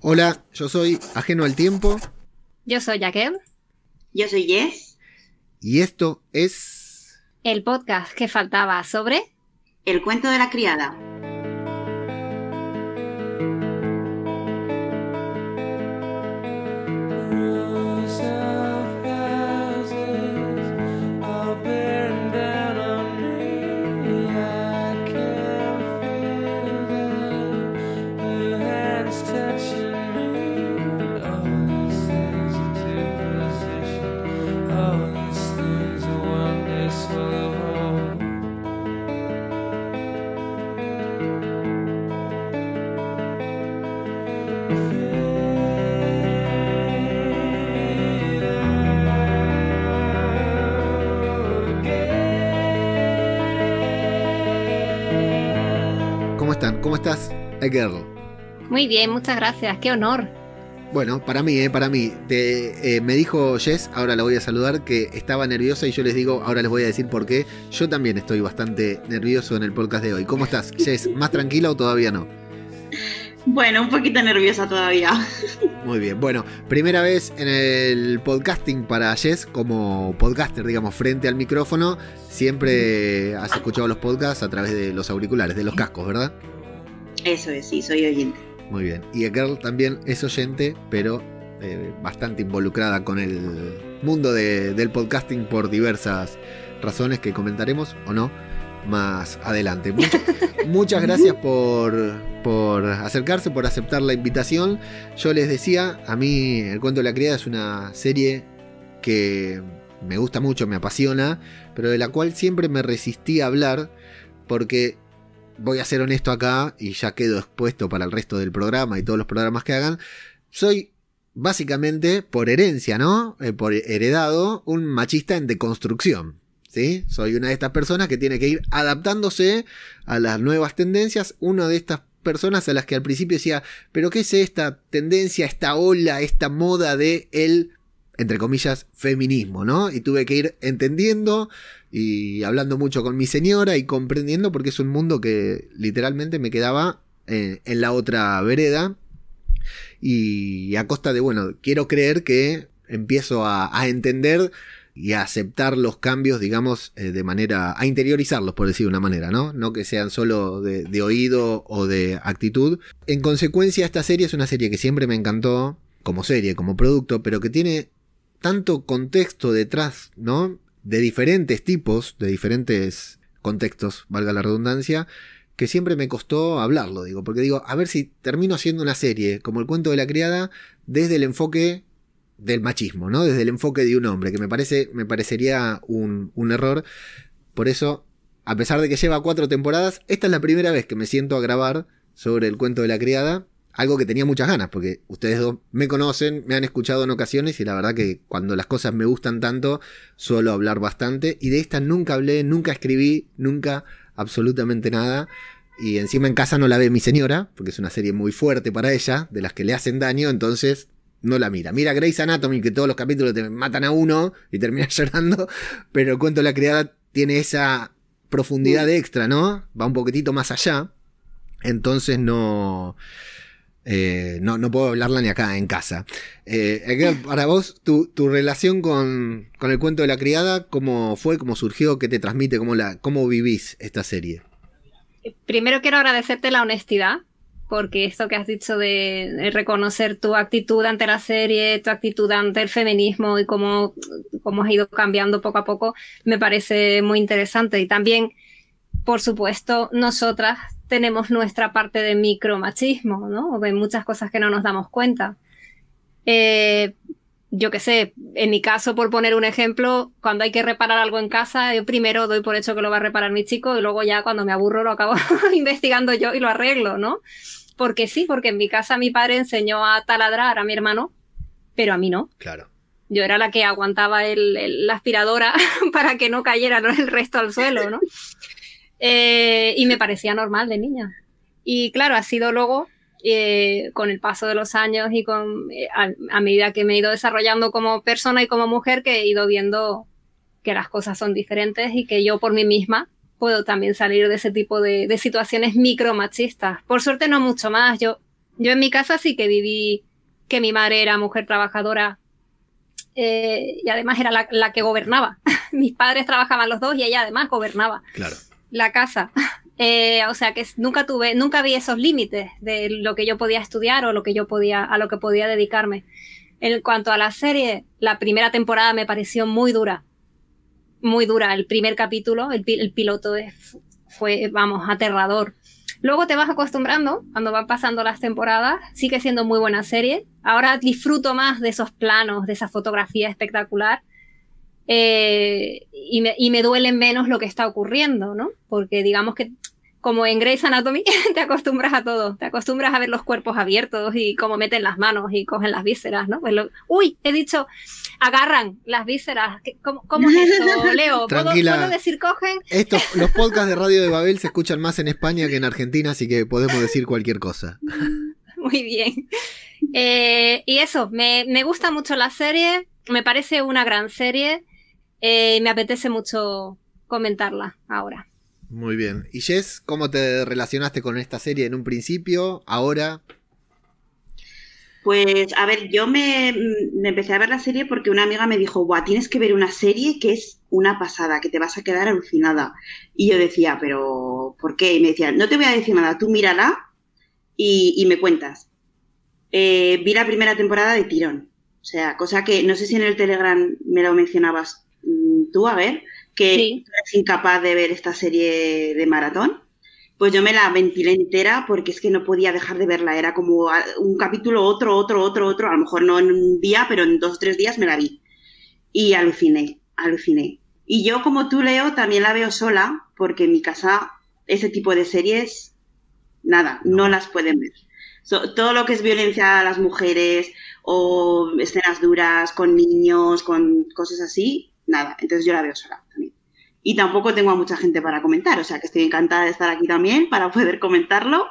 Hola, yo soy Ajeno al Tiempo. Yo soy Jaquel. Yo soy Jess. Y esto es... El podcast que faltaba sobre... El cuento de la criada. Estás, Girl? Muy bien, muchas gracias. Qué honor. Bueno, para mí, eh, para mí. Te, eh, me dijo Jess, ahora la voy a saludar, que estaba nerviosa y yo les digo, ahora les voy a decir por qué. Yo también estoy bastante nervioso en el podcast de hoy. ¿Cómo estás, Jess? ¿Más tranquila o todavía no? Bueno, un poquito nerviosa todavía. Muy bien, bueno, primera vez en el podcasting para Jess como podcaster, digamos, frente al micrófono. Siempre has escuchado los podcasts a través de los auriculares, de los cascos, ¿verdad? Eso es, sí, soy oyente. Muy bien. Y Girl también es oyente, pero eh, bastante involucrada con el mundo de- del podcasting por diversas razones que comentaremos o no más adelante. Much- muchas gracias por, por acercarse, por aceptar la invitación. Yo les decía, a mí El cuento de la criada es una serie que me gusta mucho, me apasiona, pero de la cual siempre me resistí a hablar porque voy a ser honesto acá y ya quedo expuesto para el resto del programa y todos los programas que hagan. Soy básicamente por herencia, ¿no? Eh, por heredado, un machista en deconstrucción. ¿Sí? Soy una de estas personas que tiene que ir adaptándose a las nuevas tendencias. Una de estas personas a las que al principio decía, pero ¿qué es esta tendencia, esta ola, esta moda de el, entre comillas, feminismo, ¿no? Y tuve que ir entendiendo y hablando mucho con mi señora y comprendiendo porque es un mundo que literalmente me quedaba eh, en la otra vereda y a costa de, bueno, quiero creer que empiezo a, entender y a aceptar los cambios, digamos, eh, de manera, a interiorizarlos, por decir de una manera, ¿no? No que sean solo de, de oído o de actitud. En consecuencia, esta serie es una serie que siempre me encantó, como serie, como producto, pero que tiene tanto contexto detrás, ¿no? De diferentes tipos, de diferentes contextos, valga la redundancia, que siempre me costó hablarlo, digo, porque digo, a ver si termino haciendo una serie como el cuento de la criada desde el enfoque del machismo, ¿no? Desde el enfoque de un hombre, que me parece, me parecería un, un error. Por eso, a pesar de que lleva cuatro temporadas, esta es la primera vez que me siento a grabar sobre el cuento de la criada. Algo que tenía muchas ganas, porque ustedes dos me conocen, me han escuchado en ocasiones y la verdad que cuando las cosas me gustan tanto, suelo hablar bastante. Y de esta nunca hablé, nunca escribí, nunca absolutamente nada. Y encima en casa no la ve mi señora, porque es una serie muy fuerte para ella, de las que le hacen daño, entonces no la mira. Mira Grey's Anatomy, que todos los capítulos te matan a uno y terminas llorando, pero el cuento de la criada tiene esa profundidad extra, ¿no? Va un poquitito más allá. Entonces no. Eh, no, no puedo hablarla ni acá en casa. Eh, Edgar, para vos, tu, tu relación con, con el cuento de la criada, ¿cómo fue? ¿Cómo surgió? ¿Qué te transmite? ¿Cómo, la, cómo vivís esta serie? Primero quiero agradecerte la honestidad, porque esto que has dicho de, de reconocer tu actitud ante la serie, tu actitud ante el feminismo y cómo, cómo has ido cambiando poco a poco, me parece muy interesante. Y también, por supuesto, nosotras tenemos nuestra parte de micromachismo, ¿no? O de muchas cosas que no nos damos cuenta. Eh, yo qué sé, en mi caso, por poner un ejemplo, cuando hay que reparar algo en casa, yo primero doy por hecho que lo va a reparar mi chico y luego ya cuando me aburro lo acabo investigando yo y lo arreglo, ¿no? Porque sí, porque en mi casa mi padre enseñó a taladrar a mi hermano, pero a mí no. Claro. Yo era la que aguantaba el, el- la aspiradora para que no cayera el resto al suelo, ¿no? Eh, y me parecía normal de niña. Y claro, ha sido luego eh, con el paso de los años y con, eh, a, a medida que me he ido desarrollando como persona y como mujer, que he ido viendo que las cosas son diferentes y que yo por mí misma puedo también salir de ese tipo de, de situaciones micromachistas. Por suerte no mucho más. Yo Yo en mi casa sí que viví que mi madre era mujer trabajadora eh, y además era la, que gobernaba. Mis padres trabajaban los dos y ella además gobernaba claro. La casa. Eh, o sea que nunca tuve, nunca vi esos límites de lo que yo podía estudiar o lo que yo podía, a lo que podía dedicarme. En cuanto a la serie, la primera temporada me pareció muy dura. Muy dura. El primer capítulo, el, piloto fue, vamos, aterrador. Luego te vas acostumbrando cuando van pasando las temporadas. Sigue siendo muy buena serie. Ahora disfruto más de esos planos, de esa fotografía espectacular. Eh, y, me, y me duele menos lo que está ocurriendo, ¿no? Porque digamos que como en Grey's Anatomy, te acostumbras a todo. Te acostumbras a ver los cuerpos abiertos y cómo meten las manos y cogen las vísceras, ¿no? Pues uy, he dicho, agarran las vísceras. ¿Cómo, cómo es esto, Leo? ¿Puedo, decir cogen? Estos, los podcasts de Radio de Babel se escuchan más en España que en Argentina, así que podemos decir cualquier cosa. Muy bien. Eh, y eso, me, me, gusta mucho la serie, me parece una gran serie eh, y me apetece mucho comentarla ahora. Muy bien. ¿Y Jess, cómo te relacionaste con esta serie en un principio, ahora? Pues, a ver, yo me, empecé a ver la serie porque una amiga me dijo, Buah, tienes que ver una serie que es una pasada, que te vas a quedar alucinada. Y yo decía, pero, ¿por qué? Y me decía, no te voy a decir nada, tú mírala y, me cuentas. Eh, vi la primera temporada de Tirón. O sea, cosa que no sé si en el Telegram me lo mencionabas mm, tú, a ver, que es incapaz de ver esta serie de maratón, pues yo me la ventilé entera porque es que no podía dejar de verla. Era como un capítulo, otro, otro, otro, otro. A lo mejor no en un día, pero en dos o tres días me la vi. Y aluciné, aluciné. Y yo, como tú, Leo, también la veo sola porque en mi casa ese tipo de series, nada, no las pueden ver. todo lo que es violencia a las mujeres o escenas duras con niños, con cosas así, nada. Entonces yo la veo sola también. Y tampoco tengo a mucha gente para comentar, o sea que estoy encantada de estar aquí también para poder comentarlo.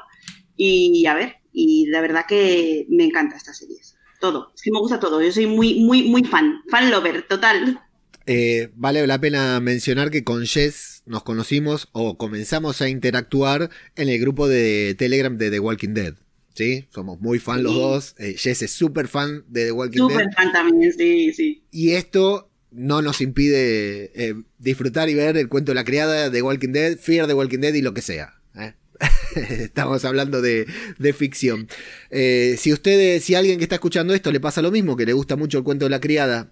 Y a ver, y la verdad que me encanta estas series. Todo, es que me gusta todo. Yo soy muy, muy, muy fan, fan lover, total. Eh, vale la pena mencionar que con Jess nos conocimos o comenzamos a interactuar en el grupo de Telegram de The Walking Dead. ¿Sí? Somos muy fan los dos. Eh, Jess es súper fan de The Walking Dead. Súper fan también, sí, sí. Y esto no nos impide eh, disfrutar y ver el cuento de la criada de Walking Dead, Fear de Walking Dead y lo que sea. ¿eh? Estamos hablando de, ficción. Eh, si ustedes, si alguien que está escuchando esto le pasa lo mismo, que le gusta mucho el cuento de la criada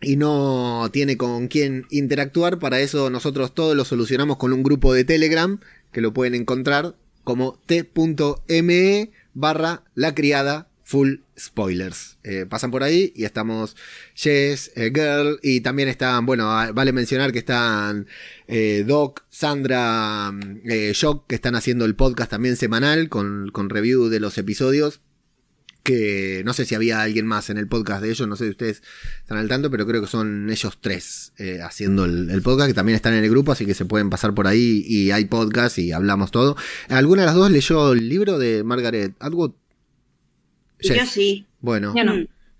y no tiene con quién interactuar, para eso nosotros todos lo solucionamos con un grupo de Telegram que lo pueden encontrar como t.me barra la criada full spoilers. Eh, pasan por ahí y estamos Jess, eh, Girl y también están, bueno, ah, vale mencionar que están eh, Doc, Sandra, Shock, que están haciendo el podcast también semanal con, con, review de los episodios. Que no sé si había alguien más en el podcast de ellos, no sé si ustedes están al tanto, pero creo que son ellos tres haciendo el, el, podcast, que también están en el grupo, así que se pueden pasar por ahí y hay podcast y hablamos todo. ¿Alguna de las dos leyó el libro de Margaret Atwood? Yo sí. Bueno. Yo no.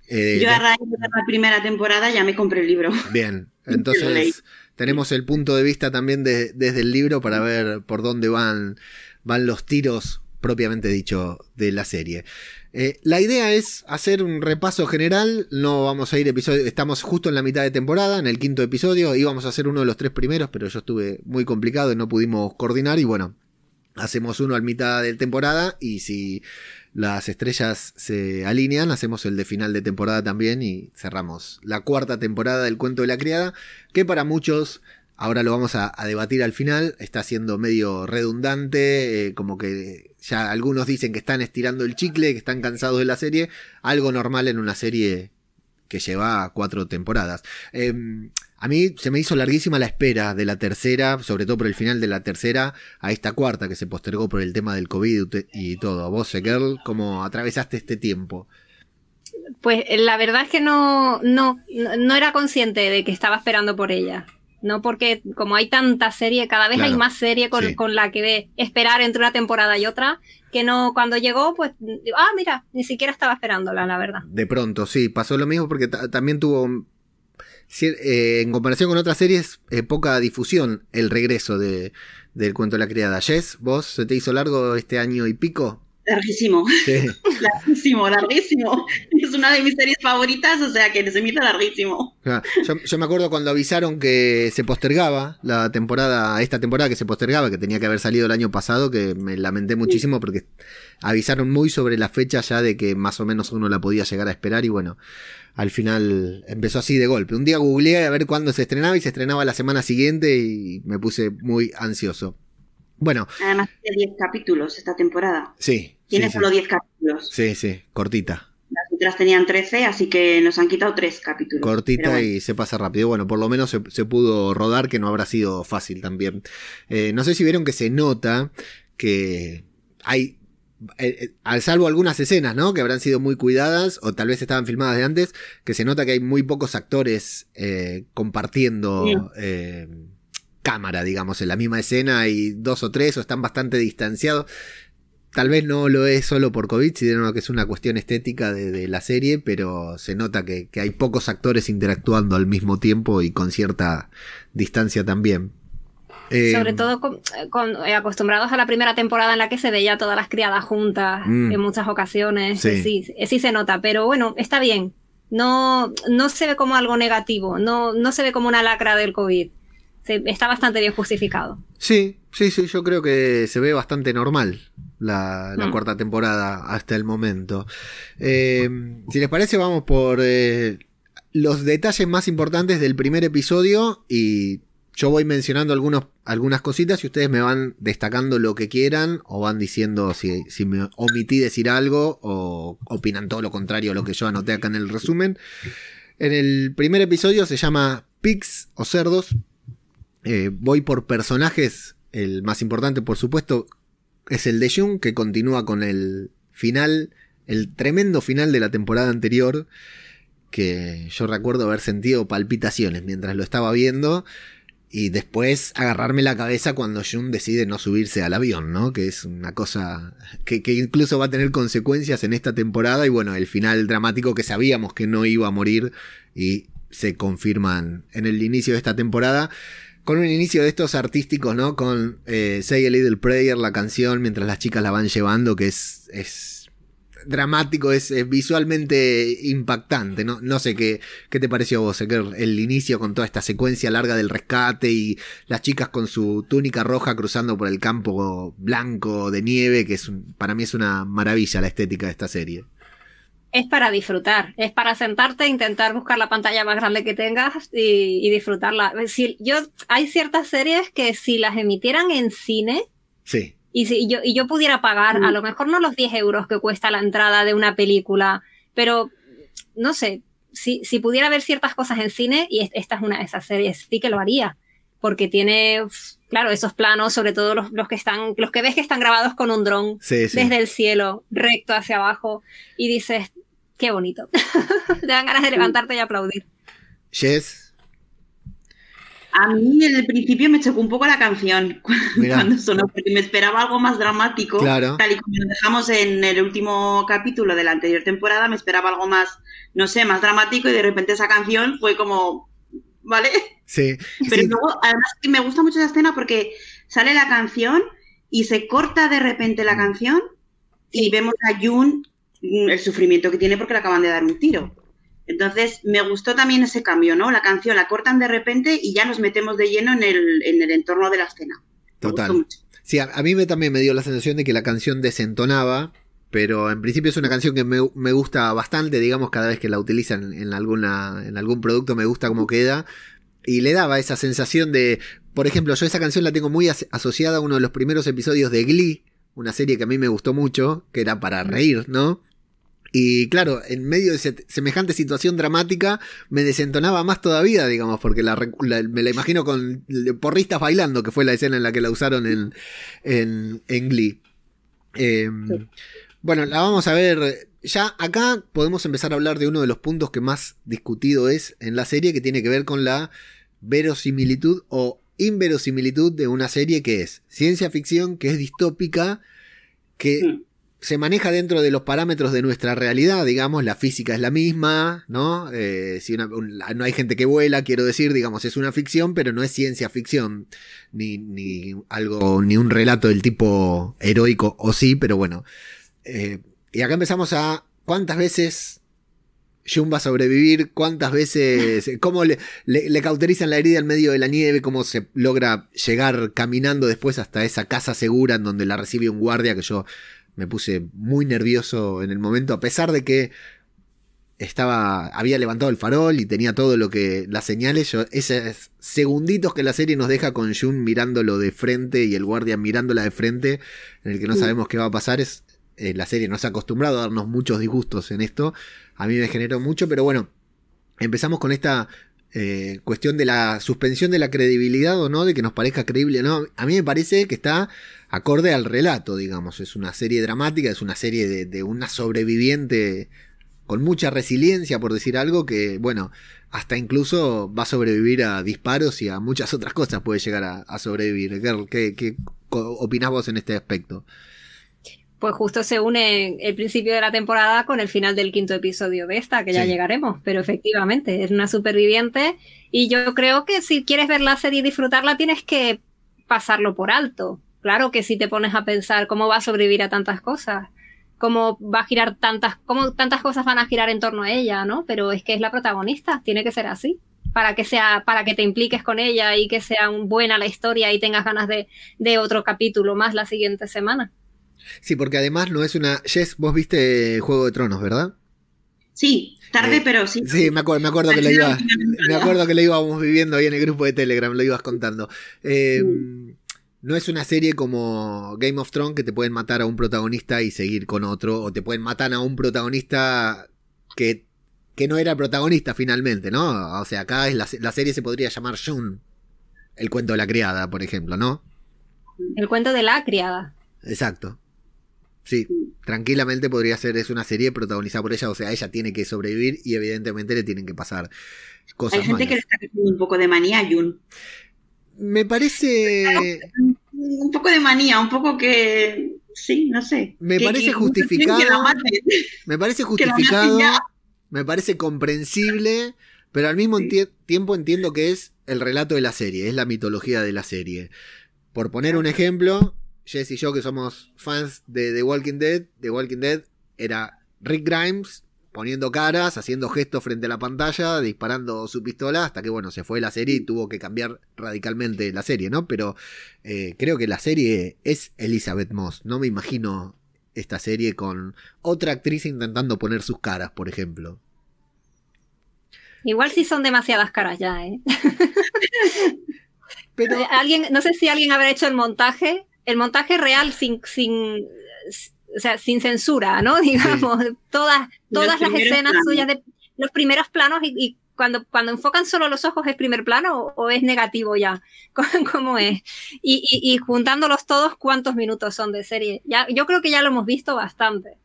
Eh, Yo a raíz de la primera temporada ya me compré el libro. Bien, entonces tenemos el punto de vista también de, desde el libro para ver por dónde van, van los tiros propiamente dicho de la serie. Eh, la idea es hacer un repaso general, no vamos a ir episodio, estamos justo en la mitad de temporada, en el quinto episodio, íbamos a hacer uno de los tres primeros, pero yo estuve muy complicado y no pudimos coordinar y bueno, hacemos uno al mitad de temporada y si las estrellas se alinean, hacemos el de final de temporada también y cerramos la cuarta temporada del cuento de la criada, que para muchos, ahora lo vamos a, debatir al final, está siendo medio redundante, eh, como que ya algunos dicen que están estirando el chicle, que están cansados de la serie, algo normal en una serie que lleva cuatro temporadas. Em, a mí se me hizo larguísima la espera de la tercera, sobre todo por el final de la tercera, a esta cuarta que se postergó por el tema del COVID y todo. Vos, Girl, ¿cómo atravesaste este tiempo? Pues eh, la verdad es que no, no, no era consciente de que estaba esperando por ella. No porque como hay tanta serie, cada vez hay más serie con, con, la que esperar entre una temporada y otra, que no, cuando llegó, pues, ah, mira, ni siquiera estaba esperándola, la verdad. De pronto, sí, pasó lo mismo porque también tuvo eh, en comparación con otras series, eh, poca difusión el regreso de, del cuento de la criada. Jess, ¿vos se te hizo largo este año y pico? Larguísimo. Sí. larguísimo, larguísimo. Es una de mis series favoritas, o sea que se me hizo larguísimo. Yo, yo, me acuerdo cuando avisaron que se postergaba la temporada, esta temporada que se postergaba, que tenía que haber salido el año pasado, que me lamenté muchísimo porque avisaron muy sobre la fecha ya de que más o menos uno la podía llegar a esperar y bueno, al final empezó así de golpe. Un día googleé a ver cuándo se estrenaba y se estrenaba la semana siguiente y me puse muy ansioso. Bueno. Además tiene 10 capítulos esta temporada. Sí. Tiene solo 10 capítulos. Sí, sí, cortita. Las otras tenían 13, así que nos han quitado 3 capítulos. Cortita y se pasa rápido. Bueno, por lo menos se, pudo rodar, que no habrá sido fácil también. Eh, no sé si vieron que se nota que hay eh, eh, al salvo algunas escenas, ¿no? Que habrán sido muy cuidadas o tal vez estaban filmadas de antes, que se nota que hay muy pocos actores compartiendo cámara, digamos, en la misma escena, hay dos o tres o están bastante distanciados. Tal vez no lo es solo por COVID, sino que es una cuestión estética de, la serie, pero se nota que, hay pocos actores interactuando al mismo tiempo y con cierta distancia también. Sobre eh, todo con, eh, acostumbrados a la primera temporada en la que se veía todas las criadas juntas mm. en muchas ocasiones. Sí. sí. sí, se nota, pero bueno, está bien. No, no se ve como algo negativo, no, no se ve como una lacra del COVID está bastante bien justificado. Sí, sí, sí, yo creo que se ve bastante normal la, mm. cuarta temporada hasta el momento. Eh, si les parece, vamos por eh, los detalles más importantes del primer episodio y yo voy mencionando algunas cositas y ustedes me van destacando lo que quieran o van diciendo si, si me omití decir algo o opinan todo lo contrario a lo que yo anoté acá en el resumen. En el primer episodio se llama Pigs o Cerdos, eh, voy por personajes. El más importante, por supuesto, es el de Jung, que continúa con el final, el tremendo final de la temporada anterior, que yo recuerdo haber sentido palpitaciones mientras lo estaba viendo. Y después agarrarme la cabeza cuando Jung decide no subirse al avión, ¿no? Que es una cosa que, que, incluso va a tener consecuencias en esta temporada. Y bueno, el final dramático que sabíamos que no iba a morir y se confirman en el inicio de esta temporada con un inicio de estos artísticos, ¿no? Con eh, Say a Little Prayer, la canción, mientras las chicas la van llevando, que es, es dramático, es, visualmente impactante, ¿no? No sé qué, qué te pareció a vos, el inicio con toda esta secuencia larga del rescate y las chicas con su túnica roja cruzando por el campo blanco de nieve, que es para mí es una maravilla la estética de esta serie es para disfrutar, es para sentarte e intentar buscar la pantalla más grande que tengas y, disfrutarla. Si, yo, hay ciertas series que si las emitieran en cine, sí. Y, si, yo, y yo pudiera pagar, a mm. lo mejor no los 10 euros que cuesta la entrada de una película, pero no sé, si, si pudiera ver ciertas cosas en cine, y esta es una de esas series, sí que lo haría, porque tiene, claro, esos planos, sobre todo los, los que están, los que ves que están grabados con un dron desde el cielo, recto hacia abajo, y dices, Qué bonito. Te dan ganas de levantarte y aplaudir. Yes. A mí en el principio me chocó un poco la canción cuando sonó, porque me esperaba algo más dramático. Claro. Tal y como lo dejamos en el último capítulo de la anterior temporada, me esperaba algo más, no sé, más dramático y de repente esa canción fue como, ¿vale? Sí. Pero luego, además me gusta mucho esa escena porque sale la canción y se corta de repente la canción y vemos a Jun Mm, el sufrimiento que tiene porque le acaban de dar un tiro. Entonces, me gustó también ese cambio, ¿no? La canción la cortan de repente y ya nos metemos de lleno en el, en el entorno de la escena. Total. Sí, a, mí me, también me dio la sensación de que la canción desentonaba, pero en principio es una canción que me, gusta bastante, digamos, cada vez que la utilizan en, alguna, en algún producto me gusta cómo queda. Y le daba esa sensación de, por ejemplo, yo esa canción la tengo muy asociada a uno de los primeros episodios de Glee, una serie que a mí me gustó mucho, que era para reír, ¿no? Y claro, en medio de semejante situación dramática me desentonaba más todavía, digamos, porque me la imagino con porristas bailando, que fue la escena en la que la usaron en, en, Glee. Em, bueno, la vamos a ver. Ya acá podemos empezar a hablar de uno de los puntos que más discutido es en la serie, que tiene que ver con la verosimilitud o inverosimilitud de una serie que es ciencia ficción, que es distópica, que hmm. Se maneja dentro de los parámetros de nuestra realidad, digamos, la física es la misma, ¿no? Eh, si no hay gente que vuela, quiero decir, digamos, es una ficción, pero no es ciencia ficción, ni, ni algo, ni un relato del tipo heroico, o sí, pero bueno. Eh, y acá empezamos a cuántas veces Jun va a sobrevivir, cuántas veces, cómo le, le, cauterizan la herida en medio de la nieve, cómo se logra llegar caminando después hasta esa casa segura en donde la recibe un guardia que yo me puse muy nervioso en el momento, a pesar de que estaba, había levantado el farol y tenía todo lo que, las señales, yo, esos segunditos que la serie nos deja con Jun mirándolo de frente y el guardia mirándola de frente, en el que no sabemos qué va a pasar, es, eh, la serie nos ha acostumbrado a darnos muchos disgustos en esto, a mí me generó mucho, pero bueno, empezamos con esta eh, cuestión de la suspensión de la credibilidad o no, de que nos parezca creíble o no. A mí me parece que está acorde al relato, digamos. Es una serie dramática, es una serie de, una sobreviviente con mucha resiliencia, por decir algo, que, bueno, hasta incluso va a sobrevivir a disparos y a muchas otras cosas puede llegar a, sobrevivir. ¿Qué, qué opinás vos en este aspecto? Pues justo se une el principio de la temporada con el final del quinto episodio de esta, que ya llegaremos, pero efectivamente es una superviviente y yo creo que si quieres ver la serie y disfrutarla tienes que pasarlo por alto. Claro que si te pones a pensar cómo va a sobrevivir a tantas cosas, cómo va a girar tantas, cómo tantas cosas van a girar en torno a ella, ¿no? Pero es que es la protagonista, tiene que ser así para que sea, para que te impliques con ella y que sea buena la historia y tengas ganas de, de otro capítulo más la siguiente semana. Sí, porque además no es una. Jess, vos viste Juego de Tronos, ¿verdad? Sí, tarde, eh, pero sí. Sí, me, acuerdo, me acuerdo que lo iba, me acuerdo que lo íbamos viviendo ahí en el grupo de Telegram, lo ibas contando. Eh, no es una serie como Game of Thrones que te pueden matar a un protagonista y seguir con otro, o te pueden matar a un protagonista que, que no era protagonista finalmente, ¿no? O sea, acá es la, la serie se podría llamar June, el cuento de la criada, por ejemplo, ¿no? El cuento de la criada. Exacto. Sí, tranquilamente podría ser, es una serie protagonizada por ella, o sea, ella tiene que sobrevivir y evidentemente le tienen que pasar cosas. Hay gente que le está un poco de manía a Jun. Me parece... Un poco de manía, un poco que... Sí, no sé. Me parece justificado. Me parece justificado. Me parece comprensible, pero al mismo tiempo entiendo que es el relato de la serie, es la mitología de la serie. Por poner un ejemplo, Jess y yo que somos fans de The Walking Dead, The Walking Dead era Rick Grimes poniendo caras, haciendo gestos frente a la pantalla, disparando su pistola, hasta que bueno, se fue la serie y tuvo que cambiar radicalmente la serie, ¿no? Pero eh, creo que la serie es Elizabeth Moss, no me imagino esta serie con otra actriz intentando poner sus caras, por ejemplo. Igual sí son demasiadas caras ya, ¿eh? Pero... ¿Alguien, no sé si alguien habrá hecho el montaje el montaje real sin, sin, o sea, sin censura, ¿no? Digamos, todas, todas las escenas suyas de los primeros planos y, cuando, cuando enfocan solo los ojos es primer plano o, es negativo ya, ¿cómo es? Y, y, juntándolos todos, ¿cuántos minutos son de serie? Ya, yo creo que ya lo hemos visto bastante.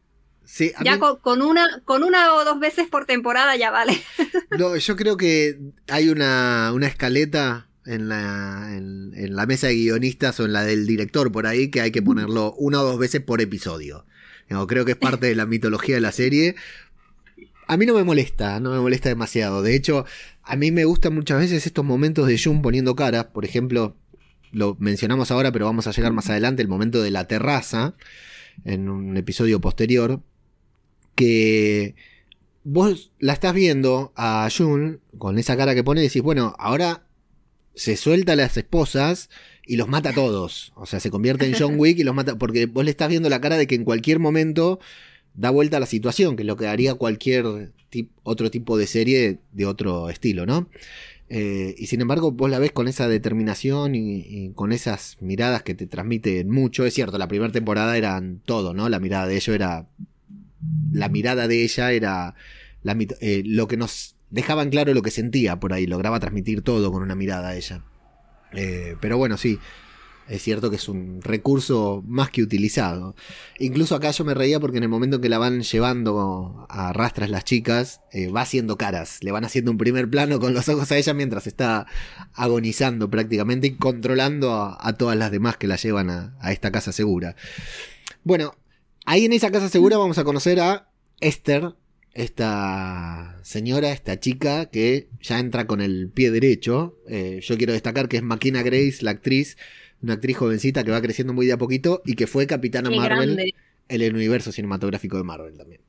Sí, ya con, una, con una o dos veces por temporada ya vale. No, yo creo que hay una, una escaleta en la, en, la mesa de guionistas o en la del director por ahí que hay que ponerlo una o dos veces por episodio. creo que es parte de la mitología de la serie. A mí no me molesta, no me molesta demasiado. De hecho, a mí me gustan muchas veces estos momentos de Jun poniendo caras. Por ejemplo, lo mencionamos ahora, pero vamos a llegar más adelante, el momento de la terraza, en un episodio posterior, que vos la estás viendo a Jun con esa cara que pone y decís, bueno, ahora se suelta a las esposas y los mata a todos. O sea, se convierte en John Wick y los mata. Porque vos le estás viendo la cara de que en cualquier momento da vuelta a la situación, que es lo que haría cualquier otro tipo de serie de otro estilo, ¿no? Eh, y sin embargo, vos la ves con esa determinación y, con esas miradas que te transmiten mucho. Es cierto, la primera temporada eran todo, ¿no? La mirada de ello era. La mirada de ella era eh, lo que nos dejaban claro lo que sentía por ahí, lograba transmitir todo con una mirada a ella. Eh, pero bueno, sí, es cierto que es un recurso más que utilizado. Incluso acá yo me reía porque en el momento que la van llevando a rastras las chicas, eh, va haciendo caras, le van haciendo un primer plano con los ojos a ella mientras está agonizando prácticamente y controlando a, todas las demás que la llevan a, a esta casa segura. Bueno, ahí en esa casa segura vamos a conocer a Esther, esta señora, esta chica que ya entra con el pie derecho. Eh, yo quiero destacar que es Makina Grace, la actriz, una actriz jovencita que va creciendo muy de a poquito y que fue Capitana Marvel en el universo cinematográfico de Marvel también.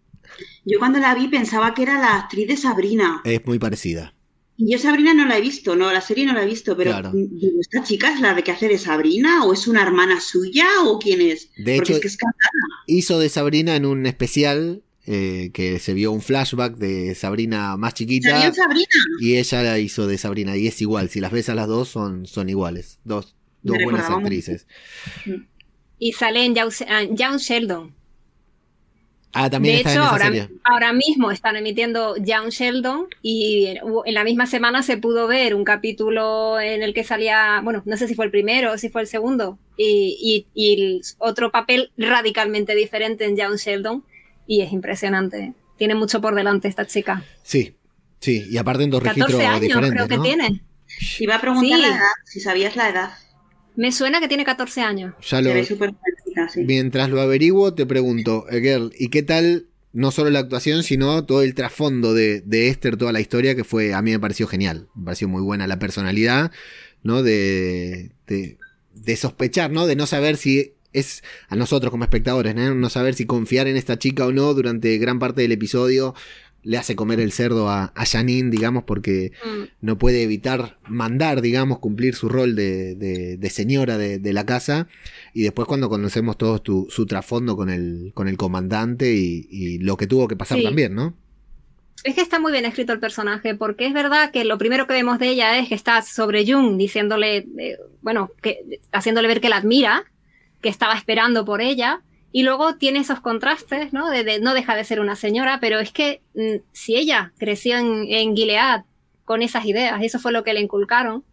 Yo cuando la vi pensaba que era la actriz de Sabrina. Es muy parecida. Y yo Sabrina no la he visto, no, la serie no la he visto, pero Claro. ¿esta chica es la de que hace de Sabrina? ¿O es una hermana suya? ¿O quién es? De Porque hecho, es que es hizo de Sabrina en un especial eh, que se vio un flashback de Sabrina más chiquita ¿Salió en Sabrina? y ella la hizo de Sabrina y es igual, si las ves a las dos son, son iguales, dos, dos Me buenas actrices. Y sale en Young, en Young Sheldon. Ah, también de está hecho, en ahora, serie. ahora mismo están emitiendo Young Sheldon y en, la misma semana se pudo ver un capítulo en el que salía, bueno, no sé si fue el primero o si fue el segundo, y, y- y otro papel radicalmente diferente en Young Sheldon y es impresionante. Tiene mucho por delante esta chica. Sí, sí, y aparte en dos registros 14 años diferentes, creo que ¿no? tiene. Iba a preguntar Sí. la edad, si sabías la edad. Me suena que tiene 14 años. Ya lo, sí. mientras lo averiguo, te pregunto, eh, Girl, ¿y qué tal no solo la actuación, sino todo el trasfondo de, de Esther, toda la historia, que fue, a mí me pareció genial, me pareció muy buena la personalidad, ¿no? De, de, de sospechar, ¿no? De no saber si es a nosotros como espectadores, ¿no? No saber si confiar en esta chica o no durante gran parte del episodio. Le hace comer el cerdo a, a Janine, digamos, porque Mm. no puede evitar mandar, digamos, cumplir su rol de, de- de señora de, de la casa. Y después cuando conocemos todo tu- su trasfondo con el, con el comandante y, y lo que tuvo que pasar Sí. también, ¿no? Es que está muy bien escrito el personaje, porque es verdad que lo primero que vemos de ella es que está sobre Jung, diciéndole, eh, bueno, que, haciéndole ver que la admira, que estaba esperando por ella, y luego tiene esos contrastes, ¿no? De, de- no deja de ser una señora, pero es que mm, si ella creció en, en Gilead con esas ideas, eso fue lo que le inculcaron,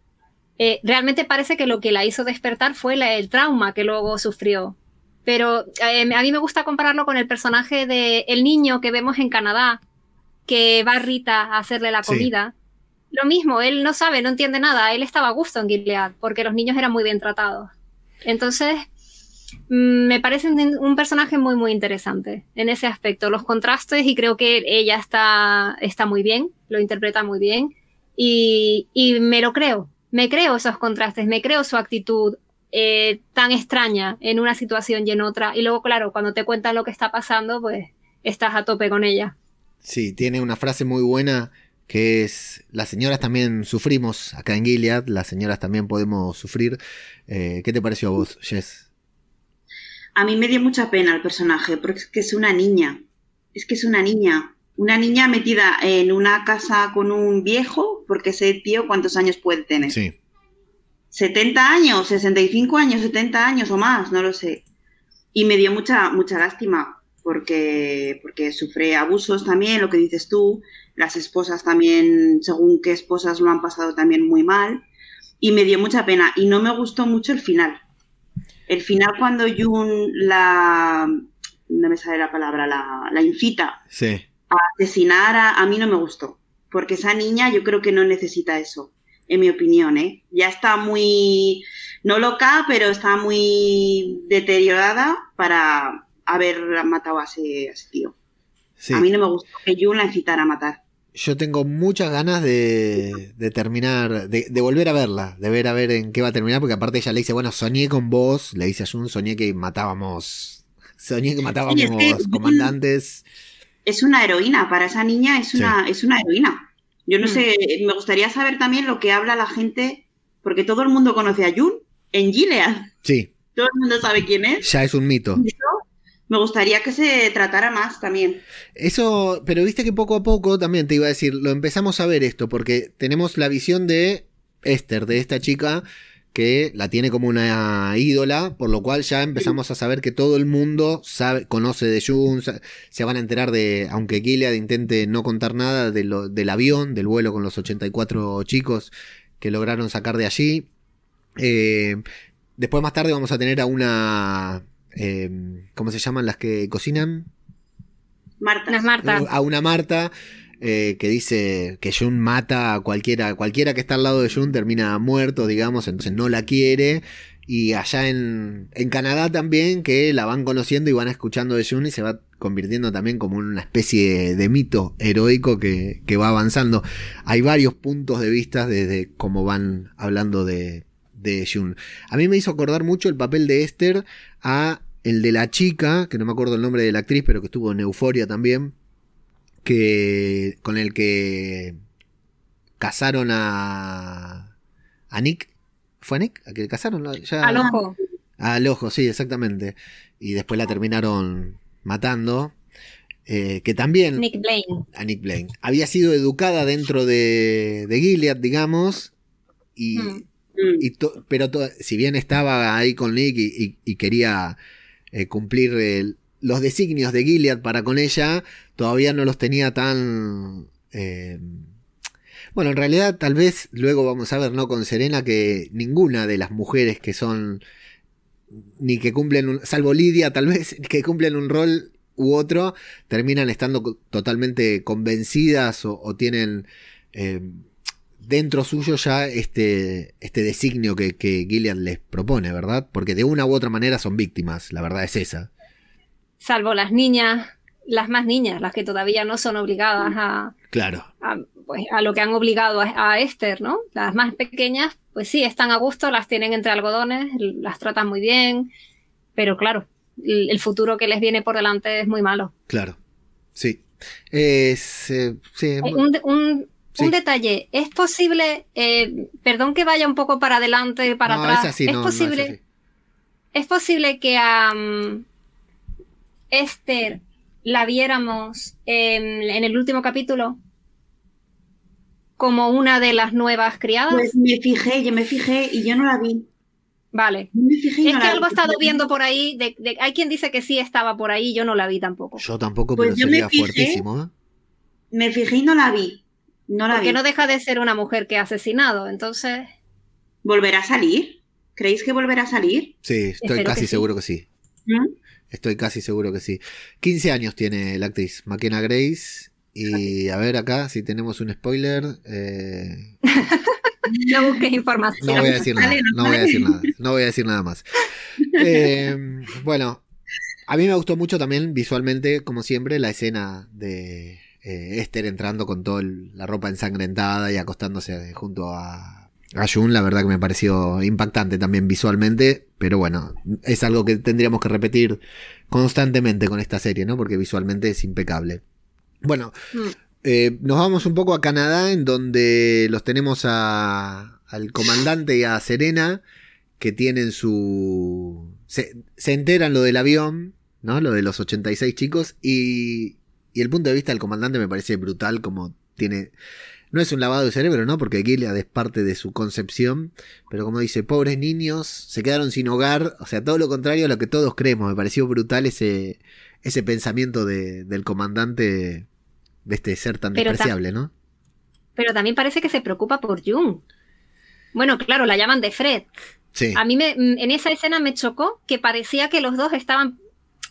eh, realmente parece que lo que la hizo despertar fue la- el trauma que luego sufrió. Pero eh, a mí me gusta compararlo con el personaje de el niño que vemos en Canadá, que va Rita a hacerle la Sí. comida. Lo mismo, él no sabe, no entiende nada, él estaba a gusto en Gilead, porque los niños eran muy bien tratados. Entonces, me parece un, un personaje muy, muy interesante en ese aspecto. Los contrastes, y creo que ella está, está muy bien, lo interpreta muy bien, y, y me lo creo, me creo esos contrastes, me creo su actitud eh, tan extraña en una situación y en otra. Y luego, claro, cuando te cuentan lo que está pasando, pues estás a tope con ella. Sí, tiene una frase muy buena que es, las señoras también sufrimos acá en Gilead, las señoras también podemos sufrir. Eh, ¿Qué te pareció a vos, Jess? A mí me dio mucha pena el personaje, porque es que es una niña. Es que es una niña. Una niña metida en una casa con un viejo, porque ese tío, ¿cuántos años puede tener? Sí, 70 años, 65 años, 70 años o más, no lo sé. Y me dio mucha, mucha lástima, porque, porque sufre abusos también, lo que dices tú. Las esposas también, según qué esposas lo han pasado también muy mal. Y me dio mucha pena. Y no me gustó mucho el final. El final cuando Jun la... No me sale la palabra, la, la incita sí. a asesinar, a, a mí no me gustó. Porque esa niña yo creo que no necesita eso, en mi opinión, ¿eh? Ya está muy, no loca, pero está muy deteriorada para haber matado a ese, a ese tío. sí. A mí no me gustó que Jun la incitara a matar. Yo tengo muchas ganas de, de terminar, de, de volver a verla, de ver a ver en qué va a terminar, porque aparte ella le dice, bueno, soñé con vos, le dice a Jun, soñé que matábamos, soñé que matábamos Sí, es que Jun- comandantes. Es una heroína, para esa niña es una, es una heroína. Yo no Mm. sé, me gustaría saber también lo que habla la gente, porque todo el mundo conoce a Jun en Gilead. Sí, Todo el mundo sabe quién es. ya es un mito. Me gustaría que se tratara más también. Eso, pero viste que poco a poco también te iba a decir, lo empezamos a ver esto, porque tenemos la visión de Esther, de esta chica que la tiene como una ídola, por lo cual ya empezamos a saber que todo el mundo sabe, conoce de Jun, se van a enterar de, aunque Gilead intente no contar nada del avión, del vuelo con los 84 chicos que lograron sacar de allí. Eh, después más tarde vamos a tener a una, eh, ¿cómo se llaman las que cocinan? Marta. No es Marta. a una Marta eh, que dice que Jun mata a cualquiera, cualquiera que está al lado de Jun termina muerto, digamos, entonces no la quiere. Y allá en, en Canadá también, que la van conociendo y van escuchando de Jun y se va convirtiendo también como en una especie de mito heroico que, que va avanzando. Hay varios puntos de vista desde cómo van hablando de, de Jun. A mí me hizo acordar mucho el papel de Esther a el de la chica, que no me acuerdo el nombre de la actriz, pero que estuvo en Euforia también, que con el que casaron a, a Nick. ¿Fue a Nick? ¿A que casaron? Ya, Al ojo. Al ojo, sí, exactamente. Y después la terminaron matando. Eh, que también. Nick Blaine. A Nick Blaine. Había sido educada dentro de, de Gilead, digamos. Y. Mm. To- pero si bien estaba ahí con Nick y, quería eh, cumplir el- los designios de Gilead para con ella, todavía no los tenía tan. eh, bueno, en realidad, tal vez luego vamos a ver, ¿no? Con Serena, que ninguna de las mujeres que son. Ni que cumplen un. Salvo Lidia, tal vez, que cumplen un rol u otro, terminan estando totalmente convencidas o, o tienen. eh, dentro suyo ya este, este designio que, que Gilead les propone, ¿verdad? Porque de una u otra manera son víctimas, la verdad es esa. Salvo las niñas, las más niñas, las que todavía no son obligadas a, Claro, a, pues, a lo que han obligado a, a Esther, ¿no? Las más pequeñas, pues sí, están a gusto, las tienen entre algodones, las tratan muy bien, pero claro, el, el futuro que les viene por delante es muy malo. claro. Sí. Es, eh, sí, un- Sí. un detalle, ¿es posible, eh, perdón que vaya un poco para adelante, para no, atrás, es así, ¿es, no, no es posible, así. ¿es posible que a Esther la viéramos en, en el último capítulo como una de las nuevas criadas? Pues me fijé, yo me fijé y yo no la vi. vale. Yo me fijé y Es no que la algo he estado viendo por ahí, de, de- hay quien dice que sí estaba por ahí, yo no la vi tampoco. Yo tampoco, Pues pero yo me sería fijé. fuertísimo, ¿eh? Me fijé y no la vi. No la Porque vi. no deja de ser una mujer que ha asesinado, entonces... ¿Volverá a salir? ¿Creéis que volverá a salir? Sí, estoy Espero casi que sí. seguro que sí. ¿Mm? Estoy casi seguro que sí. 15 años tiene la actriz, McKenna Grace. Y a ver acá si tenemos un spoiler. eh, No busques información. No voy a decir nada. No voy a decir nada. No voy a decir nada más. Eh, bueno, a mí me gustó mucho también visualmente, como siempre, la escena de eh, Esther entrando con toda la ropa ensangrentada y acostándose junto a, a Jun. La verdad que me pareció impactante también visualmente. Pero bueno, es algo que tendríamos que repetir constantemente con esta serie, ¿no? Porque visualmente es impecable. Bueno, Mm. eh, nos vamos un poco a Canadá, en donde los tenemos a, al comandante y a Serena, que tienen su... Se, se enteran lo del avión, ¿no? Lo de los 86 chicos, y, y el punto de vista del comandante me parece brutal, como tiene... No es un lavado de cerebro, ¿no? Porque Gilead es parte de su concepción, pero como dice, pobres niños, se quedaron sin hogar, o sea, todo lo contrario a lo que todos creemos, me pareció brutal ese, ese pensamiento de- del comandante de este ser tan Pero despreciable, ¿no? Pero también parece que se preocupa por Jung. Bueno, claro, la llaman de Fred. Sí, A mí me, en esa escena me chocó que parecía que los dos estaban,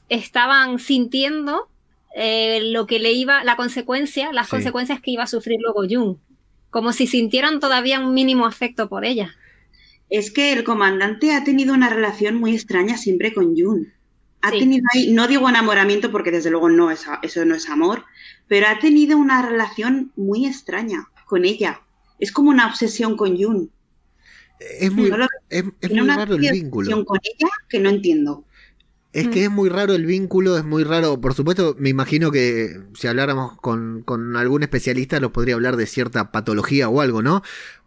estaban sintiendo eh, lo que le iba, la consecuencia, las Sí. consecuencias que iba a sufrir luego Jung. Como si sintieran todavía un mínimo afecto por ella. Es que el comandante ha tenido una relación muy extraña siempre con Jun. Ha Sí. tenido ahí, no digo enamoramiento porque desde luego no es, eso no es amor, pero ha tenido una relación muy extraña con ella. Es como una obsesión con Jun. es muy, no lo- es, es muy una raro el obsesión vínculo. con ella que no entiendo. Es que Mm. es muy raro el vínculo, es muy raro. Por supuesto, me imagino que si habláramos con, con algún especialista, nos podría hablar de cierta patología o algo, ¿no?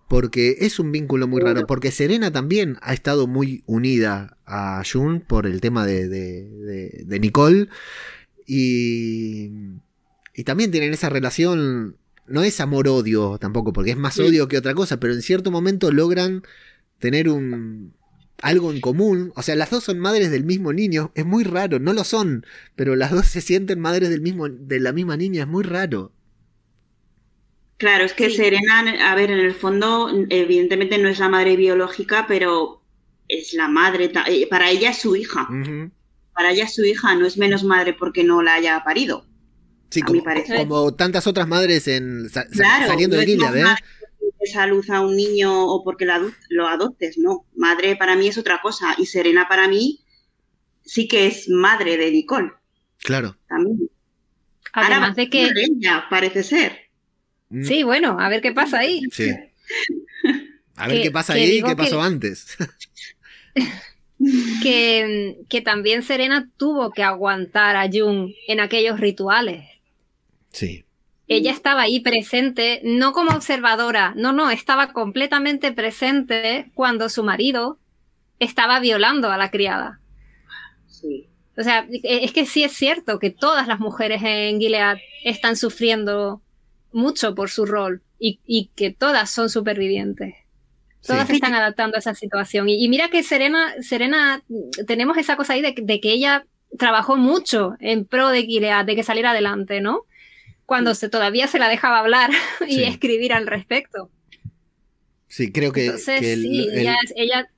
Porque es un vínculo muy raro. Porque Serena también ha estado muy unida a Jun por el tema de, de, de- de Nicole. Y, y también tienen esa relación. No es amor-odio tampoco, porque es más odio que otra cosa, pero en cierto momento logran tener un, algo en común. O sea, las dos son madres del mismo niño. Es muy raro, no lo son, pero las dos se sienten madres del mismo, de la misma niña. Es muy raro. Claro, es que Sí. Serena, a ver, en el fondo, evidentemente no es la madre biológica, pero es la madre, eh, para ella es su hija. Para ella es su hija, no es menos madre porque no la haya parido. Sí, A como, mi parecer. como tantas otras madres en, sa- sa- Claro, saliendo no de Gilead, ¿eh? Des a luz a un niño o porque lo adoptes, no. Madre para mí es otra cosa y Serena para mí sí que es madre de Nicole Claro. también. Además Ahora, de que... ella, parece ser. Mm, Sí, bueno, a ver qué pasa ahí. sí. A ver Que- qué pasa ahí y qué pasó que- antes. que, que también Serena tuvo que aguantar a Jung en aquellos rituales. Sí. Ella estaba ahí presente, no como observadora, no, no, estaba completamente presente cuando su marido estaba violando a la criada. Sí. O sea, es que sí es cierto que todas las mujeres en Gilead están sufriendo mucho por su rol y, y que todas son supervivientes. Todas Sí. se están adaptando a esa situación. Y, y mira que Serena, Serena, tenemos esa cosa ahí de, de que ella trabajó mucho en pro de Gilead, de que saliera adelante, ¿no? Cuando se, todavía se la dejaba hablar y Sí. escribir al respecto. Sí, creo que, Entonces, que el- sí, el- ella, ella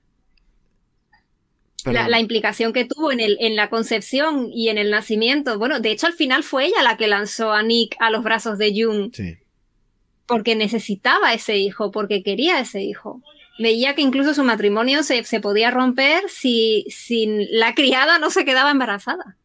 la, perdón. la implicación que tuvo en, el, en la concepción y en el nacimiento. Bueno, de hecho, al final fue ella la que lanzó a Nick a los brazos de Jung Sí. porque necesitaba ese hijo, porque quería ese hijo. Veía que incluso su matrimonio se, se podía romper si, si la criada no se quedaba embarazada.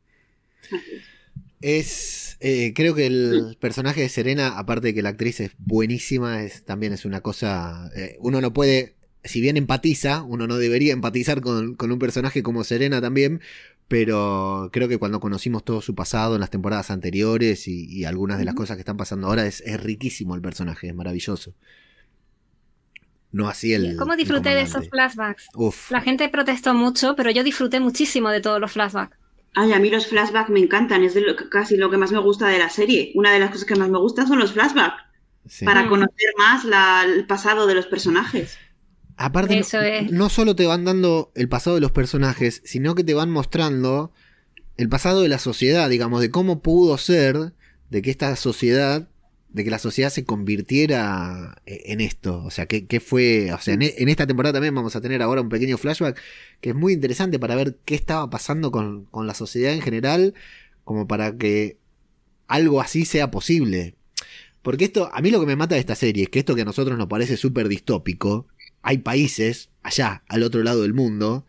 Es. Eh, creo que el personaje de Serena, aparte de que la actriz es buenísima, es, también es una cosa. eh, uno no puede. Si bien empatiza, uno no debería empatizar con, con un personaje como Serena también. Pero creo que cuando conocimos todo su pasado en las temporadas anteriores y, y algunas de las cosas que están pasando ahora, es, es riquísimo el personaje, es maravilloso. No así el. ¿Cómo el disfruté de esos flashbacks? Uf. La gente protestó mucho, pero yo disfruté muchísimo de todos los flashbacks. Ay, a mí los flashbacks me encantan, es de lo- casi lo que más me gusta de la serie. Una de las cosas que más me gustan son los flashbacks, sí. para Mm. conocer más la- el pasado de los personajes. Aparte, no- Eso es. no solo te van dando el pasado de los personajes, sino que te van mostrando el pasado de la sociedad, digamos, de cómo pudo ser de que esta sociedad, de que la sociedad se convirtiera eh, en esto. O sea, que, que fue, o sea, en, e- en esta temporada también vamos a tener ahora un pequeño flashback que es muy interesante para ver qué estaba pasando con, con la sociedad en general, como para que algo así sea posible. Porque esto, a mí lo que me mata de esta serie es que esto que a nosotros nos parece súper distópico, hay países allá, al otro lado del mundo,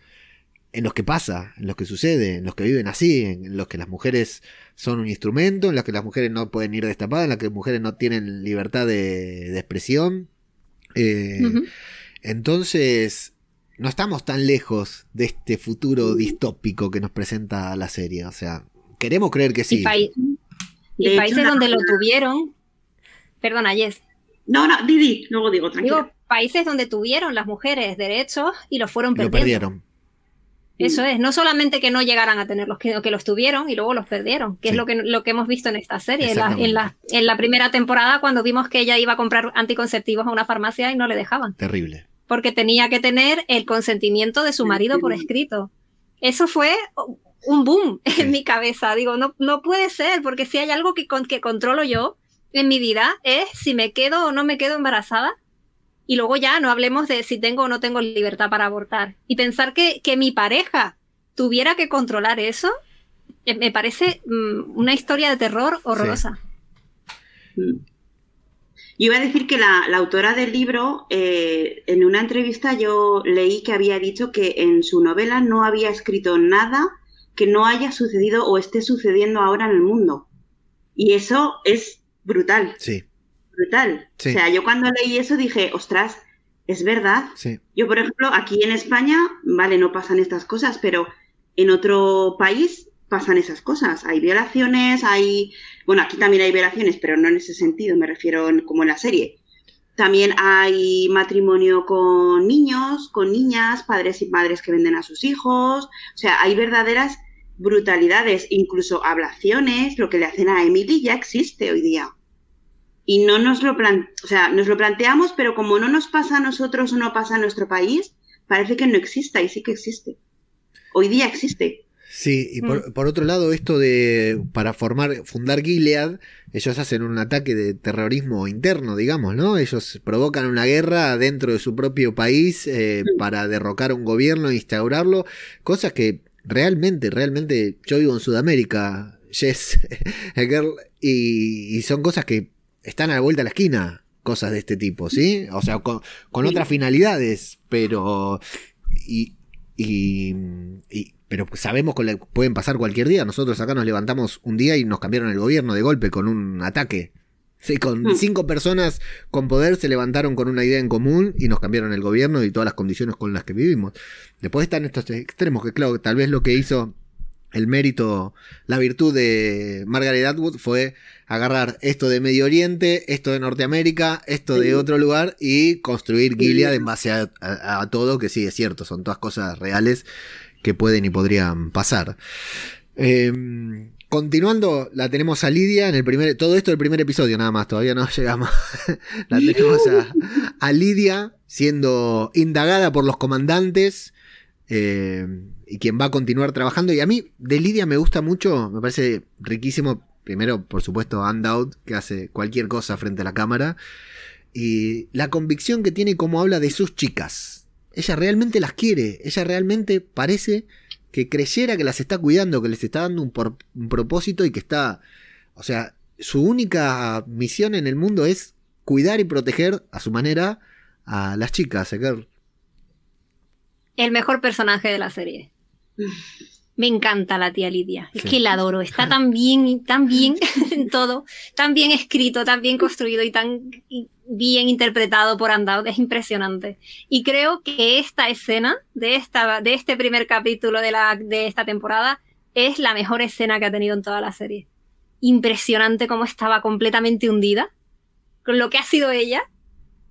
en los que pasa, en los que sucede, en los que viven así, en los que las mujeres son un instrumento, en los que las mujeres no pueden ir destapadas, en los que las mujeres no tienen libertad de, de expresión. Eh. Entonces, no estamos tan lejos de este futuro distópico que nos presenta la serie. O sea, queremos creer que Y, sí. y hecho, países donde lo tuvieron. Perdona, Jess. No, no, Didi, luego digo, tranquilo. Digo, países donde tuvieron las mujeres derechos y los fueron Lo perdiendo. perdieron. Eso es, no solamente que no llegaran a tenerlos, sino que los tuvieron y luego los perdieron, que Sí. es lo que, lo que hemos visto en esta serie. En la, en, la, en la primera temporada, cuando vimos que ella iba a comprar anticonceptivos a una farmacia y no le dejaban, Terrible. porque tenía que tener el consentimiento de su marido por escrito. Eso fue un boom Sí. en mi cabeza. Digo, no, no puede ser, porque si hay algo que, con, que controlo yo en mi vida es si me quedo o no me quedo embarazada. Y luego ya no hablemos de si tengo o no tengo libertad para abortar. Y pensar que, que mi pareja tuviera que controlar eso, eh, me parece mm, una historia de terror horrorosa. Mm. Yo iba a decir que la, la autora del libro, eh, en una entrevista yo leí que había dicho que en su novela no había escrito nada que no haya sucedido o esté sucediendo ahora en el mundo. Y eso es brutal, Sí, brutal. Sí. O sea, yo cuando leí eso dije, ostras, es verdad. sí. Yo, por ejemplo, aquí en España, vale, no pasan estas cosas, pero en otro país pasan esas cosas. Hay violaciones, hay... Bueno, aquí también hay violaciones, pero no en ese sentido, me refiero en- como en la serie. También hay matrimonio con niños, con niñas, padres y madres que venden a sus hijos. O sea, hay verdaderas brutalidades, incluso ablaciones. Lo que le hacen a Emily ya existe hoy día. Y no nos lo plan o sea, nos lo planteamos, pero como no nos pasa a nosotros o no pasa a nuestro país, parece que no exista y sí que existe. Hoy día existe. Sí, y Mm. por, por otro lado, esto de para formar, fundar Gilead, ellos hacen un ataque de terrorismo interno, digamos, ¿no? Ellos provocan una guerra dentro de su propio país eh, Mm. para derrocar un gobierno e instaurarlo, cosas que realmente, realmente, yo vivo en Sudamérica, Yes, girl, y, y son cosas que están a la vuelta de la esquina, cosas de este tipo, ¿sí? O sea, con, con Sí. otras finalidades, pero... Y, y, y- pero sabemos que pueden pasar cualquier día. Nosotros acá nos levantamos un día y nos cambiaron el gobierno de golpe con un ataque. Sí, con Mm. cinco personas con poder se levantaron con una idea en común y nos cambiaron el gobierno y todas las condiciones con las que vivimos. Después están estos extremos, que claro, tal vez lo que hizo el mérito, la virtud de Margaret Atwood fue agarrar esto de Medio Oriente, esto de Norteamérica, esto de otro lugar y construir. Gilead en base a, a- a todo, que sí, es cierto, son todas cosas reales que pueden y podrían pasar. Eh, continuando, la tenemos a Lidia en el primer, todo esto el primer episodio nada más, todavía no llegamos. la tenemos a, a Lidia siendo indagada por los comandantes eh, y quien va a continuar trabajando. Y a mí de Lidia me gusta mucho, me parece riquísimo. Primero, por supuesto, Undout, que hace cualquier cosa frente a la cámara. Y la convicción que tiene como habla de sus chicas. Ella realmente las quiere. Ella realmente parece que creyera que las está cuidando, que les está dando un, propósito y que está. O sea, su única misión en el mundo es cuidar y proteger a su manera a las chicas. Eker. El mejor personaje de la serie. Me encanta la tía Lidia. Es Sí. que la adoro. Está tan bien, tan bien en todo. Tan bien escrito, tan bien construido y tan bien interpretado por Andao. Es impresionante. Y creo que esta escena de, esta, de este primer capítulo de, la, de esta temporada es la mejor escena que ha tenido en toda la serie. Impresionante cómo estaba completamente hundida con lo que ha sido ella.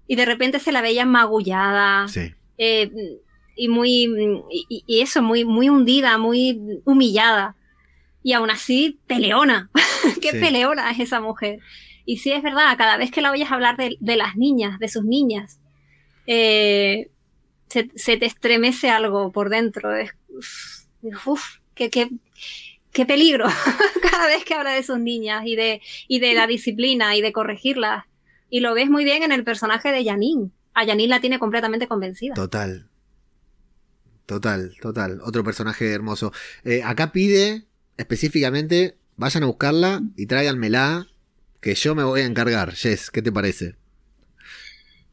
Y de repente se la veía magullada Sí. eh, y muy y, y eso muy muy hundida muy humillada. Y aún así peleona. Qué Sí. peleona es esa mujer. Y sí es verdad cada vez que la oyes hablar de, de las niñas de sus niñas eh, se, se te estremece algo por dentro. Es uf, uf, qué, qué, qué peligro cada vez que habla de sus niñas y de y de la disciplina y de corregirlas. Y lo ves muy bien en el personaje de Janine. A Janine la tiene completamente convencida. Total. Total, total. Otro personaje hermoso. Eh, acá pide específicamente, vayan a buscarla y tráiganmela, que yo me voy a encargar. Jess, ¿qué te parece?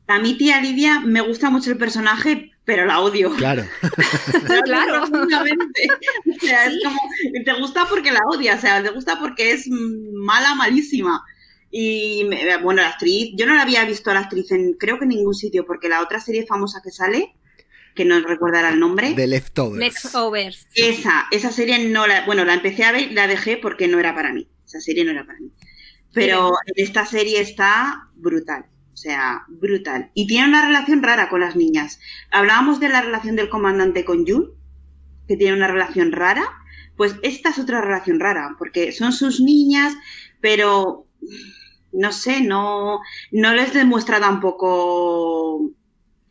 A mi tía Lidia me gusta mucho el personaje, pero la odio. Claro. Claro. Profundamente. O sea, Sí. es como, te gusta porque la odia, o sea, te gusta porque es mala, malísima. Y me- bueno, la actriz, yo no la había visto a la actriz en creo que en ningún sitio, porque la otra serie famosa que sale, que no recordará el nombre, The Leftovers. Leftovers. esa, esa serie no la, bueno, la empecé a ver y la dejé porque no era para mí. Esa serie no era para mí. Pero en esta serie está brutal. O sea, brutal. Y tiene una relación rara con las niñas. Hablábamos de la relación del comandante con Jun, que tiene una relación rara. Pues esta es otra relación rara, porque son sus niñas, pero no sé, no, no les demuestra tampoco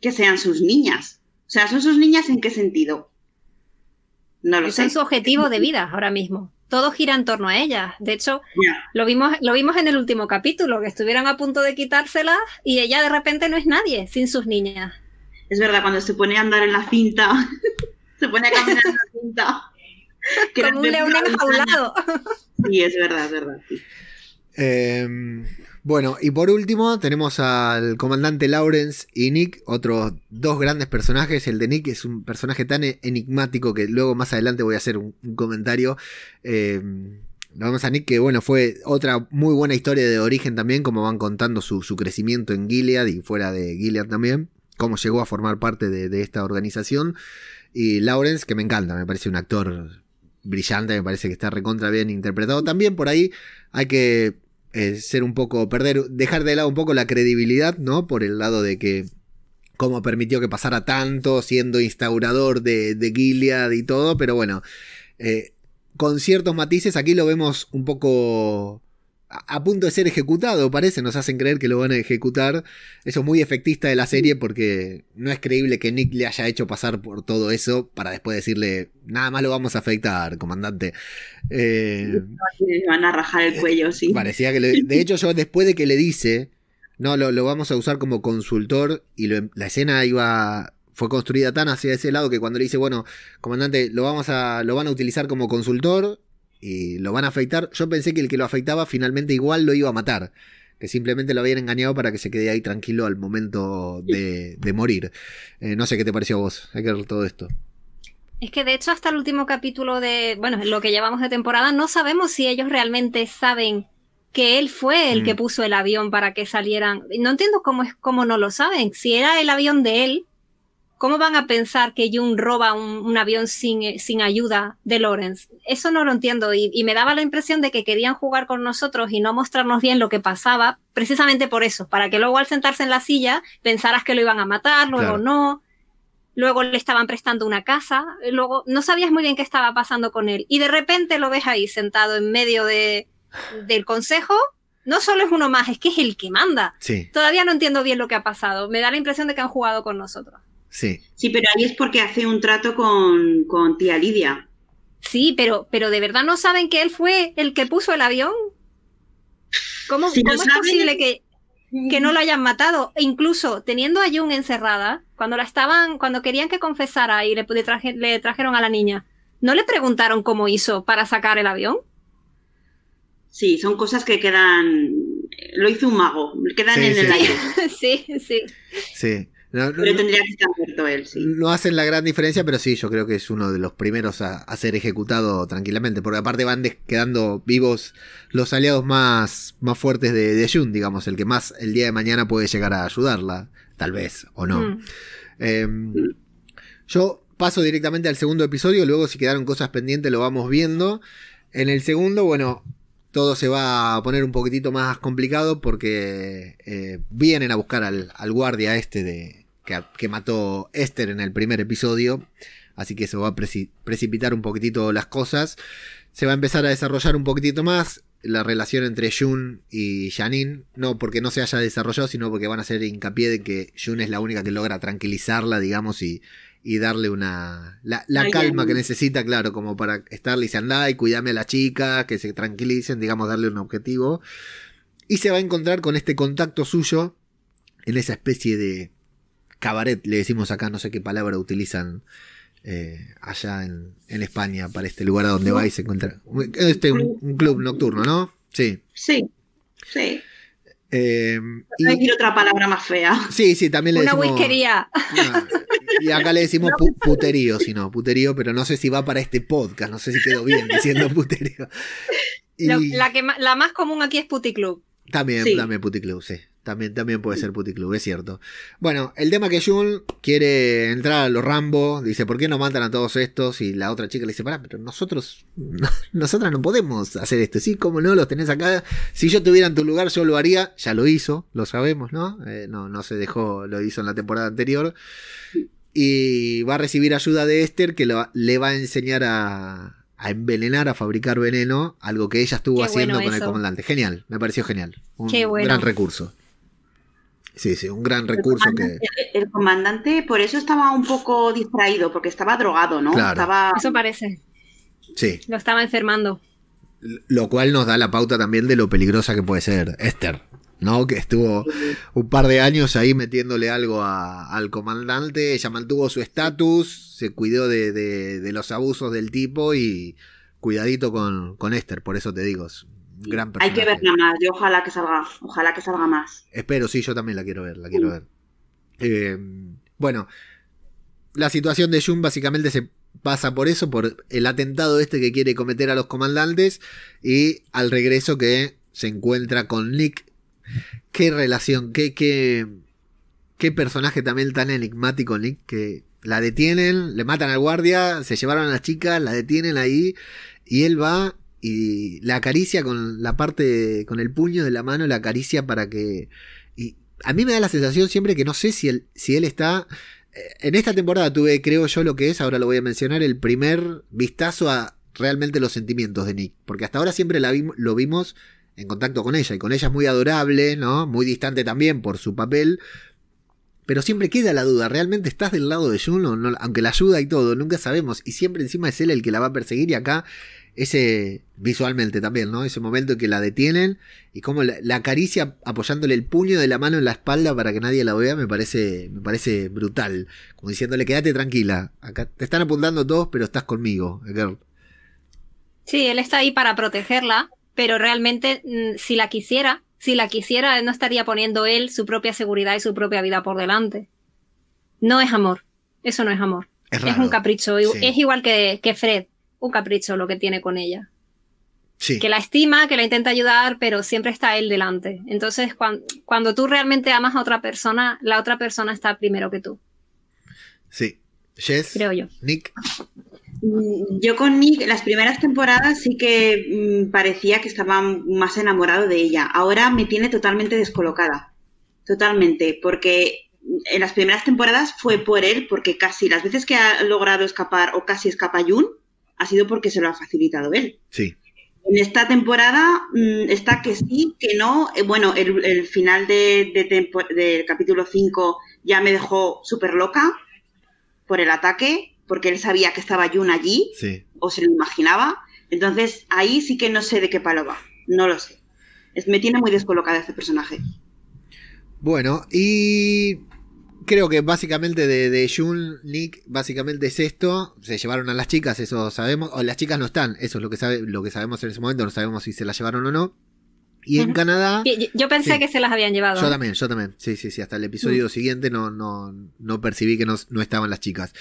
que sean sus niñas. O sea, ¿son sus niñas en qué sentido? No lo Ese sé. es su objetivo de vida ahora mismo. Todo gira en torno a ellas. De hecho, lo vimos, lo vimos en el último capítulo, que estuvieron a punto de quitárselas y ella de repente no es nadie sin sus niñas. Es verdad, cuando se pone a andar en la cinta, se pone a caminar en la cinta. Como un león enjaulado. Sí, es verdad, es verdad. sí. Eh, bueno, y por último tenemos al comandante Lawrence y Nick, otros dos grandes personajes. El de Nick es un personaje tan e- enigmático que luego más adelante voy a hacer un, comentario. Eh, vemos a Nick, que bueno, fue otra muy buena historia de origen también, como van contando su, su crecimiento en Gilead y fuera de Gilead también, cómo llegó a formar parte de, de esta organización. Y Lawrence, que me encanta, me parece un actor brillante, me parece que está recontra bien interpretado. También por ahí hay que eh, ser un poco, perder, dejar de lado un poco la credibilidad, ¿no? Por el lado de que cómo permitió que pasara tanto, siendo instaurador de, de Gilead y todo, pero bueno, eh, con ciertos matices, aquí lo vemos un poco a, punto de ser ejecutado, parece, nos hacen creer que lo van a ejecutar. Eso es muy efectista de la serie porque no es creíble que Nick le haya hecho pasar por todo eso para después decirle, nada más lo vamos a afectar, comandante. Eh, Le van a rajar el cuello, sí. Parecía que le- de hecho yo después de que le dice, no, lo, lo vamos a usar como consultor y lo- la escena iba fue construida tan hacia ese lado que cuando le dice, bueno, comandante, lo vamos a lo van a utilizar como consultor y lo van a afeitar, yo pensé que el que lo afeitaba finalmente igual lo iba a matar, que simplemente lo habían engañado para que se quede ahí tranquilo al momento de, de morir. Eh, no sé qué te pareció a vos, hay que ver todo esto. Es que de hecho hasta el último capítulo de, bueno, lo que llevamos de temporada, no sabemos si ellos realmente saben que él fue el que Mm. puso el avión para que salieran. No entiendo cómo es, cómo no lo saben. Si era el avión de él, ¿cómo van a pensar que Jung roba un, un avión sin, eh, sin ayuda de Lawrence? Eso no lo entiendo. Y, y me daba la impresión de que querían jugar con nosotros y no mostrarnos bien lo que pasaba, precisamente por eso, para que luego al sentarse en la silla pensaras que lo iban a matar, luego Claro. no. Luego le estaban prestando una casa, luego no sabías muy bien qué estaba pasando con él. Y de repente lo ves ahí sentado en medio de, del consejo. No solo es uno más, es que es el que manda. Sí, Todavía no entiendo bien lo que ha pasado. Me da la impresión de que han jugado con nosotros. Sí. Sí, pero ahí es porque hace un trato con, con tía Lidia. Sí, pero, pero de verdad no saben que él fue el que puso el avión. ¿Cómo, Si es saben- posible que, que no lo hayan matado? E incluso teniendo a Jung encerrada, cuando la estaban, cuando querían que confesara y le, le traje- le trajeron a la niña, ¿no le preguntaron cómo hizo para sacar el avión? Sí, son cosas que quedan. Lo hizo un mago, quedan Sí, en sí. el aire. sí, sí. Sí. No- Pero no- tendría que estar muerto él, sí. no hacen la gran diferencia, pero sí, yo creo que es uno de los primeros a, a ser ejecutado tranquilamente, porque aparte van des- quedando vivos los aliados más, más fuertes de, de Jun, digamos, el que más el día de mañana puede llegar a ayudarla, tal vez, o no. Mm. Eh, yo paso directamente al segundo episodio, luego si quedaron cosas pendientes lo vamos viendo. En el segundo, bueno, todo se va a poner un poquitito más complicado porque eh, vienen a buscar al, al guardia este de que, que mató Esther en el primer episodio. Así que eso va a preci- precipitar un poquitito las cosas. Se va a empezar a desarrollar un poquitito más la relación entre Jun y Janine. No porque no se haya desarrollado, sino porque van a hacer hincapié de que Jun es la única que logra tranquilizarla, digamos, y, y darle una. la, calma que necesita, claro, como para estarle y andá y cuidame a la chica, que se tranquilicen, digamos, darle un objetivo. Y se va a encontrar con este contacto suyo en esa especie de cabaret, le decimos acá, no sé qué palabra utilizan eh, allá en, en España para este lugar a donde va y se encuentra. Este, un, un club nocturno, ¿no? Sí. Sí, sí. Eh, No voy a y- decir otra palabra más fea. sí, sí, también le Una decimos. whiskería. Ah, y acá le decimos pu- puterío, si no, puterío, pero no sé si va para este podcast, no sé si quedó bien diciendo puterío. Y Lo- la, que, la más común aquí es Puticlub. también, Sí. también puticlub, sí. También, también puede ser puticlub, es cierto. Bueno, el tema que Jun quiere entrar a los Rambo, dice, ¿por qué no matan a todos estos? Y la otra chica le dice, pará, pero nosotros, no- nosotras no podemos hacer esto. Sí, cómo no, los tenés acá. Si yo estuviera en tu lugar, yo lo haría. Ya lo hizo, lo sabemos, ¿no? Eh, no, no se dejó, lo hizo en la temporada anterior. Y va a recibir ayuda de Esther, que lo- le va a enseñar a, a envenenar, a fabricar veneno, algo que ella estuvo Qué haciendo bueno con el comandante. Genial, me pareció genial. Un Qué bueno. gran recurso. Sí, sí, un gran recurso que... El, el comandante por eso estaba un poco distraído, porque estaba drogado, ¿no? Claro. Estaba... Eso parece. Sí, Lo estaba enfermando. lo cual nos da la pauta también de lo peligrosa que puede ser Esther, ¿no? Que estuvo un par de años ahí metiéndole algo a- al comandante, ella mantuvo su estatus, se cuidó de, de- de los abusos del tipo y cuidadito con, con Esther, por eso te digo, es gran Hay personaje. que verla más, yo ojalá que salga, ojalá que salga más. Espero, sí, yo también la quiero ver, la quiero ver. Eh, bueno, la situación de Jun básicamente se pasa por eso, por el atentado este que quiere cometer a los comandantes y al regreso que se encuentra con Nick. Qué relación, qué, qué, qué personaje también tan enigmático Nick que la detienen, le matan al guardia, se llevaron a la chica, la detienen ahí y él va y la acaricia con la parte, con el puño de la mano, la acaricia para que... Y a mí me da la sensación siempre que no sé si él, si él está... eh, En esta temporada tuve, creo yo, lo que es, ahora lo voy a mencionar, el primer vistazo a realmente los sentimientos de Nick. Porque hasta ahora siempre la lo vimos en contacto con ella. Y con ella es muy adorable, ¿no? Muy distante también por su papel. Pero siempre queda la duda, ¿realmente estás del lado de Jun o no? Aunque la ayuda y todo, nunca sabemos. Y siempre encima es él el que la va a perseguir y acá ese visualmente también, ¿no? Ese momento en que la detienen y como la, la acaricia apoyándole el puño de la mano en la espalda para que nadie la vea me parece me parece brutal, como diciéndole quédate tranquila, acá te están apuntando todos, pero estás conmigo, girl. Sí, él está ahí para protegerla, pero realmente mm, si la quisiera, si la quisiera, no estaría poniendo él su propia seguridad y su propia vida por delante. No es amor, eso no es amor. Es un capricho, sí. es igual que, que Fred, un capricho lo que tiene con ella. Sí. que la estima, que la intenta ayudar, pero siempre está él delante. Entonces, cuan- cuando tú realmente amas a otra persona, la otra persona está primero que tú, Sí. Jess, creo yo. Nick. Mm, Yo con Nick, las primeras temporadas sí que mm, parecía que estaba más enamorado de ella. Ahora me tiene totalmente descolocada. Totalmente. Porque en las primeras temporadas fue por él, porque casi las veces que ha logrado escapar o casi escapa Jun, ha sido porque se lo ha facilitado él. Sí. En esta temporada mm, está que sí, que no. Eh, Bueno, el, el final de, de tempo- del capítulo 5 ya me dejó súper loca por el ataque, porque él sabía que estaba Jun allí Sí. o se lo imaginaba. Entonces ahí sí que no sé de qué palo va. No lo sé. Es- me tiene muy descolocada este personaje. Bueno, y creo que básicamente de, de Jun, Nick, básicamente es esto. Se llevaron a las chicas, eso sabemos. O las chicas no están, eso es lo que, sabe, lo que sabemos en ese momento. No sabemos si se las llevaron o no. Y en. Canadá. Yo pensé Sí. que se las habían llevado. Yo también, yo también. Sí, sí, sí. Hasta el episodio siguiente no, no, no percibí que no, no estaban las chicas.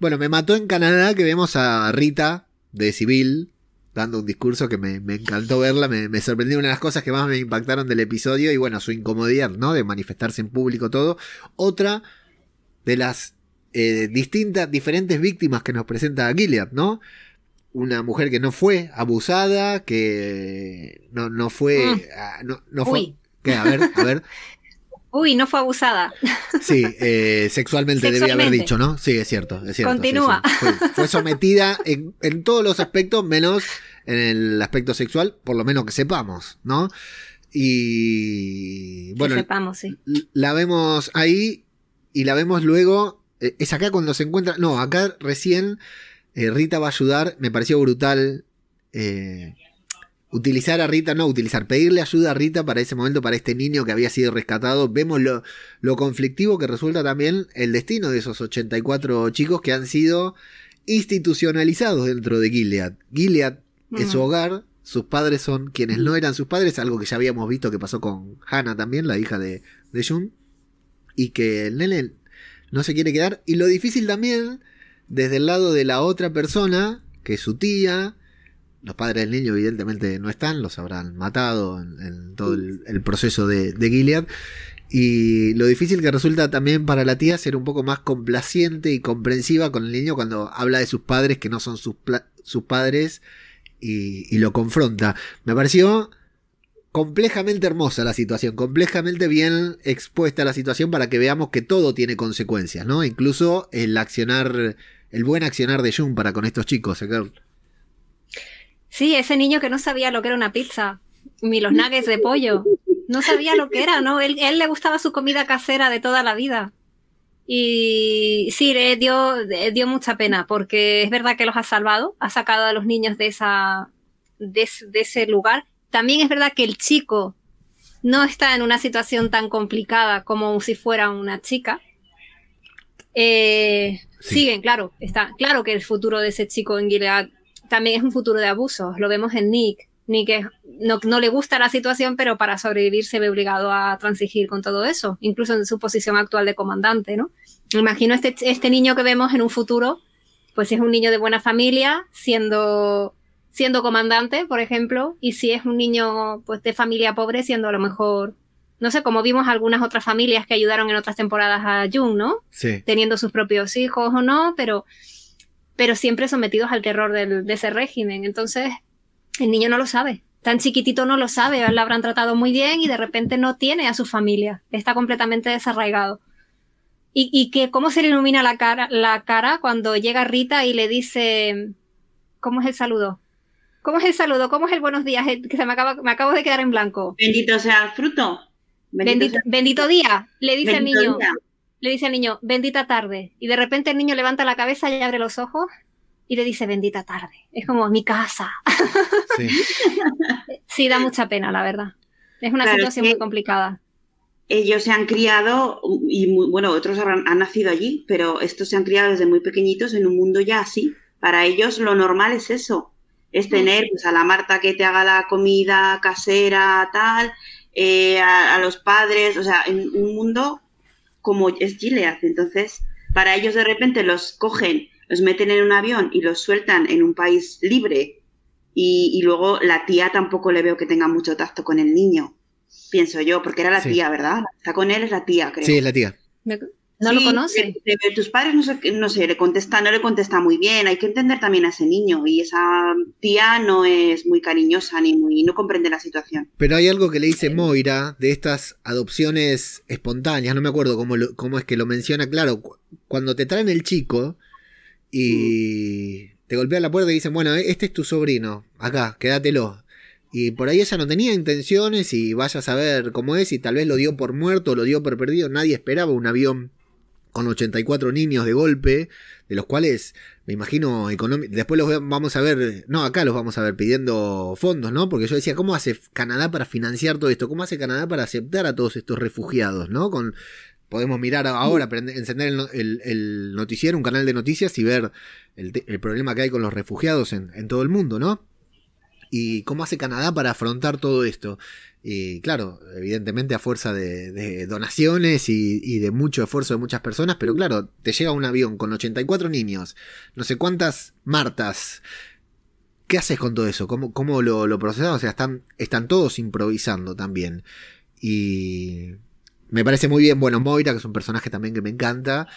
Bueno, me mató en Canadá que vemos a Rita de Civil dando un discurso que me, me encantó verla. Me, me sorprendió una de las cosas que más me impactaron del episodio. Y bueno, su incomodidad, ¿no? De manifestarse en público todo. Otra de las eh, distintas, diferentes víctimas que nos presenta Gilead, ¿no? Una mujer que no fue abusada, que no, no fue. Mm. ah, no, no fue. A ver, a ver. Uy, no fue abusada. Sí, eh, sexualmente, debía haber dicho, ¿no? Sí, es cierto. Es cierto Continúa. sí. Fue, fue sometida en, en todos los aspectos, menos en el aspecto sexual, por lo menos que sepamos, ¿no? Y que bueno, sepamos, sí. la vemos ahí y la vemos luego. eh, Es acá cuando se encuentra. No, acá recién eh, Rita va a ayudar. Me pareció brutal. Utilizar a Rita, no utilizar, pedirle ayuda a Rita para ese momento, para este niño que había sido rescatado. Vemos lo, lo conflictivo que resulta también el destino de esos 84 chicos que han sido institucionalizados dentro de Gilead. Gilead es su hogar, sus padres son quienes no eran sus padres, algo que ya habíamos visto que pasó con Hannah también, la hija de, de Jun, y que el nene no se quiere quedar. Y lo difícil también, desde el lado de la otra persona, que es su tía, los padres del niño evidentemente no están, los habrán matado en, todo el, proceso de, de Gilead. Y lo difícil que resulta también para la tía ser un poco más complaciente y comprensiva con el niño cuando habla de sus padres que no son sus, sus padres y, y lo confronta. Me pareció complejamente hermosa la situación, complejamente bien expuesta la situación para que veamos que todo tiene consecuencias, ¿no? Incluso el accionar, el buen accionar de Jun para con estos chicos. ¿Eh? Sí, ese niño que no sabía lo que era una pizza, ni los nuggets de pollo. No sabía lo que era, ¿no? Él, él le gustaba su comida casera de toda la vida. Y sí, le dio, le dio mucha pena, porque es verdad que los ha salvado, ha sacado a los niños de esa, de, ese- de ese lugar. También es verdad que el chico no está en una situación tan complicada como si fuera una chica. Eh, Sí. Siguen, claro, está claro que el futuro de ese chico en Gilead también es un futuro de abusos. Lo vemos en Nick. Nick es- no, no le gusta la situación, pero para sobrevivir se ve obligado a transigir con todo eso, incluso en su posición actual de comandante, ¿no? Imagino este, este niño que vemos en un futuro, pues si es un niño de buena familia, siendo, siendo comandante, por ejemplo, y si es un niño pues de familia pobre, siendo a lo mejor, no sé, como vimos algunas otras familias que ayudaron en otras temporadas a Jung, ¿no? Sí. teniendo sus propios hijos o no, pero, pero siempre sometidos al terror del- de ese régimen. Entonces, el niño no lo sabe. Tan chiquitito no lo sabe, lo habrán tratado muy bien y de repente no tiene a su familia. Está completamente desarraigado. Y, y que cómo se le ilumina la cara, la cara cuando llega Rita y le dice, ¿cómo es el saludo? ¿Cómo es el saludo? ¿Cómo es el buenos días? Que se me acaba, me acabo de quedar en blanco. Bendito sea el fruto. Bendito, sea- bendito día, le dice bendito el niño día. Le dice al niño, bendita tarde. Y de repente el niño levanta la cabeza y abre los ojos y le dice, bendita tarde. Es como mi casa. Sí. Sí, da mucha pena, la verdad. Es una Claro, situación es que- muy complicada. Ellos se han criado, y muy- bueno, otros han nacido allí, pero estos se han criado desde muy pequeñitos en un mundo ya así. Para ellos lo normal es eso, es tener pues, a la Marta que te haga la comida casera, tal, eh, a, a los padres, o sea, en un mundo como es Gilead. Entonces, para ellos de repente los cogen, los meten en un avión y los sueltan en un país libre Y, luego la tía tampoco le veo que tenga mucho tacto con el niño, pienso yo, porque era la tía, ¿verdad? Está con él, es la tía, creo. Sí, es la tía. No lo conoce. tus padres no sé, no sé, le contesta, no le contesta muy bien. Hay que entender también a ese niño. Y esa tía no es muy cariñosa ni muy, no comprende la situación. Pero hay algo que le dice Moira de estas adopciones espontáneas. No me acuerdo cómo, cómo es que lo menciona. Claro, cuando te traen el chico y mm. te golpean la puerta y dicen, bueno, este es tu sobrino, acá, quédatelo. Y por ahí ella no tenía intenciones y vaya a saber cómo es y tal vez lo dio por muerto, lo dio por perdido. Nadie esperaba un avión con 84 niños de golpe, de los cuales me imagino después los vamos a ver, no, acá los vamos a ver pidiendo fondos, ¿no? Porque yo decía, ¿cómo hace Canadá para financiar todo esto? ¿Cómo hace Canadá para aceptar a todos estos refugiados, ¿no? Con, podemos mirar ahora, encender el, noticiero, un canal de noticias y ver el, problema que hay con los refugiados en, en todo el mundo, ¿no? y cómo hace Canadá para afrontar todo esto. Y claro, evidentemente a fuerza de, donaciones y, de mucho esfuerzo de muchas personas, pero claro, te llega un avión con 84 niños, no sé cuántas Martas. ¿Qué haces con todo eso? ¿Cómo, cómo lo, lo procesas? O sea, están, están todos improvisando también. Y me parece muy bien, bueno, Moira, que es un personaje también que me encanta,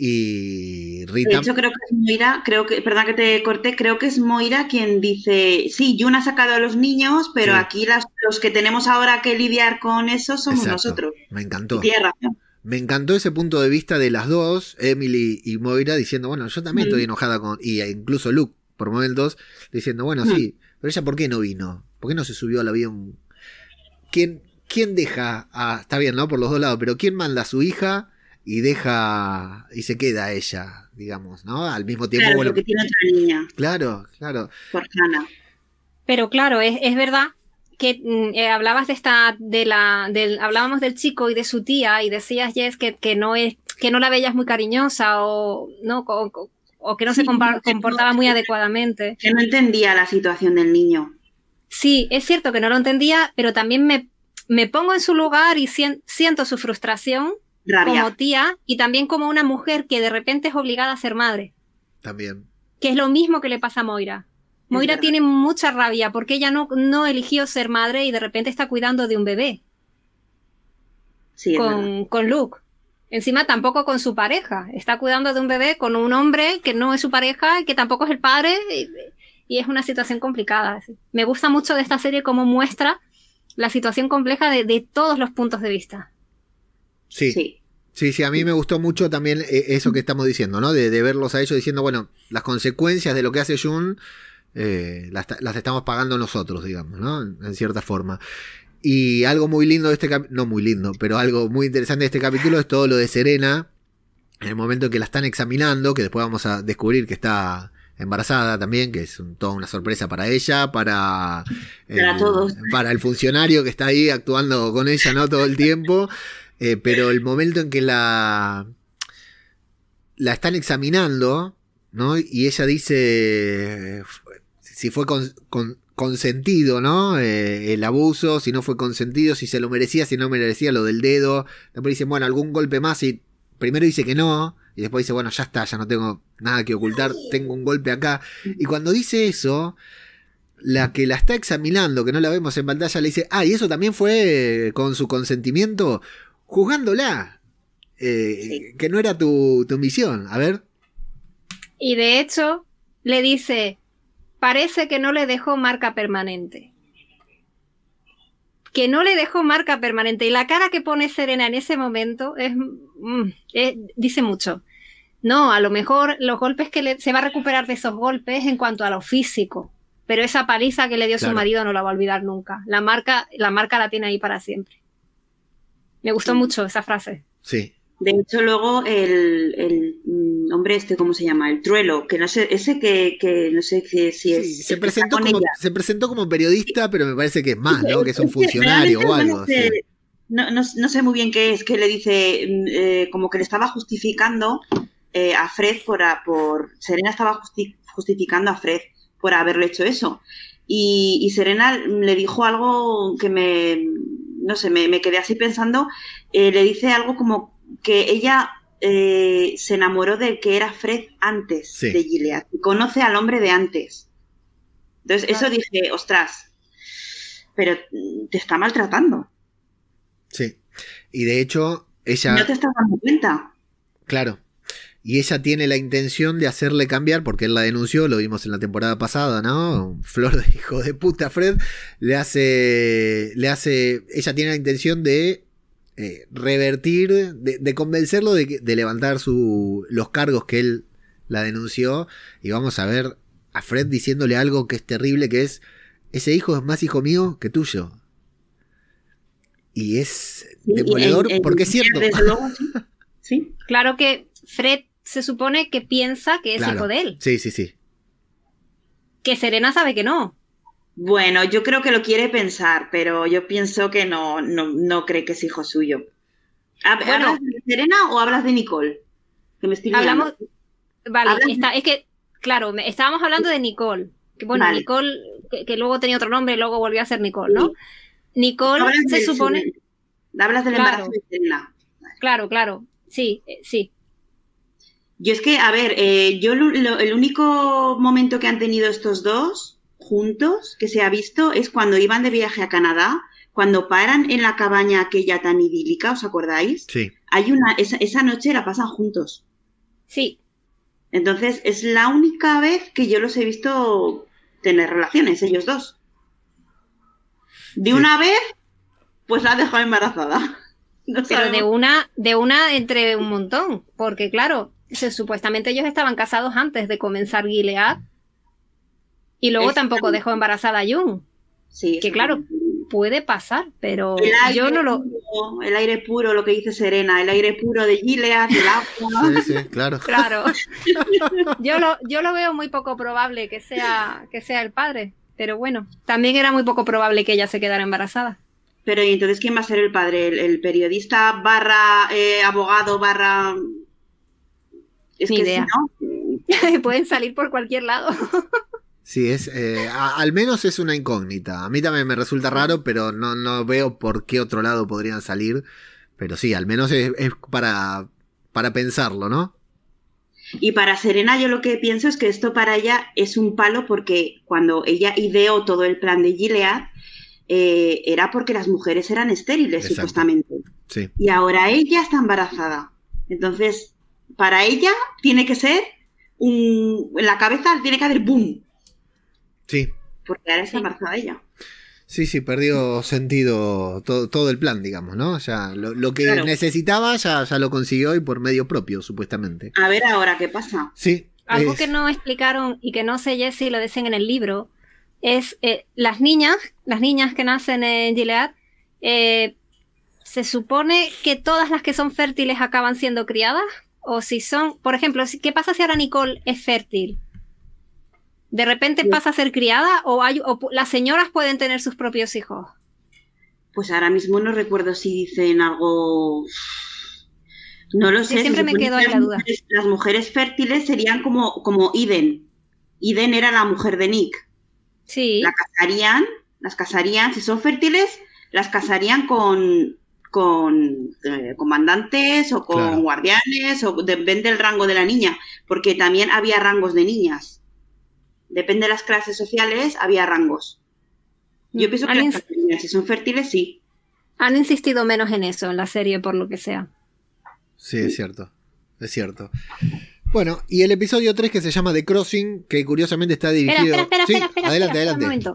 y Rita. De hecho, creo que es Moira, creo que, perdón que te corté, creo que es Moira quien dice, sí, Jun ha sacado a los niños, pero aquí las, los que tenemos ahora que lidiar con eso somos nosotros. Me encantó. Me encantó ese punto de vista de las dos, Emily y Moira, diciendo, bueno, yo también estoy enojada con, y incluso Luke, por momentos, diciendo, bueno, sí, pero ella, ¿por qué no vino? ¿Por qué no se subió al avión? ¿Quién, quién deja a, está bien, ¿no? Por los dos lados, pero ¿quién manda a su hija? Y deja y se queda ella, digamos, ¿no? Al mismo tiempo. Claro, porque tiene otra niña. Claro, claro. Por Hannah. Pero claro, es, es verdad que mm, eh, hablabas de esta, de la, del, hablábamos del chico y de su tía y decías, Jess, que, que no es, que no la veías muy cariñosa o, no, o, que no se comportaba muy adecuadamente. Que no entendía la situación del niño. Sí, es cierto que no lo entendía, pero también me, me pongo en su lugar y siento su frustración como tía y también como una mujer que de repente es obligada a ser madre. También. Que es lo mismo que le pasa a Moira. Moira tiene mucha rabia porque ella no, no eligió ser madre y de repente está cuidando de un bebé. Sí, con, con Luke. Encima tampoco con su pareja. Está cuidando de un bebé con un hombre que no es su pareja, y que tampoco es el padre. Y, es una situación complicada. Me gusta mucho de esta serie cómo muestra la situación compleja de, de todos los puntos de vista. Sí. sí. Sí, a mí me gustó mucho también eh, eso que estamos diciendo, ¿no? De, verlos a ellos diciendo, bueno, las consecuencias de lo que hace Jun eh, las, estamos pagando nosotros, digamos, ¿no? En, cierta forma. Y algo muy lindo de este capítulo, no muy lindo, pero algo muy interesante de este capítulo es todo lo de Serena, en el momento en que la están examinando, que después vamos a descubrir que está embarazada también, que es toda una sorpresa para ella, para, para todos. Para el funcionario que está ahí actuando con ella, ¿no? Todo el tiempo. Eh, pero el momento en que la, la están examinando, ¿no? Y ella dice si fue con, consentido, ¿no? Eh, el abuso, si no fue consentido, si se lo merecía, si no merecía lo del dedo. Después dice, bueno, algún golpe más y primero dice que no. Y después dice, bueno, ya está, ya no tengo nada que ocultar, tengo un golpe acá. Y cuando dice eso, la que la está examinando, que no la vemos en pantalla, le dice, ah, y eso también fue con su consentimiento juzgándola. Eh, que no era tu, tu misión. A ver. Y de hecho, le dice, parece que no le dejó marca permanente. Que no le dejó marca permanente. Y la cara que pone Serena en ese momento es, mm, dice mucho. No, a lo mejor los golpes que le, se va a recuperar de esos golpes en cuanto a lo físico. Pero esa paliza que le dio su marido no la va a olvidar nunca. La marca, la marca la tiene ahí para siempre. Me gustó mucho esa frase. Sí. De hecho, luego el, el, mm, hombre este, ¿cómo se llama? El truelo, que no sé, ese que, que no sé si, si es... se, presentó como, se presentó como periodista, pero me parece que es más, ¿no? Que es un funcionario o algo. No, no, no, sé muy bien qué es, que le dice, mm, eh, como que le estaba justificando eh, a Fred por, por... Serena estaba justificando a Fred por haberle hecho eso. Y, y Serena le dijo algo que me no sé, me, quedé así pensando, eh, le dice algo como que ella eh, se enamoró del que era Fred antes de Gilead, y conoce al hombre de antes. Entonces, eso dije, ostras, pero te está maltratando. Sí. Y de hecho, ella. No te estás dando cuenta. Claro. Y ella tiene la intención de hacerle cambiar, porque él la denunció, lo vimos en la temporada pasada, ¿no? Flor de hijo de puta Fred, le hace, le hace, ella tiene la intención de eh, revertir, de, convencerlo de, de levantar su, los cargos que él la denunció. Y vamos a ver a Fred diciéndole algo que es terrible, que es, ese hijo es más hijo mío que tuyo. Y es demoledor porque es cierto. ¿Sí? Claro que Fred se supone que piensa que es hijo de él. Sí, sí, sí. Que Serena sabe que no. Bueno, yo creo que lo quiere pensar, pero yo pienso que no, no, cree que es hijo suyo. ¿Hablas de Serena o hablas de Nicole? Que me estoy Hablamos. Vale, es que, claro, estábamos hablando de Nicole. Que, bueno, Nicole, que, luego tenía otro nombre y luego volvió a ser Nicole, ¿no? Nicole se supone. Hablas del embarazo de Serena. Claro, claro. Sí, eh, sí. Yo es que, a ver, eh, yo el único momento que han tenido estos dos juntos que se ha visto es cuando iban de viaje a Canadá, cuando paran en la cabaña aquella tan idílica, ¿os acordáis? Sí. Hay una, esa, esa noche la pasan juntos. Sí. Entonces, es la única vez que yo los he visto tener relaciones, ellos dos. De una vez, pues la ha dejado embarazada. Pero de una, de una entre un montón, porque claro, supuestamente ellos estaban casados antes de comenzar Gilead. Y luego tampoco dejó embarazada a Jung. Sí. Que claro, puede pasar, pero yo no lo. el aire puro, lo que dice Serena, el aire puro de Gilead, el agua. Sí, sí, claro. Claro. yo, lo, yo lo veo muy poco probable que sea, que sea el padre. Pero bueno, también era muy poco probable que ella se quedara embarazada. Pero ¿y entonces quién va a ser el padre? ¿El, periodista barra eh, abogado barra es Ni idea. no... Pueden salir por cualquier lado. Sí, es, eh, al menos es una incógnita. A mí también me resulta raro, pero no, no veo por qué otro lado podrían salir. Pero sí, al menos es, para, para pensarlo, ¿no? Y para Serena yo lo que pienso es que esto para ella es un palo porque cuando ella ideó todo el plan de Gilead eh, era porque las mujeres eran estériles, supuestamente. Sí. Y ahora ella está embarazada. Entonces, para ella tiene que ser un. En la cabeza tiene que haber boom. Sí. Porque ahora está embarazada ella. Sí, sí, perdió sentido todo, el plan, digamos, ¿no? Ya lo, que necesitaba ya, ya lo consiguió y por medio propio, supuestamente. A ver ahora qué pasa. Sí. Algo que no explicaron y que no sé si lo dicen en el libro es eh, las niñas, las niñas que nacen en Gilead, eh, se supone que todas las que son fértiles acaban siendo criadas o si son, por ejemplo, ¿qué pasa si ahora Nicole es fértil? ¿De repente pasa a ser criada o, hay, las señoras pueden tener sus propios hijos? Pues ahora mismo no recuerdo si dicen algo... No lo sé. siempre me quedo ahí la duda. las mujeres fértiles serían como, como Iden. Iden era la mujer de Nick. Sí. La casarían, las casarían, si son fértiles, las casarían con, con eh, comandantes o con guardianes, o depende del rango de la niña, porque también había rangos de niñas. Depende de las clases sociales, había rangos. Yo mm, pienso que las niñas, si son fértiles, sí. Han insistido menos en eso en la serie, por lo que sea. Sí, es cierto. Es cierto. Bueno, y el episodio 3 que se llama The Crossing, que curiosamente está dirigido. Espera, espera, espera, adelante, adelante. Un momento.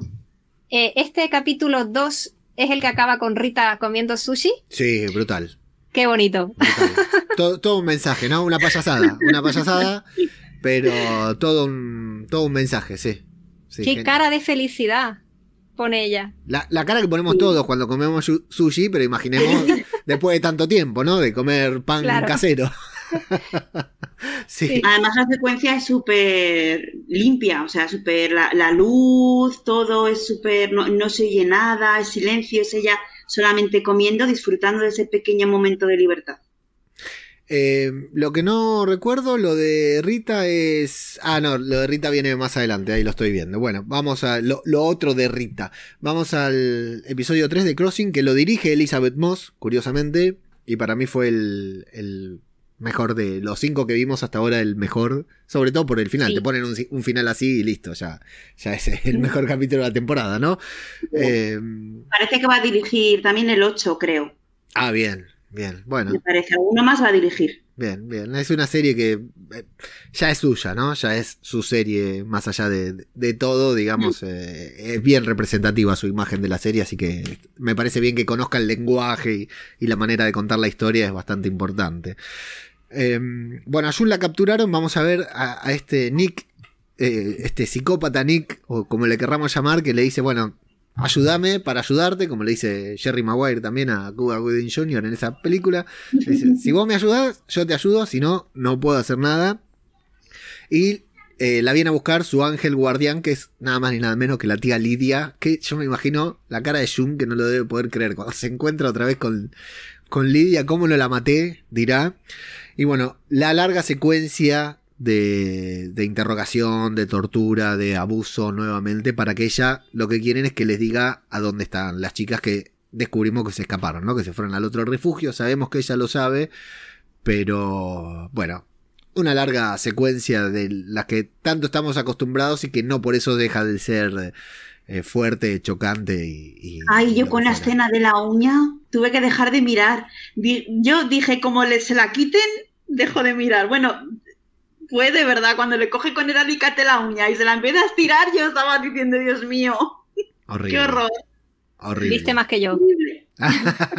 Eh, este capítulo 2 es el que acaba con Rita comiendo sushi. Sí, brutal. Qué bonito. Todo, un mensaje, ¿no? Una payasada. Una payasada, pero todo un, todo un mensaje, sí. Qué cara de felicidad pone ella. La, cara que ponemos todos cuando comemos sushi, pero imaginemos después de tanto tiempo, ¿no? De comer pan casero. sí. Además la secuencia es súper limpia, o sea, súper la, luz, todo es súper, no, se oye nada, es silencio, es ella solamente comiendo, disfrutando de ese pequeño momento de libertad. Eh, lo que no recuerdo, lo de Rita es... Ah, no, lo de Rita viene más adelante, ahí lo estoy viendo. Bueno, vamos a lo, otro de Rita. Vamos al episodio 3 de Crossing, que lo dirige Elizabeth Moss, curiosamente, y para mí fue el mejor de los cinco que vimos hasta ahora, el mejor, sobre todo por el final. Sí. Te ponen un, un final así y listo, ya, ya es el mejor capítulo de la temporada, ¿no? Eh, Parece que va a dirigir también el 8, creo. ah, bien, bien. Bueno, Me parece. Uno más va a dirigir. bien, bien. Es una serie que eh, ya es suya, ¿no? Ya es su serie, más allá de, de todo, digamos, eh, es bien representativa su imagen de la serie, así que me parece bien que conozca el lenguaje y, y la manera de contar la historia, es bastante importante. Eh, bueno, a Jun la capturaron, vamos a ver a, a este Nick, eh, este psicópata Nick, o como le querramos llamar, que le dice, bueno, ayúdame para ayudarte, como le dice Jerry Maguire también a Cuba Gooding Jr. en esa película. Le dice, si vos me ayudás, yo te ayudo, si no, no puedo hacer nada. Y eh, la viene a buscar su ángel guardián, que es nada más ni nada menos que la tía Lidia, que yo me imagino la cara de Jun, que no lo debe poder creer, cuando se encuentra otra vez con, con Lidia, ¿cómo no la maté? dirá. Y bueno, la larga secuencia de, de interrogación, de tortura, de abuso nuevamente, para que ella lo que quieren es que les diga a dónde están las chicas que descubrimos que se escaparon, ¿no? Que se fueron al otro refugio, sabemos que ella lo sabe, pero bueno, una larga secuencia de las que tanto estamos acostumbrados y que no por eso deja de ser eh, fuerte, chocante y... y- Ay, y yo con la fuera. escena de la uña tuve que dejar de mirar. Yo dije, como le, se la quiten, dejo de mirar. Bueno, fue de verdad, cuando le coge con el alicate la uña y se la empieza a estirar, yo estaba diciendo, Dios mío, Horrible. qué horror. Horrible. Viste más que yo.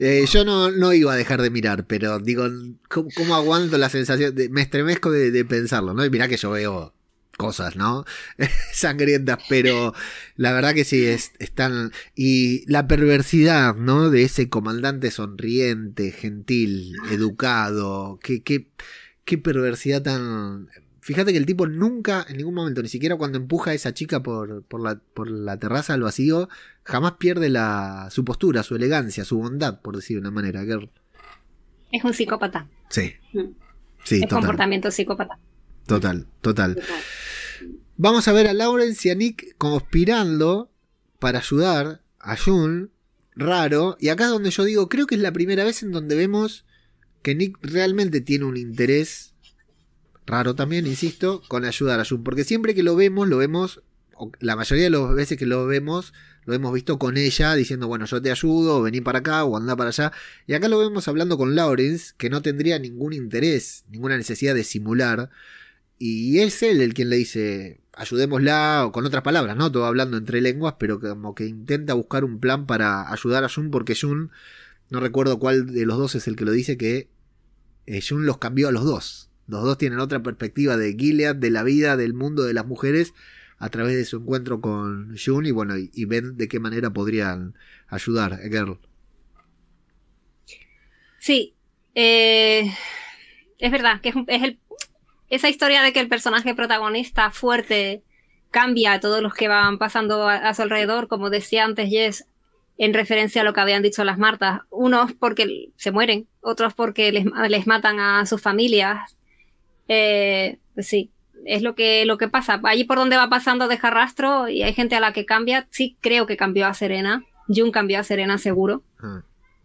Eh, yo no, no iba a dejar de mirar, pero digo, ¿cómo, cómo aguanto la sensación? De, me estremezco de, de pensarlo, ¿no? Y mirá que yo veo cosas, ¿no? Sangrientas, pero la verdad que sí, es, están... Y la perversidad, ¿no? De ese comandante sonriente, gentil, educado, qué, qué, qué perversidad tan... Fíjate que el tipo nunca, en ningún momento, ni siquiera cuando empuja a esa chica por, por, la, por la terraza al vacío, jamás pierde la, su postura, su elegancia, su bondad, por decir de una manera. que- Es un psicópata. Sí, Mm. sí, es total, comportamiento psicópata. total, total. Vamos a ver a Lawrence y a Nick conspirando para ayudar a Jun, raro, y acá es donde yo digo, creo que es la primera vez en donde vemos que Nick realmente tiene un interés, raro también, insisto, con ayudar a Jun, porque siempre que lo vemos, lo vemos, la mayoría de las veces que lo vemos, lo hemos visto con ella diciendo, bueno, yo te ayudo, vení para acá o anda para allá, y acá lo vemos hablando con Lawrence, que no tendría ningún interés, ninguna necesidad de simular, y es él el quien le dice, ayudémosla, o con otras palabras, ¿no? Todo hablando entre lenguas, pero como que intenta buscar un plan para ayudar a Jun, porque Jun, no recuerdo cuál de los dos es el que lo dice, que eh, Jun los cambió a los dos. Los dos tienen otra perspectiva de Gilead, de la vida, del mundo de las mujeres, a través de su encuentro con Jun, y bueno, y, ven de qué manera podrían ayudar a Girl. Sí, eh, es verdad que es, un- es el, esa historia de que el personaje protagonista fuerte cambia a todos los que van pasando a, a su alrededor, como decía antes Jess, en referencia a lo que habían dicho las Martas. Unos porque se mueren, otros porque les, les matan a sus familias. Eh, pues sí, es lo que, lo que pasa. Allí por donde va pasando deja rastro y hay gente a la que cambia. Sí, creo que cambió a Serena. Jun cambió a Serena seguro. Ah,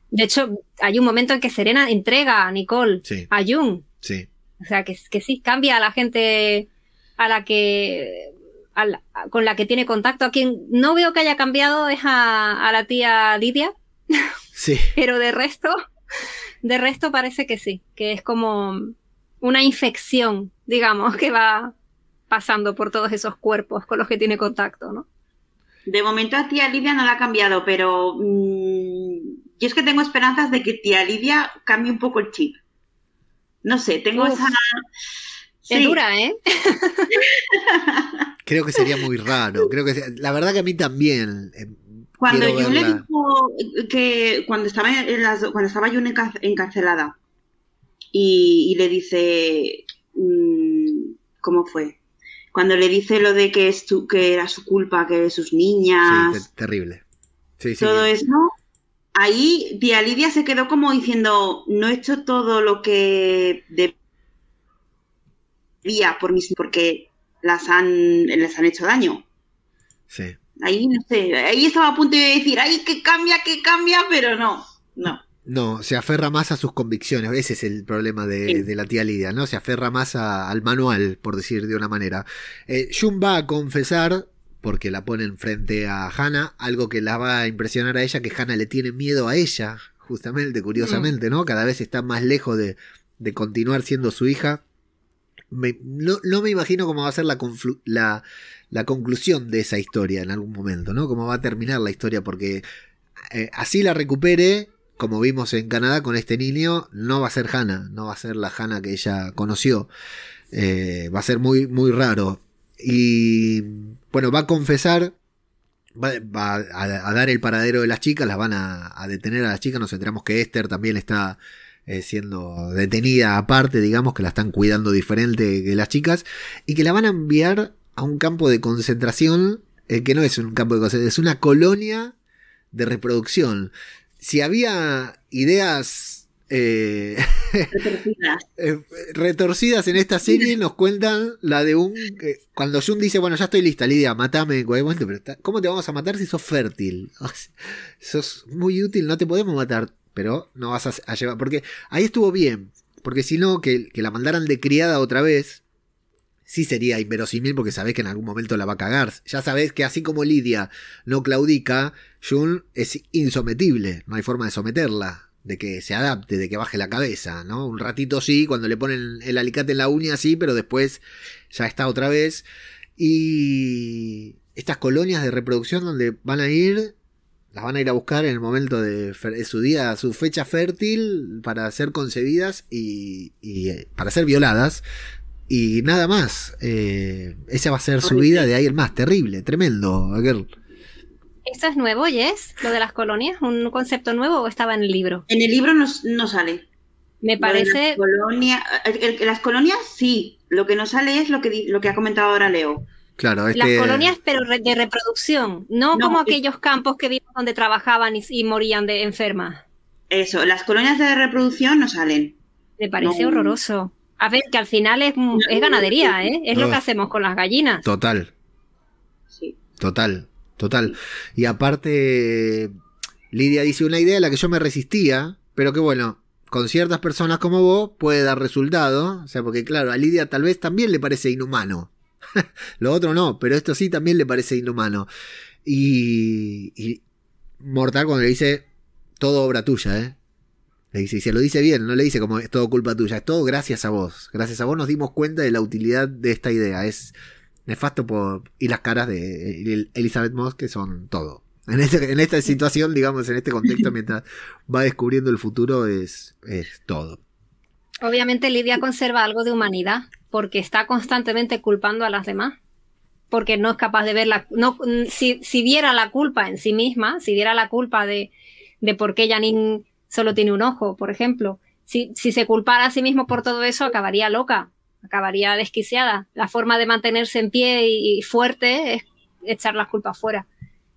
De hecho, hay un momento en que Serena entrega a Nicole sí, a Jung. sí. O sea, que, que sí cambia a la gente a la que a la- a- con la que tiene contacto. A quien no veo que haya cambiado es a, a la tía Lidia, Sí, pero de resto, de resto parece que sí, que es como una infección, digamos, que va pasando por todos esos cuerpos con los que tiene contacto, ¿no? De momento a tía Lidia no la ha cambiado, pero mm, yo es que tengo esperanzas de que tía Lidia cambie un poco el chip. No sé, tengo Uf. esa... Es Sí. dura, ¿eh? creo que sería muy raro. Creo que la verdad que a mí también. eh, Cuando quiero le dijo que cuando estaba en las, cuando estaba encarcelada y, y le dice mm, ¿cómo fue? Cuando le dice lo de que es tu- que era su culpa, que sus Sí, niñas, te- terrible. Sí, sí. todo eso, ahí tía Lidia se quedó como diciendo no he hecho todo lo que debía por mis porque las han les han hecho daño. sí. Ahí no sé, ahí estaba a punto de decir, ay, que cambia, que cambia, pero no, no. No, se aferra más a sus convicciones. Ese es el problema de, la tía Lidia, ¿no? Se aferra más al manual, por decir de una manera. Eh, Jun va a confesar, porque la ponen frente a Hannah, algo que la va a impresionar a ella, que Hannah le tiene miedo a ella, justamente, curiosamente, ¿no? Cada vez está más lejos de, continuar siendo su hija. no, me imagino cómo va a ser la, la, la, conclusión de esa historia en algún momento, ¿no? Cómo va a terminar la historia, porque eh, así la recupere como vimos en Canadá con este niño, no va a ser Hannah, no va a ser la Hannah que ella conoció. Eh, va a ser muy, muy raro. Y bueno, va a confesar, va, a, dar el paradero de las chicas, las van a, detener a las chicas. Nos enteramos que Esther también está eh, siendo detenida aparte, digamos, que la están cuidando diferente que las chicas, y que la van a enviar a un campo de concentración, eh, que no es un campo de concentración, es una colonia de reproducción si había ideas eh, eh, retorcidas. en esta serie, nos cuentan la de un. cuando Jun dice, bueno, ya estoy lista, Lidia, matame en cualquier momento, pero ¿cómo te vamos a matar si sos fértil? sos muy útil, no te podemos matar, pero no vas a, llevar. Porque ahí estuvo bien, porque si no, que, que la mandaran de criada otra vez, sí sería inverosímil porque sabés que en algún momento la va a cagar. Ya sabés que así como Lidia no claudica, Jun es insometible, no hay forma de someterla, de que se adapte, de que baje la cabeza, ¿no? Un ratito sí, cuando le ponen el alicate en la uña sí, pero después ya está otra vez. Y estas colonias de reproducción donde van a ir, las van a ir a buscar en el momento de, su día, su fecha fértil para ser concebidas y, y eh, para ser violadas y nada más. Eh, esa va a ser su vida de ahí el más. Terrible, tremendo, girl. ¿Esto es nuevo, Jess? ¿Lo de las colonias? ¿Un concepto nuevo o estaba en el libro? En el libro no, sale. Me parece. Las, colonias sí. Lo que no sale es lo que, lo que ha comentado ahora Leo. Claro, Las colonias, pero de reproducción, no, como aquellos campos que vimos donde trabajaban y, morían de enfermas. Eso, las colonias de reproducción no salen. Me parece horroroso. A ver, que al final es, ganadería, ¿eh? Es lo que hacemos con las gallinas. Total. Sí. Total, total. Y aparte, Lidia dice una idea a la que yo me resistía, pero que bueno, con ciertas personas como vos puede dar resultado. O sea, porque claro, a Lidia tal vez también le parece inhumano. lo otro no, pero esto sí también le parece inhumano. Y, y Mortal cuando le dice, todo obra tuya, ¿eh? Le dice, y se lo dice bien, no le dice como es todo culpa tuya, es todo gracias a vos. Gracias a vos nos dimos cuenta de la utilidad de esta idea. Es nefasto por. Y las caras de Elizabeth Moss, que son todo. En, este, en esta situación, digamos, en este contexto, mientras va descubriendo el futuro, es, es todo. Obviamente Lidia conserva algo de humanidad, porque está constantemente culpando a las demás. Porque no es capaz de ver la. No, si, si viera la culpa en sí misma, si viera la culpa de, de por qué Janine solo tiene un ojo, por ejemplo. Si, si se culpara a sí mismo por todo eso, acabaría loca, acabaría desquiciada. La forma de mantenerse en pie y, fuerte es echar las culpas fuera.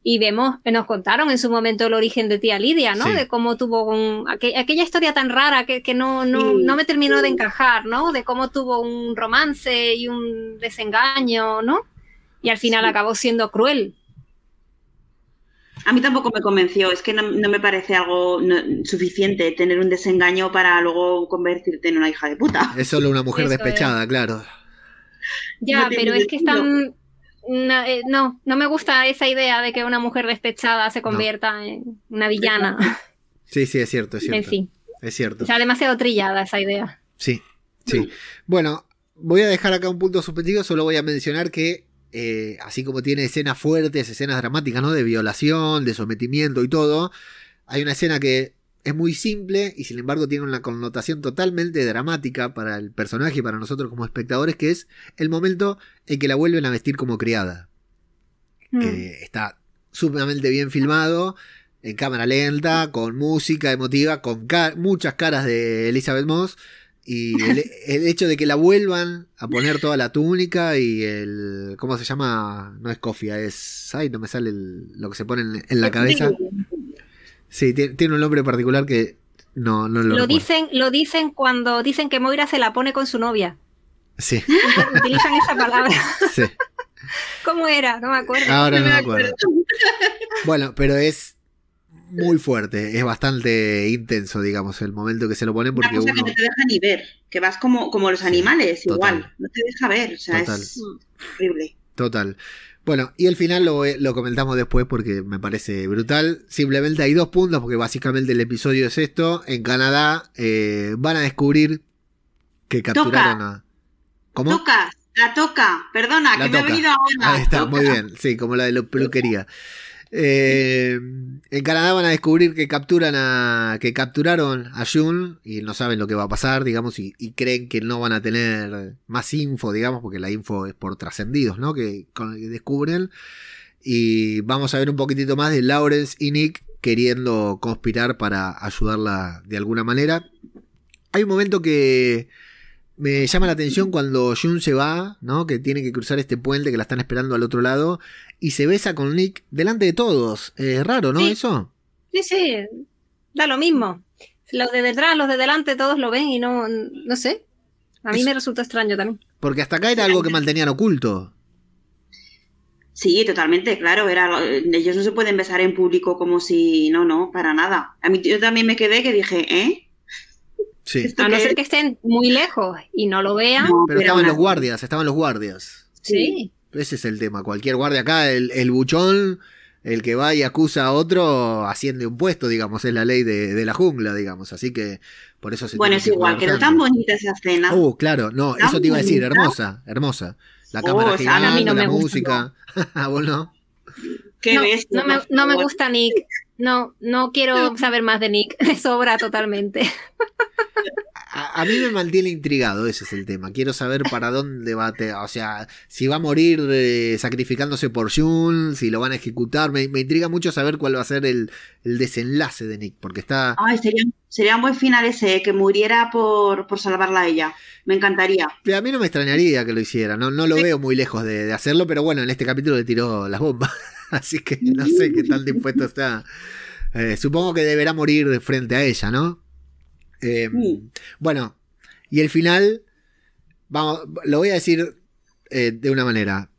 Y vemos, nos contaron en su momento el origen de tía Lidia, ¿no? De cómo tuvo un, aquella historia tan rara que, que no, no, no, me terminó de encajar, ¿no? De cómo tuvo un romance y un desengaño, ¿no? Y al final acabó siendo cruel. A mí tampoco me convenció, es que no, me parece algo suficiente tener un desengaño para luego convertirte en una hija de puta. Es solo una mujer despechada, claro. Ya, pero es que están... Eh, no, no, me gusta esa idea de que una mujer despechada se convierta en una villana. Sí, sí, es cierto, es cierto. En fin. Es cierto. O sea, demasiado trillada esa idea. Sí, sí. Bueno, voy a dejar acá un punto suspendido, solo voy a mencionar que eh, así como tiene escenas fuertes, escenas dramáticas, ¿no? De violación, de sometimiento y todo, hay una escena que es muy simple y sin embargo tiene una connotación totalmente dramática para el personaje y para nosotros como espectadores, que es el momento en que la vuelven a vestir como criada. Mm. está sumamente bien filmado, en cámara lenta, con música emotiva, con muchas caras de Elizabeth Moss y el, hecho de que la vuelvan a poner toda la túnica y el. ¿Cómo se llama? No es cofia, es. Ay, no me sale lo que se pone en, la cabeza. Sí, tiene, un nombre particular que no, no lo. Lo dicen, lo dicen cuando dicen que Moira se la pone con su novia. Sí. Utilizan esa palabra. Sí. ¿Cómo era? No me acuerdo. Ahora no, me acuerdo. Bueno, pero es muy fuerte, es bastante intenso, digamos, el momento que se lo ponen porque Una cosa uno... que no te deja ni ver, que vas como, como los animales, igual, no te deja ver, o sea, Total. es horrible. Total. Bueno, y el final lo, lo comentamos después porque me parece brutal. Simplemente hay dos puntos porque básicamente el episodio es esto. En Canadá eh, van a descubrir que capturaron a... ¿Cómo? Toca, la toca, perdona, La que me toca. he venido ahora. Ahí está, Toca. muy bien. Sí, como la de la peluquería. Eh, en Canadá van a descubrir que capturan a. que capturaron a Jun y no saben lo que va a pasar, digamos, y, creen que no van a tener más info, digamos, porque la info es por trascendidos, ¿no? Que, que descubren. Y vamos a ver un poquitito más de Lawrence y Nick queriendo conspirar para ayudarla de alguna manera. Hay un momento que me llama la atención cuando Jun se va, ¿no? Que tiene que cruzar este puente que la están esperando al otro lado y se besa con Nick delante de todos. Es raro, ¿no? Sí. Eso. Sí, sí, da lo mismo. Los de detrás, los de delante, todos lo ven y no, no sé. A mí me resultó extraño también. Porque hasta acá era algo que mantenían oculto. Sí, totalmente, claro. Era, ellos no se pueden besar en público como si. No, no, para nada. A mí yo también me quedé que dije, ¿eh? Sí. ¿Esto A no ser que estén muy lejos y no lo vean. No, Pero pero estaban los guardias, estaban los guardias. Sí. Ese es el tema. Cualquier guardia acá, el, el buchón, el que va y acusa a otro, asciende un puesto, digamos. Es la ley de, de la jungla, digamos. Así que por eso se Bueno, es igual, quedó tan bonita esa escena. Uh, claro, no, eso te iba a decir, bonita. hermosa, hermosa. La Oh, cámara a gigante, no la música. ¿A vos no? Qué no, bestia, no me, no me gusta Nick. No, no quiero saber más de Nick. Me sobra totalmente. A, a mí me mantiene intrigado, ese es el tema. Quiero saber para dónde va, te- o sea, si va a morir eh, sacrificándose por Jun, si lo van a ejecutar. Me, me intriga mucho saber cuál va a ser el, el desenlace de Nick, porque está... Ay, sería, sería un buen final ese, que muriera por, por salvarla a ella. Me encantaría. A mí no me extrañaría que lo hiciera, no, no lo veo muy lejos de, de hacerlo, pero bueno, en este capítulo le tiró las bombas, así que no sé qué tan dispuesto está. Eh, supongo que deberá morir frente a ella, ¿no? Eh, Mm. Bueno, y el final, vamos, lo voy a decir eh, de una manera.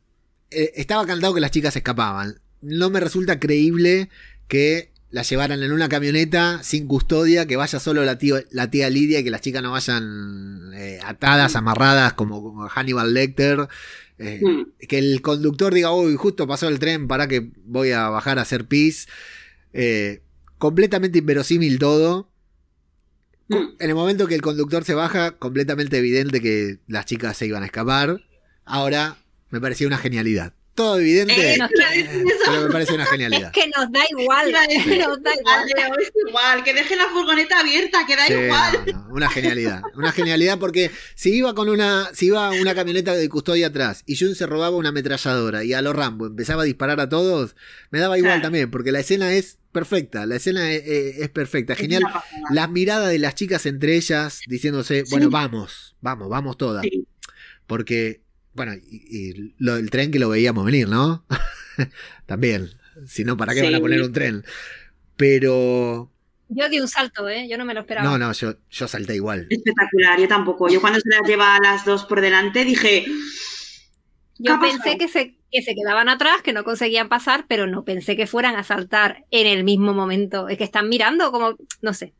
Eh, estaba cantado que las chicas escapaban. No me resulta creíble que la llevaran en una camioneta sin custodia, que vaya solo la, tío- la tía Lidia y que las chicas no vayan eh, atadas, amarradas como, como Hannibal Lecter. Eh, Mm. Que el conductor diga, uy, justo pasó el tren, para que voy a bajar a hacer pis. Eh, completamente inverosímil todo. Mm. En el momento que el conductor se baja, completamente evidente que las chicas se iban a escapar. Ahora me parecía una genialidad. Todo evidente, Eh, pero me parece una Es genialidad. que nos da igual. Decir, Nos da igual. Es igual, que deje la furgoneta abierta, que da Sí, igual. no, no, una genialidad. Una genialidad porque si iba con una, si iba una camioneta de custodia atrás y Jun se robaba una ametralladora y a lo Rambo empezaba a disparar a todos, me daba igual Claro. también, porque la escena es perfecta, la escena es, es- es perfecta, Es genial. pasada. Las miradas de las chicas entre ellas diciéndose, Sí. bueno, vamos, vamos, vamos todas. Sí. Porque, bueno, y, y lo del tren que lo veíamos venir, ¿no? También. Si no, ¿para qué van a poner un tren? Pero. Yo di un salto, ¿eh? Yo no me lo esperaba. No, no, yo, yo salté igual. Espectacular, yo tampoco. Yo cuando se las lleva a las dos por delante dije, ¿Qué Yo pensé que se, que se quedaban atrás, que no conseguían pasar, pero no pensé que fueran a saltar en el mismo momento. Es que están mirando como, no sé.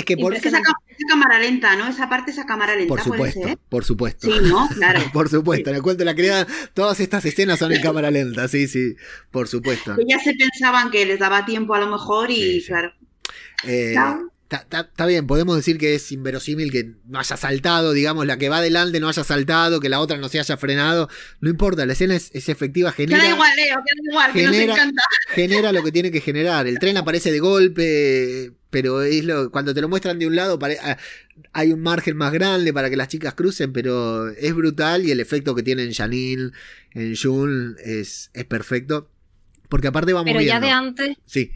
Es que por, es que esa, esa cámara lenta, ¿no? Esa parte, esa cámara lenta por puede supuesto, ser. por supuesto. Sí, ¿no? Claro. Por supuesto, en el cuento de la criada, todas estas escenas son en cámara lenta, sí, sí, por supuesto. Que ya se pensaban que les daba tiempo a lo mejor y Sí, sí. claro. Eh. Está bien, podemos decir que es inverosímil que no haya saltado, digamos, la que va adelante no haya saltado, que la otra no se haya frenado. No importa, la escena es, es efectiva, genera, Queda igual, Leo, queda igual, que genera- nos encanta. genera lo que tiene que generar. El tren aparece de golpe, pero es lo, cuando te lo muestran de un lado pare- ah, hay un margen más grande para que las chicas crucen, pero es brutal y el efecto que tiene en Janine, en Jun, es, es perfecto. Porque aparte vamos Pero ya viendo. de antes, Sí,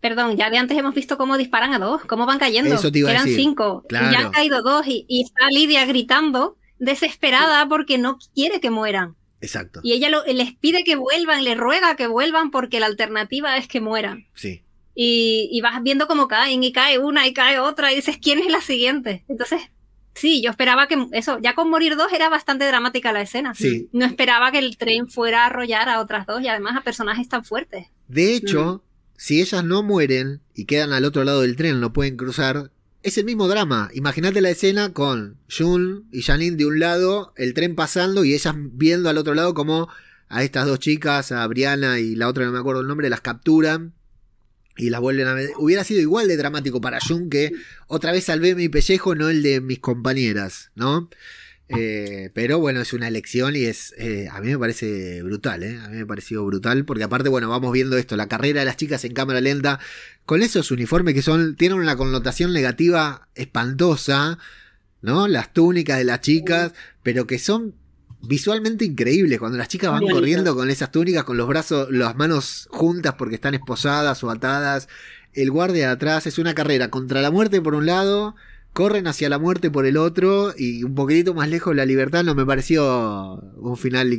perdón, ya de antes hemos visto cómo disparan a dos, cómo van cayendo. Eso te iba a Eran decir. cinco. Y Claro. ya han caído dos y, y está Lidia gritando, desesperada porque no quiere que mueran. exacto. Y ella lo- les pide que vuelvan, le ruega que vuelvan porque la alternativa es que mueran. Sí. Y, y vas viendo cómo caen y cae una y cae otra y dices, ¿quién es la siguiente? Entonces, sí, yo esperaba que eso, ya con morir dos era bastante dramática la escena. Sí. No esperaba que el tren fuera a arrollar a otras dos y además a personajes tan fuertes. De hecho, si ellas no mueren y quedan al otro lado del tren, no pueden cruzar, es el mismo drama. Imagínate la escena con Jun y Janine de un lado, el tren pasando y ellas viendo al otro lado como a estas dos chicas, a Brianna y la otra no me acuerdo el nombre, las capturan y las vuelven a ver. Hubiera sido igual de dramático para Jun que otra vez salvé mi pellejo, no el de mis compañeras, ¿no? Eh, pero bueno, es una elección y es. Eh, a mí me parece brutal, ¿eh? A mí me ha parecido brutal. Porque aparte, bueno, vamos viendo esto: la carrera de las chicas en cámara lenta. Con esos uniformes que son. Tienen una connotación negativa espantosa. ¿No? Las túnicas de las chicas. Pero que son visualmente increíbles. Cuando las chicas van corriendo con esas túnicas, con los brazos, las manos juntas porque están esposadas o atadas. El guardia de atrás es una carrera contra la muerte por un lado corren hacia la muerte por el otro y un poquitito más lejos la libertad no me pareció un final.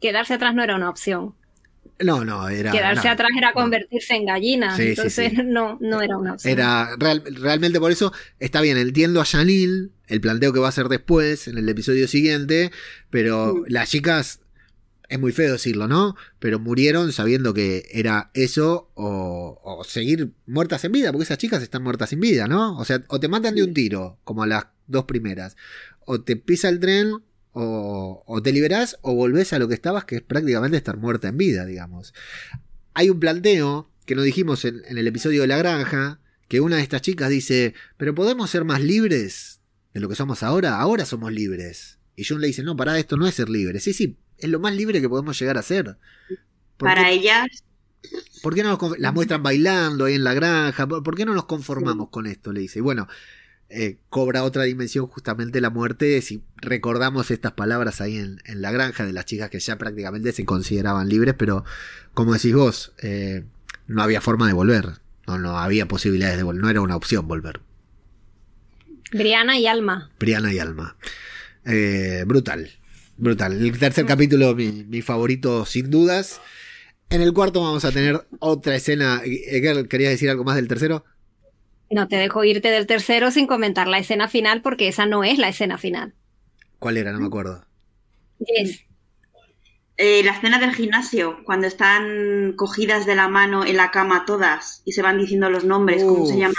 quedarse atrás no era una opción. No, no, era. Quedarse atrás era convertirse en gallina. entonces No, no era una opción. Era realmente por eso está bien, entiendo a Janil, el planteo que va a hacer después, en el episodio siguiente, pero mm. las chicas es muy feo decirlo, ¿no? Pero murieron sabiendo que era eso o, seguir muertas en vida, porque esas chicas están muertas en vida, ¿no? O sea, o te matan de un tiro, como las dos primeras, o te pisa el tren, o, o te liberás, o volvés a lo que estabas, que es prácticamente estar muerta en vida, digamos. Hay un planteo que nos dijimos en, en el episodio de La Granja, que una de estas chicas dice, pero podemos ser más libres de lo que somos ahora, ahora somos libres. Y Jun le dice, no, para esto no es ser libre. Sí, sí, es lo más libre que podemos llegar a ser. Para ellas. ¿Por qué no nos las muestran bailando ahí en la granja? ¿Por, qué no nos conformamos con esto? Le dice. Y bueno, eh, cobra otra dimensión justamente la muerte si recordamos estas palabras ahí en, la granja de las chicas que ya prácticamente se consideraban libres, pero como decís vos, eh, no había forma de volver. No, no había posibilidades de volver. No era una opción volver. Briana y Alma. Briana y Alma. Eh, brutal. Brutal. El tercer capítulo, mi, favorito sin dudas. En el cuarto vamos a tener otra escena. ¿Querías decir algo más del tercero? No te dejo irte del tercero sin comentar la escena final porque esa no es la escena final. ¿Cuál era? No me acuerdo. Yes. Eh, la escena del gimnasio, cuando están cogidas de la mano en la cama todas y se van diciendo los nombres, cómo se llaman.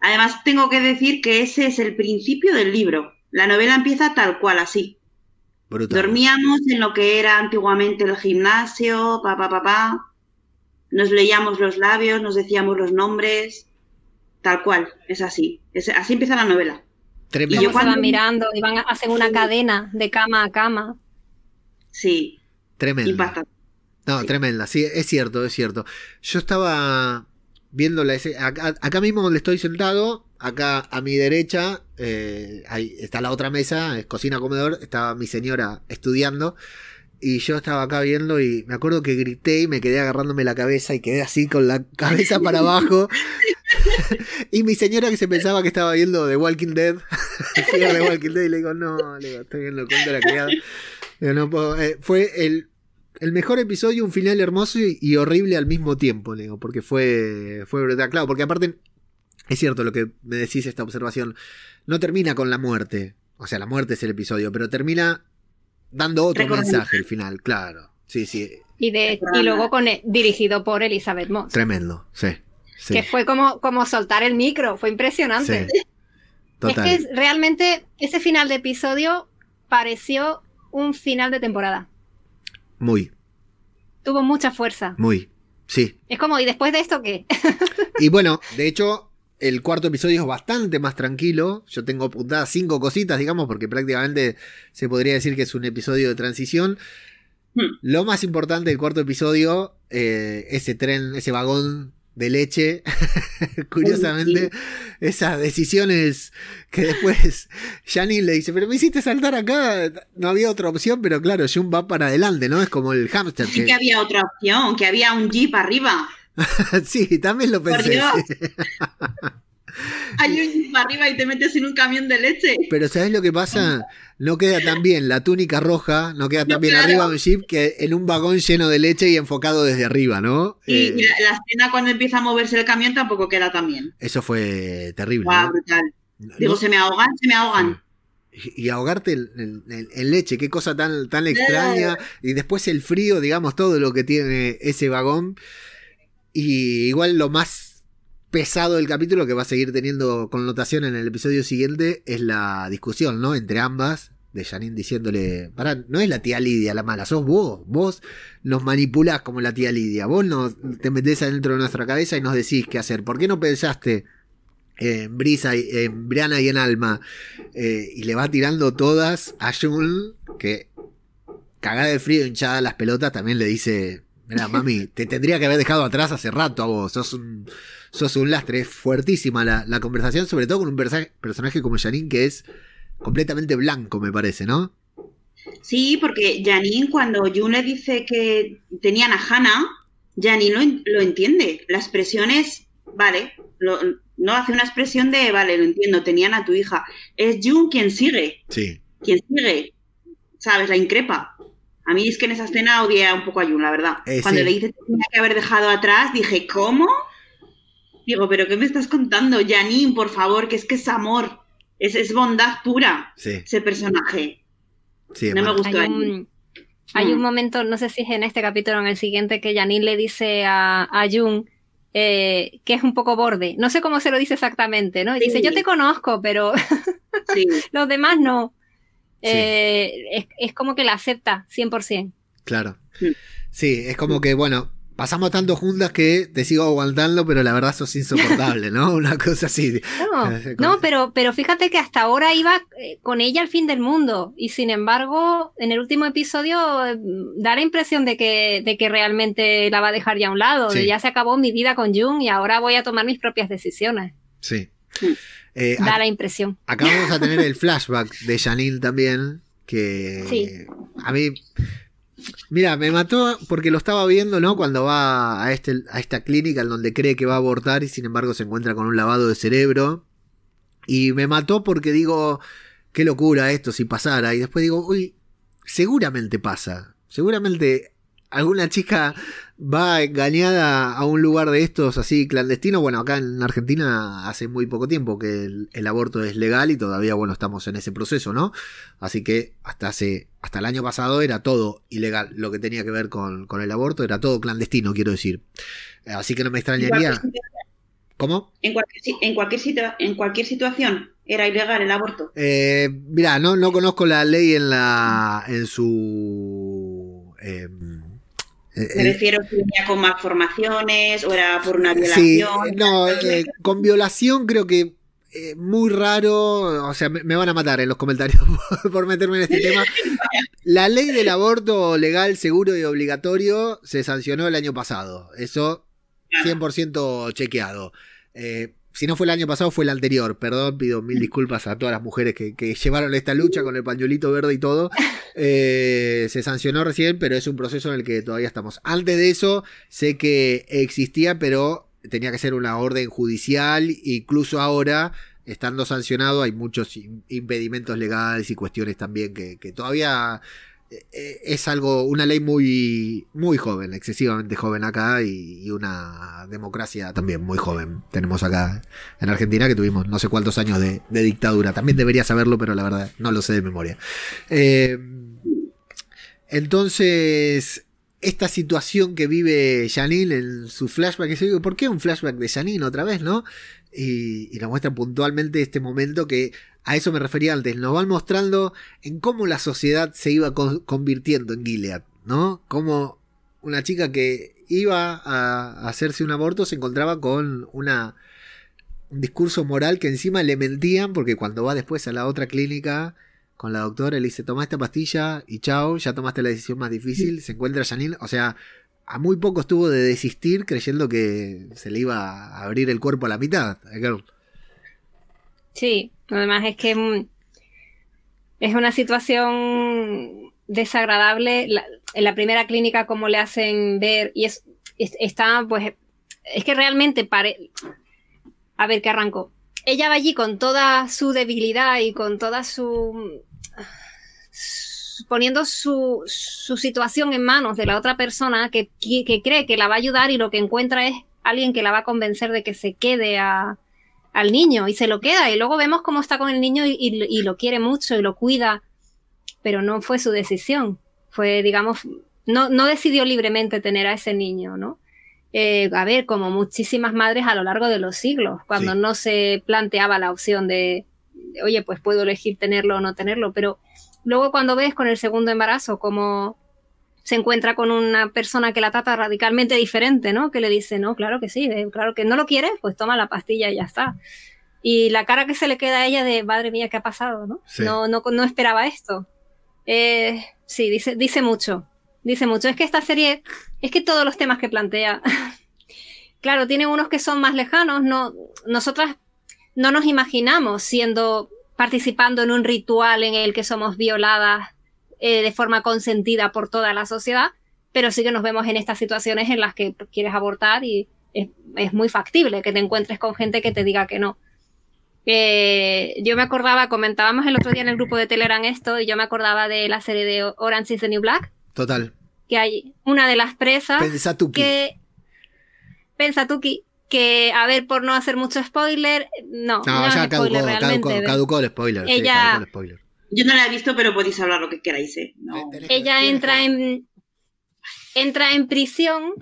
Además, tengo que decir que ese es el principio del libro. La novela empieza tal cual, así. Dormíamos en lo que era antiguamente el gimnasio, papá, papá. Nos leíamos los labios, nos decíamos los nombres. Tal cual, es así. así empieza la novela. Y yo cuando... mirando, iban a hacer una cadena de cama a cama. Sí. Tremendo. No, tremenda, sí, es cierto, es cierto. Yo estaba viendo la acá, acá mismo donde estoy sentado, acá a mi derecha, eh, ahí está la otra mesa, es cocina comedor, estaba mi señora estudiando. Y yo estaba acá viendo y me acuerdo que grité y me quedé agarrándome la cabeza y quedé así con la cabeza para abajo. y mi señora que se pensaba que estaba viendo The Walking Dead, The Walking Dead y le digo, no, le digo, estoy viendo el cuento de la criada. no eh, fue el, el, mejor episodio, un final hermoso y, horrible al mismo tiempo, le digo, porque fue, fue brutal. Claro, porque aparte es cierto lo que me decís esta observación. No termina con la muerte. O sea, la muerte es el episodio, pero termina dando otro mensaje al final, claro. Sí, sí. Y, de, y luego con dirigido por Elizabeth Moss. Tremendo, sí. Que fue como, como soltar el micro, fue impresionante. Total. Es que realmente ese final de episodio pareció un final de temporada. Muy. Tuvo mucha fuerza. Muy. Sí. Es como, ¿y después de esto qué? y bueno, de hecho, el cuarto episodio es bastante más tranquilo. Yo tengo apuntadas cinco cositas, digamos, porque prácticamente se podría decir que es un episodio de transición. Hmm. Lo más importante del cuarto episodio, eh, ese tren, ese vagón de leche. Curiosamente, esas decisiones que después Janine le dice, pero me hiciste saltar acá. No había otra opción, pero claro, Jun va para adelante, ¿no? Es como el hámster. Sí que había otra opción, que había un jeep arriba. sí, también lo pensé. Hay un arriba y te metes en un camión de leche. Pero ¿sabes lo que pasa? No queda tan bien la túnica roja, no queda tan bien arriba un jeep que en un vagón lleno de leche y enfocado desde arriba, ¿no? Y, eh, la, escena cuando empieza a moverse el camión tampoco queda tan bien. Eso fue terrible. brutal. Digo, se me ahogan, se me ahogan. y ahogarte en, leche, qué cosa tan, tan extraña. Y después el frío, digamos, todo lo que tiene ese vagón. Y igual lo más pesado del capítulo que va a seguir teniendo connotación en el episodio siguiente es la discusión, ¿no? Entre ambas, de Janine diciéndole, pará, no es la tía Lidia la mala, sos vos, vos nos manipulás como la tía Lidia, vos nos, te metés adentro de nuestra cabeza y nos decís qué hacer, ¿por qué no pensaste en Brisa, en Briana y en Alma? Eh, y le va tirando todas a Jun, que cagada de frío, hinchada las pelotas, también le dice, mira mami, te tendría que haber dejado atrás hace rato a vos, sos un, sos un lastre, es fuertísima la, conversación, sobre todo con un personaje como Janine que es completamente blanco, me parece, ¿no? Sí, porque Janine, cuando Jun le dice que tenían a Hannah, Janine lo, entiende. La expresión es, vale, no hace una expresión de, vale, lo entiendo, tenían a tu hija. Es Jun quien sigue. Sí. Quien sigue. ¿Sabes? La increpa. A mí es que en esa escena odié un poco a Jun, la verdad. Eh, cuando le dice que tenía que haber dejado atrás, dije, ¿cómo? Digo, ¿pero qué me estás contando? Janine, por favor, que es que es amor. Es, bondad pura ese personaje. no me gustó. Hay un, hay un, mm. momento, no sé si es en este capítulo o en el siguiente, que Janine le dice a, a Jung eh, que es un poco borde. No sé cómo se lo dice exactamente, ¿no? Y dice, yo te conozco, pero los demás no. Eh, es, como que la acepta 100%. Claro. Sí, es como que, bueno, pasamos tanto juntas que te sigo aguantando, pero la verdad sos insoportable, ¿no? Una cosa así. No, pero, pero fíjate que hasta ahora iba eh, con ella al fin del mundo y sin embargo, en el último episodio eh, da la impresión de que, de que realmente la va a dejar ya a un lado, de ya se acabó mi vida con Jung y ahora voy a tomar mis propias decisiones. Sí. Eh, da la impresión. Acá vamos a tener el flashback de Janine también, que a mí Mira, me mató porque lo estaba viendo, ¿no? Cuando va a, este, a esta clínica en donde cree que va a abortar y sin embargo se encuentra con un lavado de cerebro. Y me mató porque digo, qué locura esto si pasara. Y después digo, uy, seguramente pasa. Seguramente alguna chica va engañada a un lugar de estos así clandestino. Bueno, acá en Argentina hace muy poco tiempo que el, aborto es legal y todavía, bueno, estamos en ese proceso, ¿no? Así que hasta hace, hasta el año pasado era todo ilegal. Lo que tenía que ver con, el aborto era todo clandestino, quiero decir. Así que no me extrañaría. ¿Cómo? En cualquier, en cualquier, en cualquier situación era ilegal el aborto. Eh, mira, no, no conozco la ley en la en su eh, Me refiero si venía con más formaciones o era por una violación. Sí, no, eh, con violación creo que eh, muy raro, o sea, me, van a matar en los comentarios por, meterme en este tema. La ley del aborto legal, seguro y obligatorio se sancionó el año pasado. Eso 100% chequeado. Eh, si no fue el año pasado, fue el anterior. Perdón, pido mil disculpas a todas las mujeres que, llevaron esta lucha con el pañuelito verde y todo. Eh, se sancionó recién, pero es un proceso en el que todavía estamos. Antes de eso, sé que existía, pero tenía que ser una orden judicial. Incluso ahora, estando sancionado, hay muchos impedimentos legales y cuestiones también que, que todavía es algo, una ley muy, muy joven, excesivamente joven acá y, una democracia también muy joven. Tenemos acá en Argentina que tuvimos no sé cuántos años de, dictadura. También debería saberlo, pero la verdad no lo sé de memoria. Eh, entonces, esta situación que vive Janine en su flashback, ¿por qué un flashback de Janine otra vez, no? Y, y nos muestra puntualmente este momento que a eso me refería antes. Nos van mostrando en cómo la sociedad se iba convirtiendo en Gilead, ¿no? Como una chica que iba a hacerse un aborto se encontraba con una un discurso moral que encima le mentían porque cuando va después a la otra clínica con la doctora le dice toma esta pastilla y chao, ya tomaste la decisión más difícil, se encuentra Janine, o sea, a muy poco estuvo de desistir creyendo que se le iba a abrir el cuerpo a la mitad. Sí, además es que mm, es una situación desagradable. en la primera clínica, como le hacen ver, y es, está, pues, es que realmente pare... A ver, ¿qué arranco? Ella va allí con toda su debilidad y con toda su... poniendo su, su situación en manos de la otra persona que, que cree que la va a ayudar y lo que encuentra es alguien que la va a convencer de que se quede a, al niño y se lo queda. Y luego vemos cómo está con el niño y, lo quiere mucho y lo cuida, pero no fue su decisión. Fue, digamos, no, no decidió libremente tener a ese niño, ¿no? Eh, a ver, como muchísimas madres a lo largo de los siglos, cuando no se planteaba la opción de, oye, pues puedo elegir tenerlo o no tenerlo, pero luego cuando ves con el segundo embarazo cómo se encuentra con una persona que la trata radicalmente diferente, ¿no? Que le dice, no, claro que sí, eh, claro que no lo quieres, pues toma la pastilla y ya está. Y la cara que se le queda a ella de, madre mía, ¿qué ha pasado? No, no, no, no, esperaba esto. Eh, sí, dice, dice mucho dice mucho. Es que esta serie, es que todos los temas que plantea, claro, tiene unos que son más lejanos. No, nosotras no nos imaginamos siendo, participando en un ritual en el que somos violadas eh, de forma consentida por toda la sociedad, pero sí que nos vemos en estas situaciones en las que quieres abortar y es, muy factible que te encuentres con gente que te diga que no. Eh, yo me acordaba, comentábamos el otro día en el grupo de Telegram esto, y yo me acordaba de la serie de Orange is the New Black, Total. Que hay una de las presas. Pensatuki. Que. Pensatuki. Que, a ver, por no hacer mucho spoiler, no. No, ya caducó, realmente, caducó, el spoiler. Ella, el spoiler. Yo no la he visto, pero podéis hablar lo que queráis, ¿eh? Ella entra en. Entra en prisión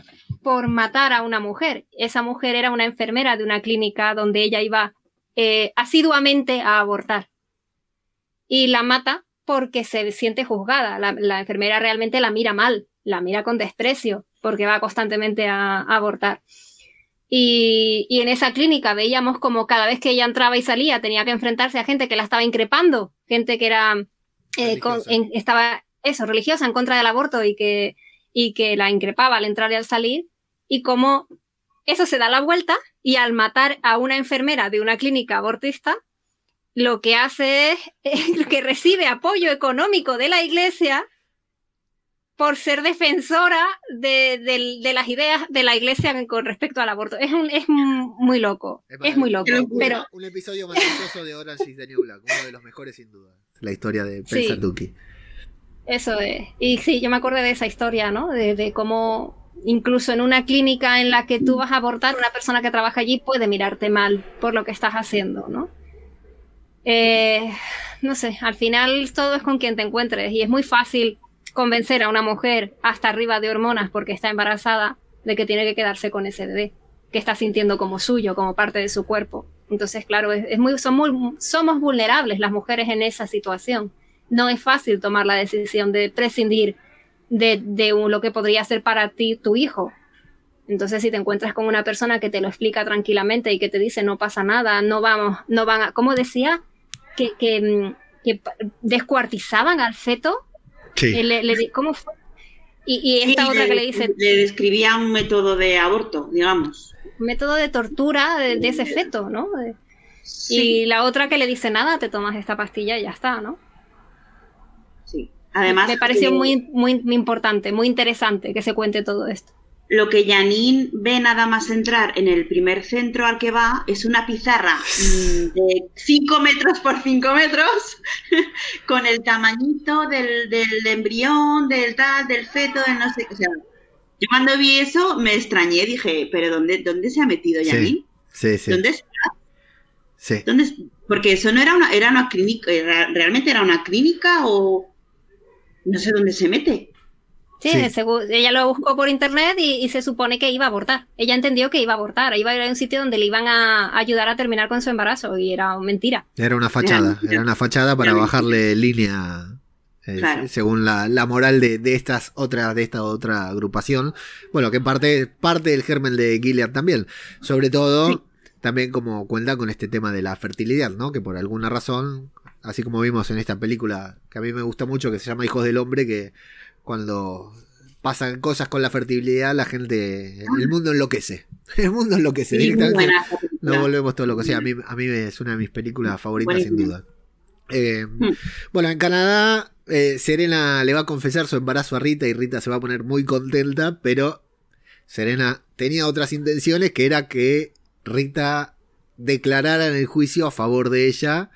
por matar a una mujer. Esa mujer era una enfermera de una clínica donde ella iba eh, asiduamente a abortar. Y la mata porque se siente juzgada. La, enfermera realmente la mira mal, la mira con desprecio, porque va constantemente a, abortar. Y, en esa clínica veíamos como cada vez que ella entraba y salía tenía que enfrentarse a gente que la estaba increpando, gente que era eh, estaba eso, religiosa en contra del aborto y que, y que la increpaba al entrar y al salir, y como eso se da la vuelta y al matar a una enfermera de una clínica abortista, lo que hace es que recibe apoyo económico de la iglesia por ser defensora de, las ideas de la iglesia con respecto al aborto. Es, un, es muy loco. Es, muy loco. pero... Un episodio maravilloso de Orange is the New Black, uno de los mejores sin duda. La historia de Pensatuki. eso es. Y sí, yo me acuerdo de esa historia, ¿no? De, de cómo incluso en una clínica en la que tú vas a abortar, una persona que trabaja allí puede mirarte mal por lo que estás haciendo, ¿no? Eh, no sé, al final todo es con quien te encuentres y es muy fácil convencer a una mujer hasta arriba de hormonas porque está embarazada de que tiene que quedarse con ese bebé, que está sintiendo como suyo, como parte de su cuerpo. Entonces, claro, es, muy, somos vulnerables las mujeres en esa situación. No es fácil tomar la decisión de prescindir de, de lo que podría ser para ti tu hijo. Entonces, si te encuentras con una persona que te lo explica tranquilamente y que te dice no pasa nada, no vamos, no van a, como decía, que, mm, que, descuartizaban al feto. Sí. Eh, ¿Cómo fue? Y, esta otra que le dice... Le describía un método de aborto, digamos. Un método de tortura de, ese feto, ¿no? Y la otra que le dice, nada, te tomas esta pastilla y ya está, ¿no? Sí. Además... Me pareció muy, muy importante, muy interesante que se cuente todo esto lo que Janine ve nada más entrar en el primer centro al que va es una pizarra mm, de 5 metros por 5 metros con el tamañito del, embrión, del tal, del feto, del no sé. O sea, yo cuando vi eso me extrañé, dije, ¿pero dónde, dónde se ha metido Janine? Sí, sí. ¿Dónde está? Sí. ¿Dónde, porque eso no era una, era una clínica, realmente era una clínica o no sé dónde se mete. Sí, ella lo buscó por internet y, se supone que iba a abortar. Ella entendió que iba a abortar, iba a ir a un sitio donde le iban a ayudar a terminar con su embarazo y era mentira. Era una fachada, era una fachada para bajarle línea eh, según la, moral de, estas otras de esta otra agrupación. Bueno, que parte, parte del germen de Gilead también. Sobre todo, también como cuenta con este tema de la fertilidad, ¿no? Que por alguna razón, así como vimos en esta película que a mí me gusta mucho, que se llama Hijos del Hombre, que cuando pasan cosas con la fertilidad, la gente, el mundo enloquece. El mundo enloquece. directamente nos volvemos todo lo que sea. A mí, a mí es una de mis películas favoritas, sin duda. Eh, hmm. Bueno, en Canadá, eh, Serena le va a confesar su embarazo a Rita y Rita se va a poner muy contenta, pero Serena tenía otras intenciones que era que Rita declarara en el juicio a favor de ella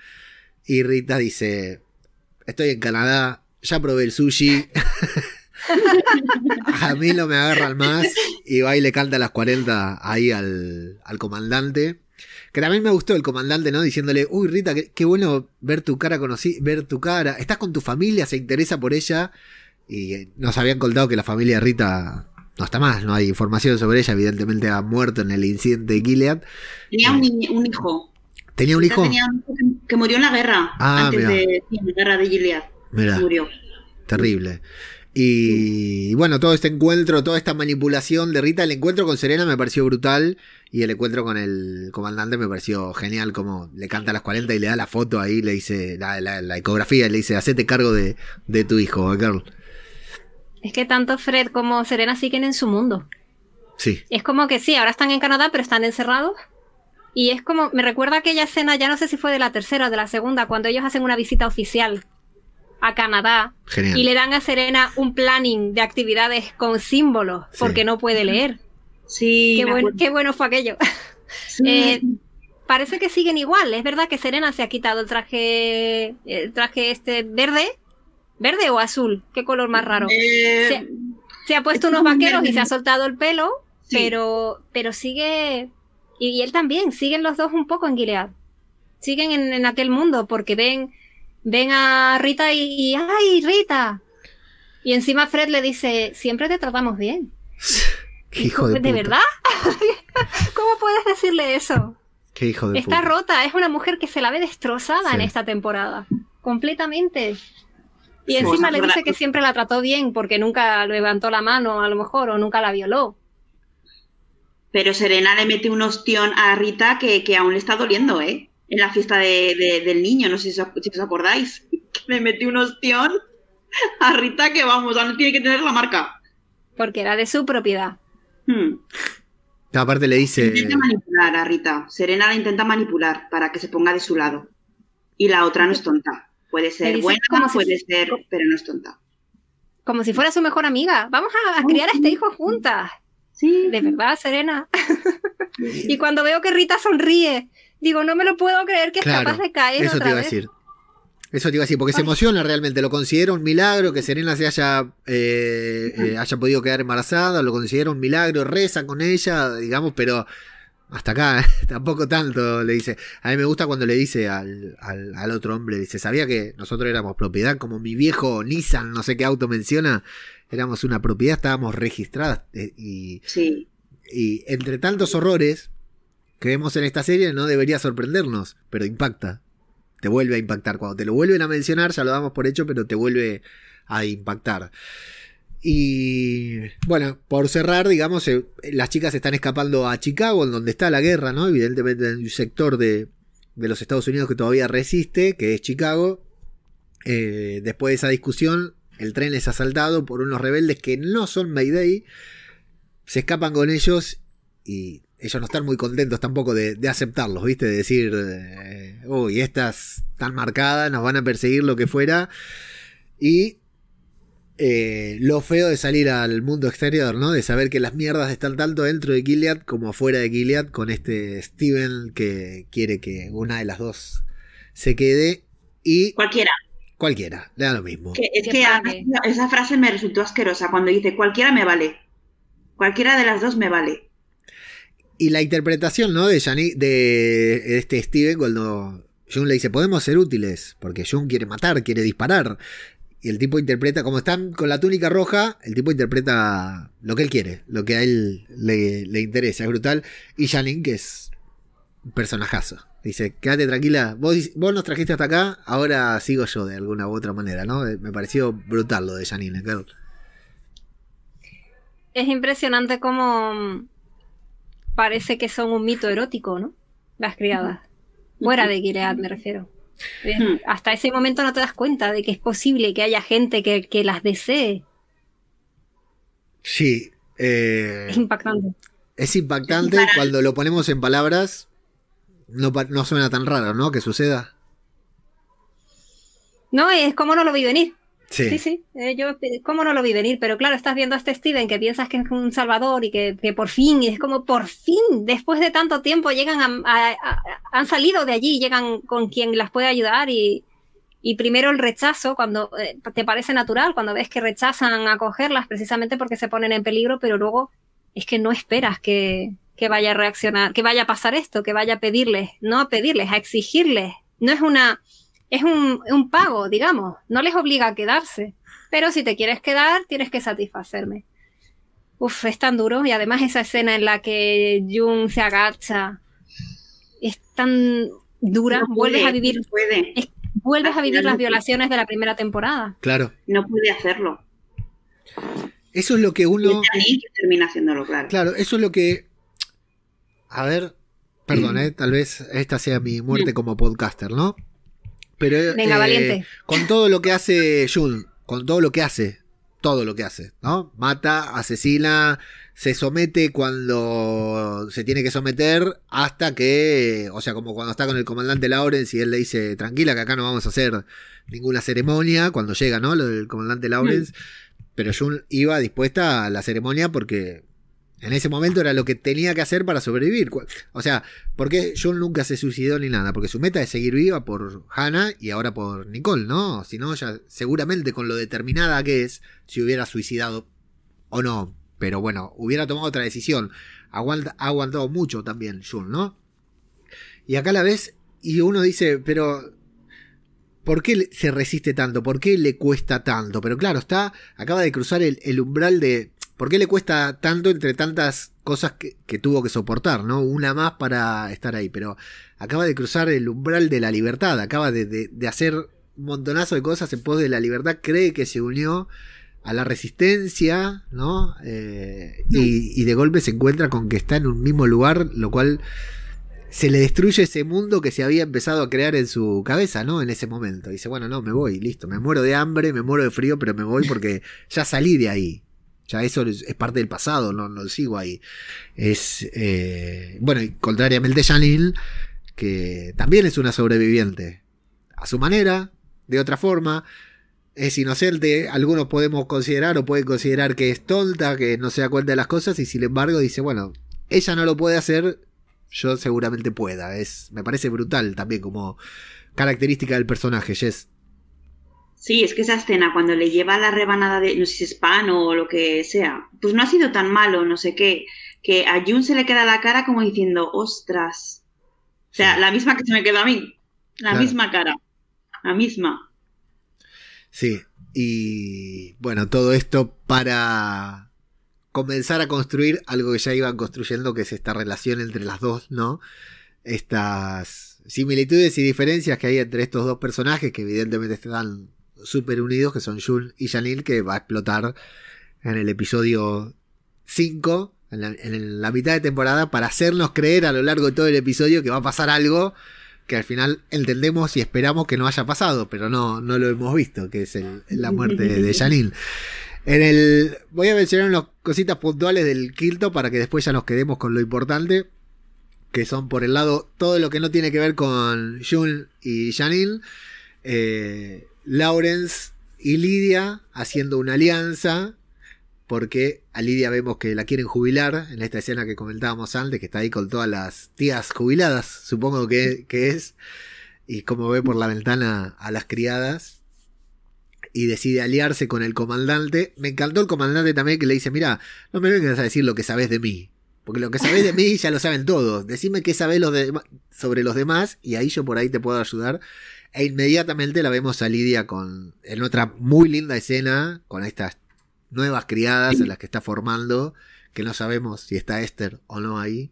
y Rita dice, estoy en Canadá, ya probé el sushi. a mí no me agarran más. Y va y le canta a las 40 ahí al, comandante. Que también me gustó el comandante, ¿no? Diciéndole, uy, Rita, qué, bueno ver tu cara conocí, ver tu cara. Estás con tu familia, se interesa por ella. Y nos habían contado que la familia de Rita no está más, no hay información sobre ella. Evidentemente ha muerto en el incidente de Gilead. Tenía un, un hijo. ¿Tenía un hijo? Tenía un hijo que, murió en la guerra. Ah, antes mirá. de sí, en la guerra de Gilead. Mirá. Murió. Terrible. Y bueno, todo este encuentro, toda esta manipulación de Rita, el encuentro con Serena me pareció brutal y el encuentro con el comandante me pareció genial, como le canta a las 40 y le da la foto ahí, le dice la, la, la ecografía y le dice, hacete cargo de, de tu hijo, Carl. Es que tanto Fred como Serena siguen en su mundo. Sí, Es como que sí, ahora están en Canadá, pero están encerrados. Y es como, me recuerda aquella escena, ya no sé si fue de la tercera o de la segunda, cuando ellos hacen una visita oficial a Canadá genial. y le dan a Serena un planning de actividades con símbolos, Sí. porque no puede leer. Sí, Qué qué bueno fue aquello. Sí. Eh, parece que siguen igual. Es verdad que Serena se ha quitado el traje, el traje este verde, verde o azul, qué color más raro. Eh, Se, se ha puesto es unos vaqueros y se ha soltado el pelo, Sí. pero, pero sigue y, y él también. Siguen los dos un poco en Gilead. Siguen en, en aquel mundo porque ven, ven a Rita y, ¡ay, Rita! Y encima Fred le dice, siempre te tratamos bien. Qué hijo de, ¿De verdad? ¿Cómo puedes decirle eso? Qué hijo de Está puta. rota, es una mujer que se la ve destrozada Sí. en esta temporada. Completamente. Y Sí. encima le dice que siempre la trató bien porque nunca levantó la mano, a lo mejor, o nunca la violó. Pero Serena le mete un ostión a Rita que, que aún le está doliendo, ¿eh? En la fiesta de- de- del niño, no sé si os, si os acordáis. Que le mete un ostión a Rita que, vamos, aún tiene que tener la marca. Porque era de su propiedad. Hmm. Aparte le dice, Intenta manipular a Rita. Serena la intenta manipular para que se ponga de su lado. Y la otra no es tonta. Puede ser buena, como si- puede ser, pero no es tonta. Como si fuera su mejor amiga. Vamos a, a criar a este hijo juntas. Sí. De verdad, Serena. y cuando veo que Rita sonríe, digo, no me lo puedo creer que es claro, capaz de caer eso te iba a decir. Eso te iba a decir, porque se emociona realmente, lo considera un milagro que Serena se haya, eh, eh, haya podido quedar embarazada, lo considera un milagro, reza con ella, digamos, pero hasta acá, tampoco tanto, le dice. A mí me gusta cuando le dice al, al, al otro hombre, dice, sabía que nosotros éramos propiedad, como mi viejo Nissan, no sé qué auto menciona, éramos una propiedad, estábamos registradas eh, y, Sí. y entre tantos horrores que vemos en esta serie no debería sorprendernos, pero impacta. Te vuelve a impactar. Cuando te lo vuelven a mencionar, ya lo damos por hecho, pero te vuelve a impactar. Y bueno, por cerrar, digamos, eh, las chicas están escapando a Chicago, en donde está la guerra, ¿no? Evidentemente en un sector de, de los Estados Unidos que todavía resiste, que es Chicago. Eh, después de esa discusión, el tren es asaltado por unos rebeldes que no son Mayday. Se escapan con ellos y ellos no están muy contentos tampoco de, de aceptarlos, ¿viste? De decir, eh, uy, estas están marcadas, nos van a perseguir lo que fuera. Y eh, lo feo de salir al mundo exterior, ¿no? De saber que las mierdas están tanto dentro de Gilead como afuera de Gilead con este Steven que quiere que una de las dos se quede y Cualquiera. cualquiera, le da lo mismo. Que- es Que a- pague. esa frase me resultó asquerosa cuando dice cualquiera me vale. Cualquiera de las dos me vale. Y la interpretación, ¿no? De, de este Steven cuando Jun le dice, podemos ser útiles, porque Jun quiere matar, quiere disparar. Y el tipo interpreta, como están con la túnica roja, el tipo interpreta lo que él quiere, lo que a él le, le interesa, es brutal. Y Janine, que es un personajazo. Dice, quédate tranquila, vos, vos nos trajiste hasta acá, ahora sigo yo de alguna u otra manera, ¿no? Me pareció brutal lo de Janine, claro. Es impresionante cómo mm, parece que son un mito erótico, ¿no? Las criadas. Fuera de Gilead, me refiero. Es- Hmm. Hasta ese momento no te das cuenta de que es posible que haya gente que, que las desee. Sí, eh, Es impactante. Es impactante Para- cuando lo ponemos en palabras. No, no suena tan raro, ¿no? Que suceda. No, es como no lo vi venir. Sí. Sí, eh, yo, eh, ¿cómo no lo vi venir? Pero claro, estás viendo a este Steven que piensas que es un salvador y que, que por fin, y es como por fin, después de tanto tiempo, llegan a, a- a- han salido de allí, llegan con quien las puede ayudar y, y primero el rechazo, cuando eh, te parece natural, cuando ves que rechazan acogerlas precisamente porque se ponen en peligro, pero luego es que no esperas que, que vaya a reaccionar, que vaya a pasar esto, que vaya a pedirles, no a pedirles, a exigirles. No es una, es un, un pago, digamos, no les obliga a quedarse, pero si te quieres quedar, tienes que satisfacerme. Uf, es tan duro. Y además esa escena en la que Jung se agacha es tan dura. vuelves a vivir. puede. vuelves a vivir las violaciones de la primera temporada. Claro. No puede hacerlo. Eso es lo que uno. Y termina haciéndolo, claro. Claro, eso es lo que. A ver, perdón, eh, tal vez esta sea mi muerte como podcaster, ¿no? Pero Venga, eh, valiente. con todo lo que hace Jun, con todo lo que hace, todo lo que hace, ¿no? Mata, asesina, se somete cuando se tiene que someter hasta que, o sea, como cuando está con el comandante Lawrence y él le dice, tranquila que acá no vamos a hacer ninguna ceremonia, cuando llega, ¿no? Lo del comandante Lawrence. Mm. Pero Jun iba dispuesta a la ceremonia porque en ese momento era lo que tenía que hacer para sobrevivir. O sea, porque John nunca se suicidó ni nada, porque su meta es seguir viva por Hannah y ahora por Nicole, ¿no? Si no, ya seguramente con lo determinada que es, si hubiera suicidado o no. Pero bueno, hubiera tomado otra decisión. ha aguantado mucho también John, ¿no? Y acá la ves y uno dice, pero ¿por qué se resiste tanto? ¿Por qué le cuesta tanto? Pero claro, está, acaba de cruzar el umbral de ¿Por qué le cuesta tanto entre tantas cosas que, tuvo que soportar, ¿no? Una más para estar ahí, pero acaba de cruzar el umbral de la libertad, acaba de, hacer un montonazo de cosas en pos de la libertad, cree que se unió a la resistencia, ¿no? Eh, y, y, de golpe se encuentra con que está en un mismo lugar, lo cual se le destruye ese mundo que se había empezado a crear en su cabeza, ¿no? En ese momento. dice, bueno, no, me voy, listo, me muero de hambre, me muero de frío, pero me voy porque ya salí de ahí. Ya eso es, parte del pasado, no, lo sigo ahí. Es, eh, bueno, y contrariamente Janil, que también es una sobreviviente. A su manera, de otra forma, es inocente. Algunos podemos considerar o pueden considerar que es tonta, que no se da cuenta de las cosas, y sin embargo dice, bueno, ella no lo puede hacer, yo seguramente pueda. Es, me parece brutal también como característica del personaje, Jess. Sí, es que esa escena cuando le lleva la rebanada de, no sé si es pan o lo que sea, pues no ha sido tan malo, no sé qué, que a Jun se le queda la cara como diciendo, ostras. O sea, la misma que se me quedó a mí, la misma cara, la misma. Sí, y bueno, todo esto para comenzar a construir algo que ya iban construyendo, que es esta relación entre las dos, ¿no? Estas similitudes y diferencias que hay entre estos dos personajes, que evidentemente están super unidos, que son Jul y Janil, que va a explotar en el episodio 5, en la, mitad de temporada, para hacernos creer a lo largo de todo el episodio que va a pasar algo que al final entendemos y esperamos que no haya pasado, pero no, no lo hemos visto, que es la muerte de, Janil. En el, voy a mencionar unas cositas puntuales del quinto para que después ya nos quedemos con lo importante, que son por el lado todo lo que no tiene que ver con Jun y Janil. Eh, Lawrence y Lidia haciendo una alianza, porque a Lidia vemos que la quieren jubilar en esta escena que comentábamos antes, que está ahí con todas las tías jubiladas, supongo que, es, y como ve por la ventana a las criadas, y decide aliarse con el comandante. Me encantó el comandante también que le dice, mira, no me vengas a decir lo que sabes de mí, porque lo que sabes de mí ya lo saben todos, decime qué sabes sobre los demás, y ahí yo por ahí te puedo ayudar. E inmediatamente la vemos a Lidia con, en otra muy linda escena, con estas nuevas criadas en las que está formando, que no sabemos si está Esther o no ahí,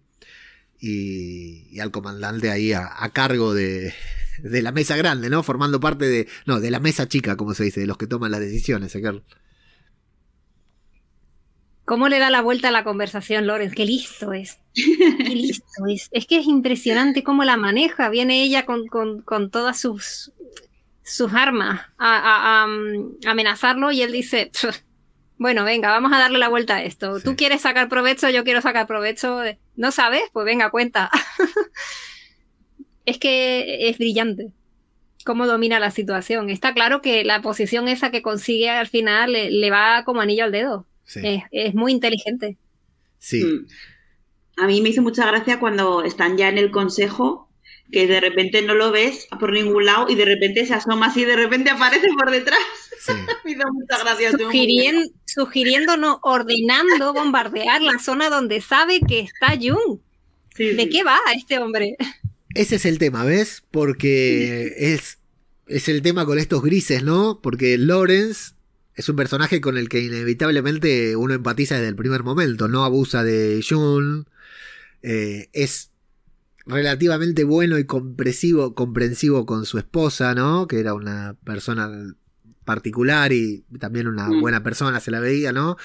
y, al comandante ahí a, cargo de, de, la mesa grande, ¿no? Formando parte de, no, de la mesa chica, como se dice, de los que toman las decisiones, ¿eh, ¿Cómo le da la vuelta a la conversación, Lorenz? Qué listo es. Qué listo es. Es que es impresionante cómo la maneja. Viene ella con, todas sus, sus armas a, mm, amenazarlo y él dice, bueno, venga, vamos a darle la vuelta a esto. Tú quieres sacar provecho, yo quiero sacar provecho. ¿No sabes? Pues venga, cuenta. es que es brillante cómo domina la situación. Está claro que la posición esa que consigue al final le va como anillo al dedo. Es, muy inteligente. Sí. Mm. A mí me hizo mucha gracia cuando están ya en el consejo, que de repente no lo ves por ningún lado y de repente se asoma así y de repente aparece por detrás. me hizo mucha gracia. sugiriendo, no, ordenando bombardear la zona donde sabe que está Jung. ¿De qué va este hombre? Ese es el tema, ¿ves? Porque es, es el tema con estos grises, ¿no? Porque Lawrence es un personaje con el que inevitablemente uno empatiza desde el primer momento. No abusa de Jun. Eh, es relativamente bueno y comprensivo, comprensivo con su esposa, ¿no? Que era una persona particular y también una mm. buena persona, se la veía, ¿no?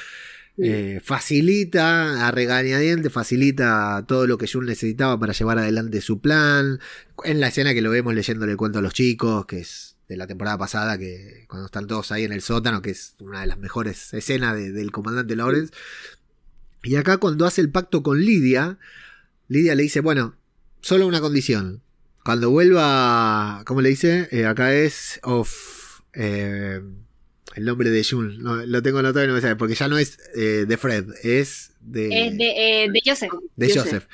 Eh, facilita a regañadientes, facilita todo lo que Jun necesitaba para llevar adelante su plan. En la escena que lo vemos leyéndole el cuento a los chicos, que es de la temporada pasada, que cuando están todos ahí en el sótano, que es una de las mejores escenas del comandante Lawrence. Y acá cuando hace el pacto con Lidia, Lidia le dice, bueno, solo una condición. Cuando vuelva, ¿cómo le dice? Eh, acá es of... Eh, el nombre de Jun, lo tengo anotado y no me sale, porque ya no es eh, de Fred, es de... Es de, de Joseph. De Joseph.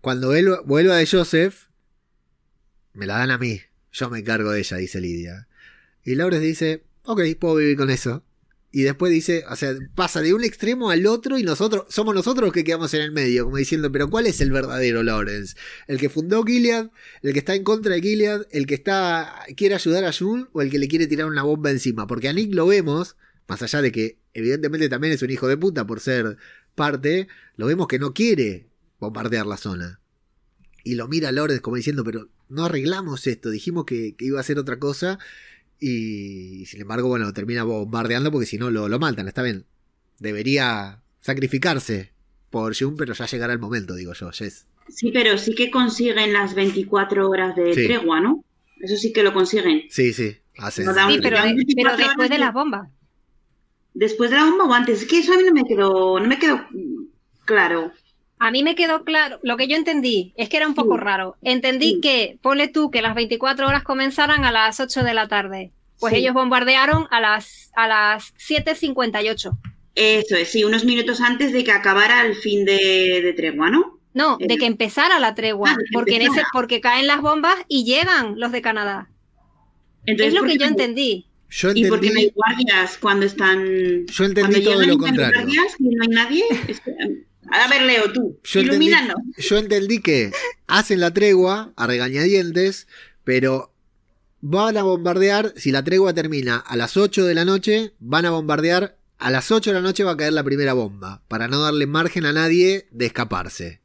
Cuando él vuelva de Joseph, me la dan a mí. Yo me encargo de ella, dice Lidia. Y Laura dice, ok, puedo vivir con eso. Y después dice, o sea, pasa de un extremo al otro y nosotros, somos nosotros los que quedamos en el medio, como diciendo, pero ¿cuál es el verdadero Lawrence? ¿El que fundó Gilead? ¿El que está en contra de Gilead? ¿El que está, quiere ayudar a June? ¿O el que le quiere tirar una bomba encima? Porque a Nick lo vemos, más allá de que evidentemente también es un hijo de puta por ser parte, lo vemos que no quiere bombardear la zona. Y lo mira Lawrence como diciendo, pero no arreglamos esto, dijimos que, que iba a hacer otra cosa y sin embargo, bueno, termina bombardeando porque si no lo, lo matan, está bien. Debería sacrificarse por Jun, pero ya llegará el momento, digo yo, Jess. Sí, pero sí que consiguen las 24 horas de tregua, ¿no? Eso sí que lo consiguen. Sí, sí, hacen. Sí, pero, después de, la bomba. Después de la bomba o antes. Es que eso a mí no me quedó, no me quedó claro. A mí me quedó claro, lo que yo entendí es que era un poco raro. Entendí que, ponle tú, que las 24 horas comenzaran a las 8 de la tarde. Pues ellos bombardearon a las, a las 7.58. Eso es, sí, unos minutos antes de que acabara el fin de, tregua, ¿no? No, de que empezara la tregua, ah, porque, en ese, porque caen las bombas y llegan los de Canadá. es lo que yo entendí. Yo entendí, ¿Y porque no hay guardias cuando están... Yo entendí todo lo contrario. Guardias, y no hay nadie. A ver, Leo, tú. Yo Entendí, yo entendí que hacen la tregua a regañadientes, pero van a bombardear. Si la tregua termina a las 8 de la noche, van a bombardear. A las 8 de la noche va a caer la primera bomba, para no darle margen a nadie de escaparse.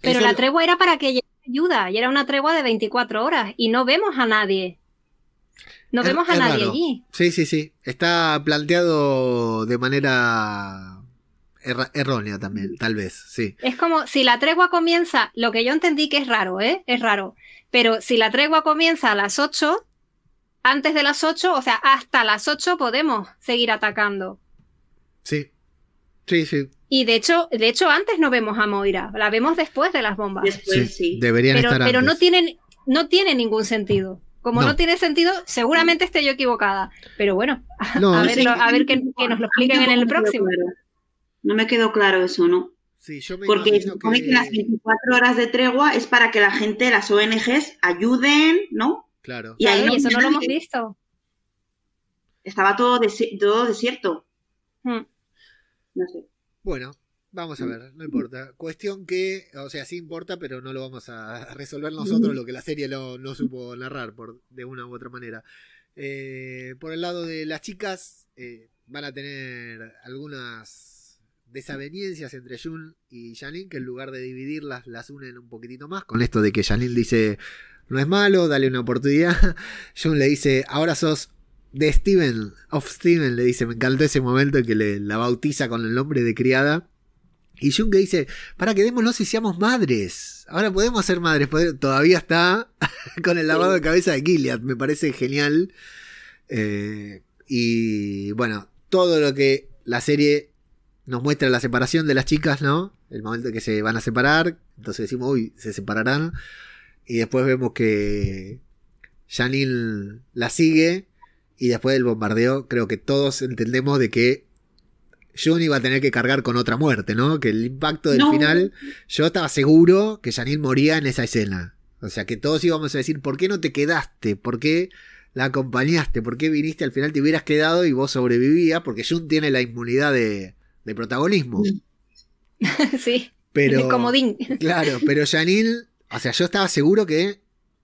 Pero la tregua era para que llegue ayuda, y era una tregua de 24 horas, y no vemos a nadie. No vemos a nadie allí. Sí, sí, sí. Está planteado de manera errónea también, tal vez, sí. Es como si la tregua comienza, lo que yo entendí que es raro, ¿eh? Es raro. Pero si la tregua comienza a las 8, antes de las 8, o sea, hasta las 8 podemos seguir atacando. Sí. Sí, sí. Y de hecho, de hecho, antes no vemos a Moira, la vemos después de las bombas. Después, sí. Deberían pero, estar Pero no tienen, no tiene ningún sentido. Como no. tiene sentido, seguramente esté yo equivocada. Pero bueno, a, ver, a ver que, que, nos lo expliquen en el próximo. No me quedó claro eso, ¿no? Sí, yo me Porque supone que... las 24 horas de tregua es para que la gente, las ONGs, ayuden, ¿no? Claro. Y ahí eso no lo hemos visto. Estaba todo, todo desierto. Hmm. No sé. Bueno, vamos a ver, no importa. Cuestión que, o sea, sí importa, pero no lo vamos a resolver nosotros, lo que la serie no supo narrar por, de una u otra manera. Eh, por el lado de las chicas, eh, van a tener algunas desavenencias entre Jun y Janine que en lugar de dividirlas las unen un poquitito más. Con esto de que Janine dice, no es malo, dale una oportunidad. Jun le dice, ahora sos de Steven, of Steven, le dice, me encantó ese momento en que le, la bautiza con el nombre de criada. Y Jun que dice, para quedémonos y seamos madres. Ahora podemos ser madres. Todavía está con el lavado de cabeza de Gilead. Me parece genial. Eh, y bueno, todo lo que la serie nos muestra la separación de las chicas, ¿no? El momento en que se van a separar, entonces decimos, uy, se separarán. Y después vemos que Janine la sigue y después del bombardeo creo que todos entendemos de que Jun iba a tener que cargar con otra muerte, ¿no? Que el impacto del final, yo estaba seguro que Janine moría en esa escena. O sea, que todos íbamos a decir, ¿por qué no te quedaste? ¿Por qué la acompañaste? ¿Por qué viniste? Al final te hubieras quedado y vos sobrevivías, porque Jun tiene la inmunidad de, de protagonismo. sí. Pero, comodín. Claro, pero Janil, o sea, yo estaba seguro que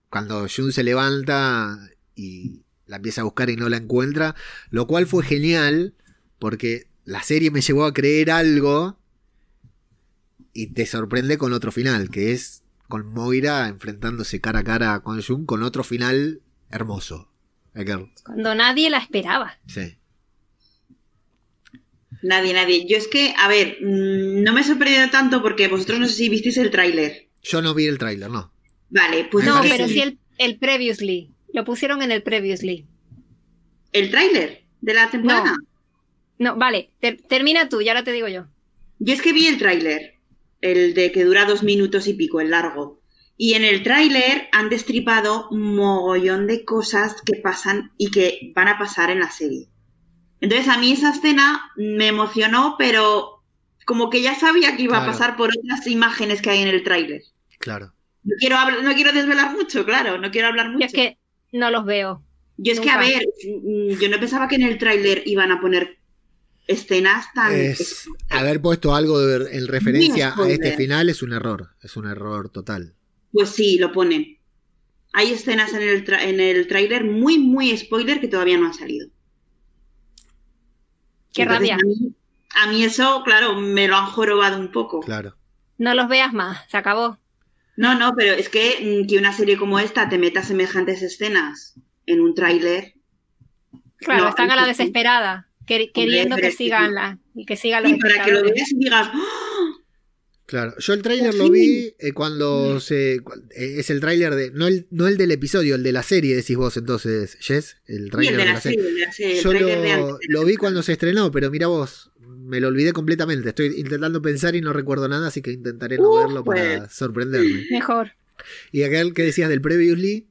cuando Jun se levanta y la empieza a buscar y no la encuentra, lo cual fue genial, porque la serie me llevó a creer algo y te sorprende con otro final, que es con Moira enfrentándose cara a cara con Jun con otro final hermoso. Cuando nadie la esperaba. Sí. Nadie, nadie. Yo es que, a ver, mm, no me he sorprendido tanto porque vosotros no sé si visteis el tráiler. Yo no vi el tráiler, no. Vale, pues no, pero sí el, el, previously. Lo pusieron en el previously. ¿El tráiler de la temporada? No, vale, termina tú, ya ahora te digo yo. Yo es que vi el tráiler, el de que dura dos minutos y pico, el largo. Y en el tráiler han destripado un mogollón de cosas que pasan y que van a pasar en la serie. Entonces a mí esa escena me emocionó, pero como que ya sabía que iba a pasar por otras imágenes que hay en el tráiler. Claro. No quiero, no quiero desvelar mucho, claro, no quiero hablar mucho. es que no los veo. Yo es que, a ver, mm, yo no pensaba que en el tráiler iban a poner escenas tan... haber puesto algo en referencia a este final es un error, es un error total. Pues sí, lo ponen. Hay escenas en el, en el tráiler muy, muy spoiler que todavía no han salido. Qué rabia. A mí, eso, claro, me lo han jorobado un poco. Claro. No los veas más, se acabó. No, no, pero es que mm, que una serie como esta te meta semejantes escenas en un tráiler. Claro, están a la desesperada, queriendo que sigan la, que sigan los Y para que lo veas y digas, ¡Ah! Claro, yo el tráiler lo vi eh, cuando se. Eh, es el tráiler de. No el, no el del episodio, el de la serie, decís vos entonces, Jess. El tráiler de, la serie. Yo lo, vi cuando se estrenó, pero mira vos, me lo olvidé completamente. Estoy intentando pensar y no recuerdo nada, así que intentaré no uh, verlo para pues. sorprenderme. Mejor. ¿Y aquel que decías del Previously?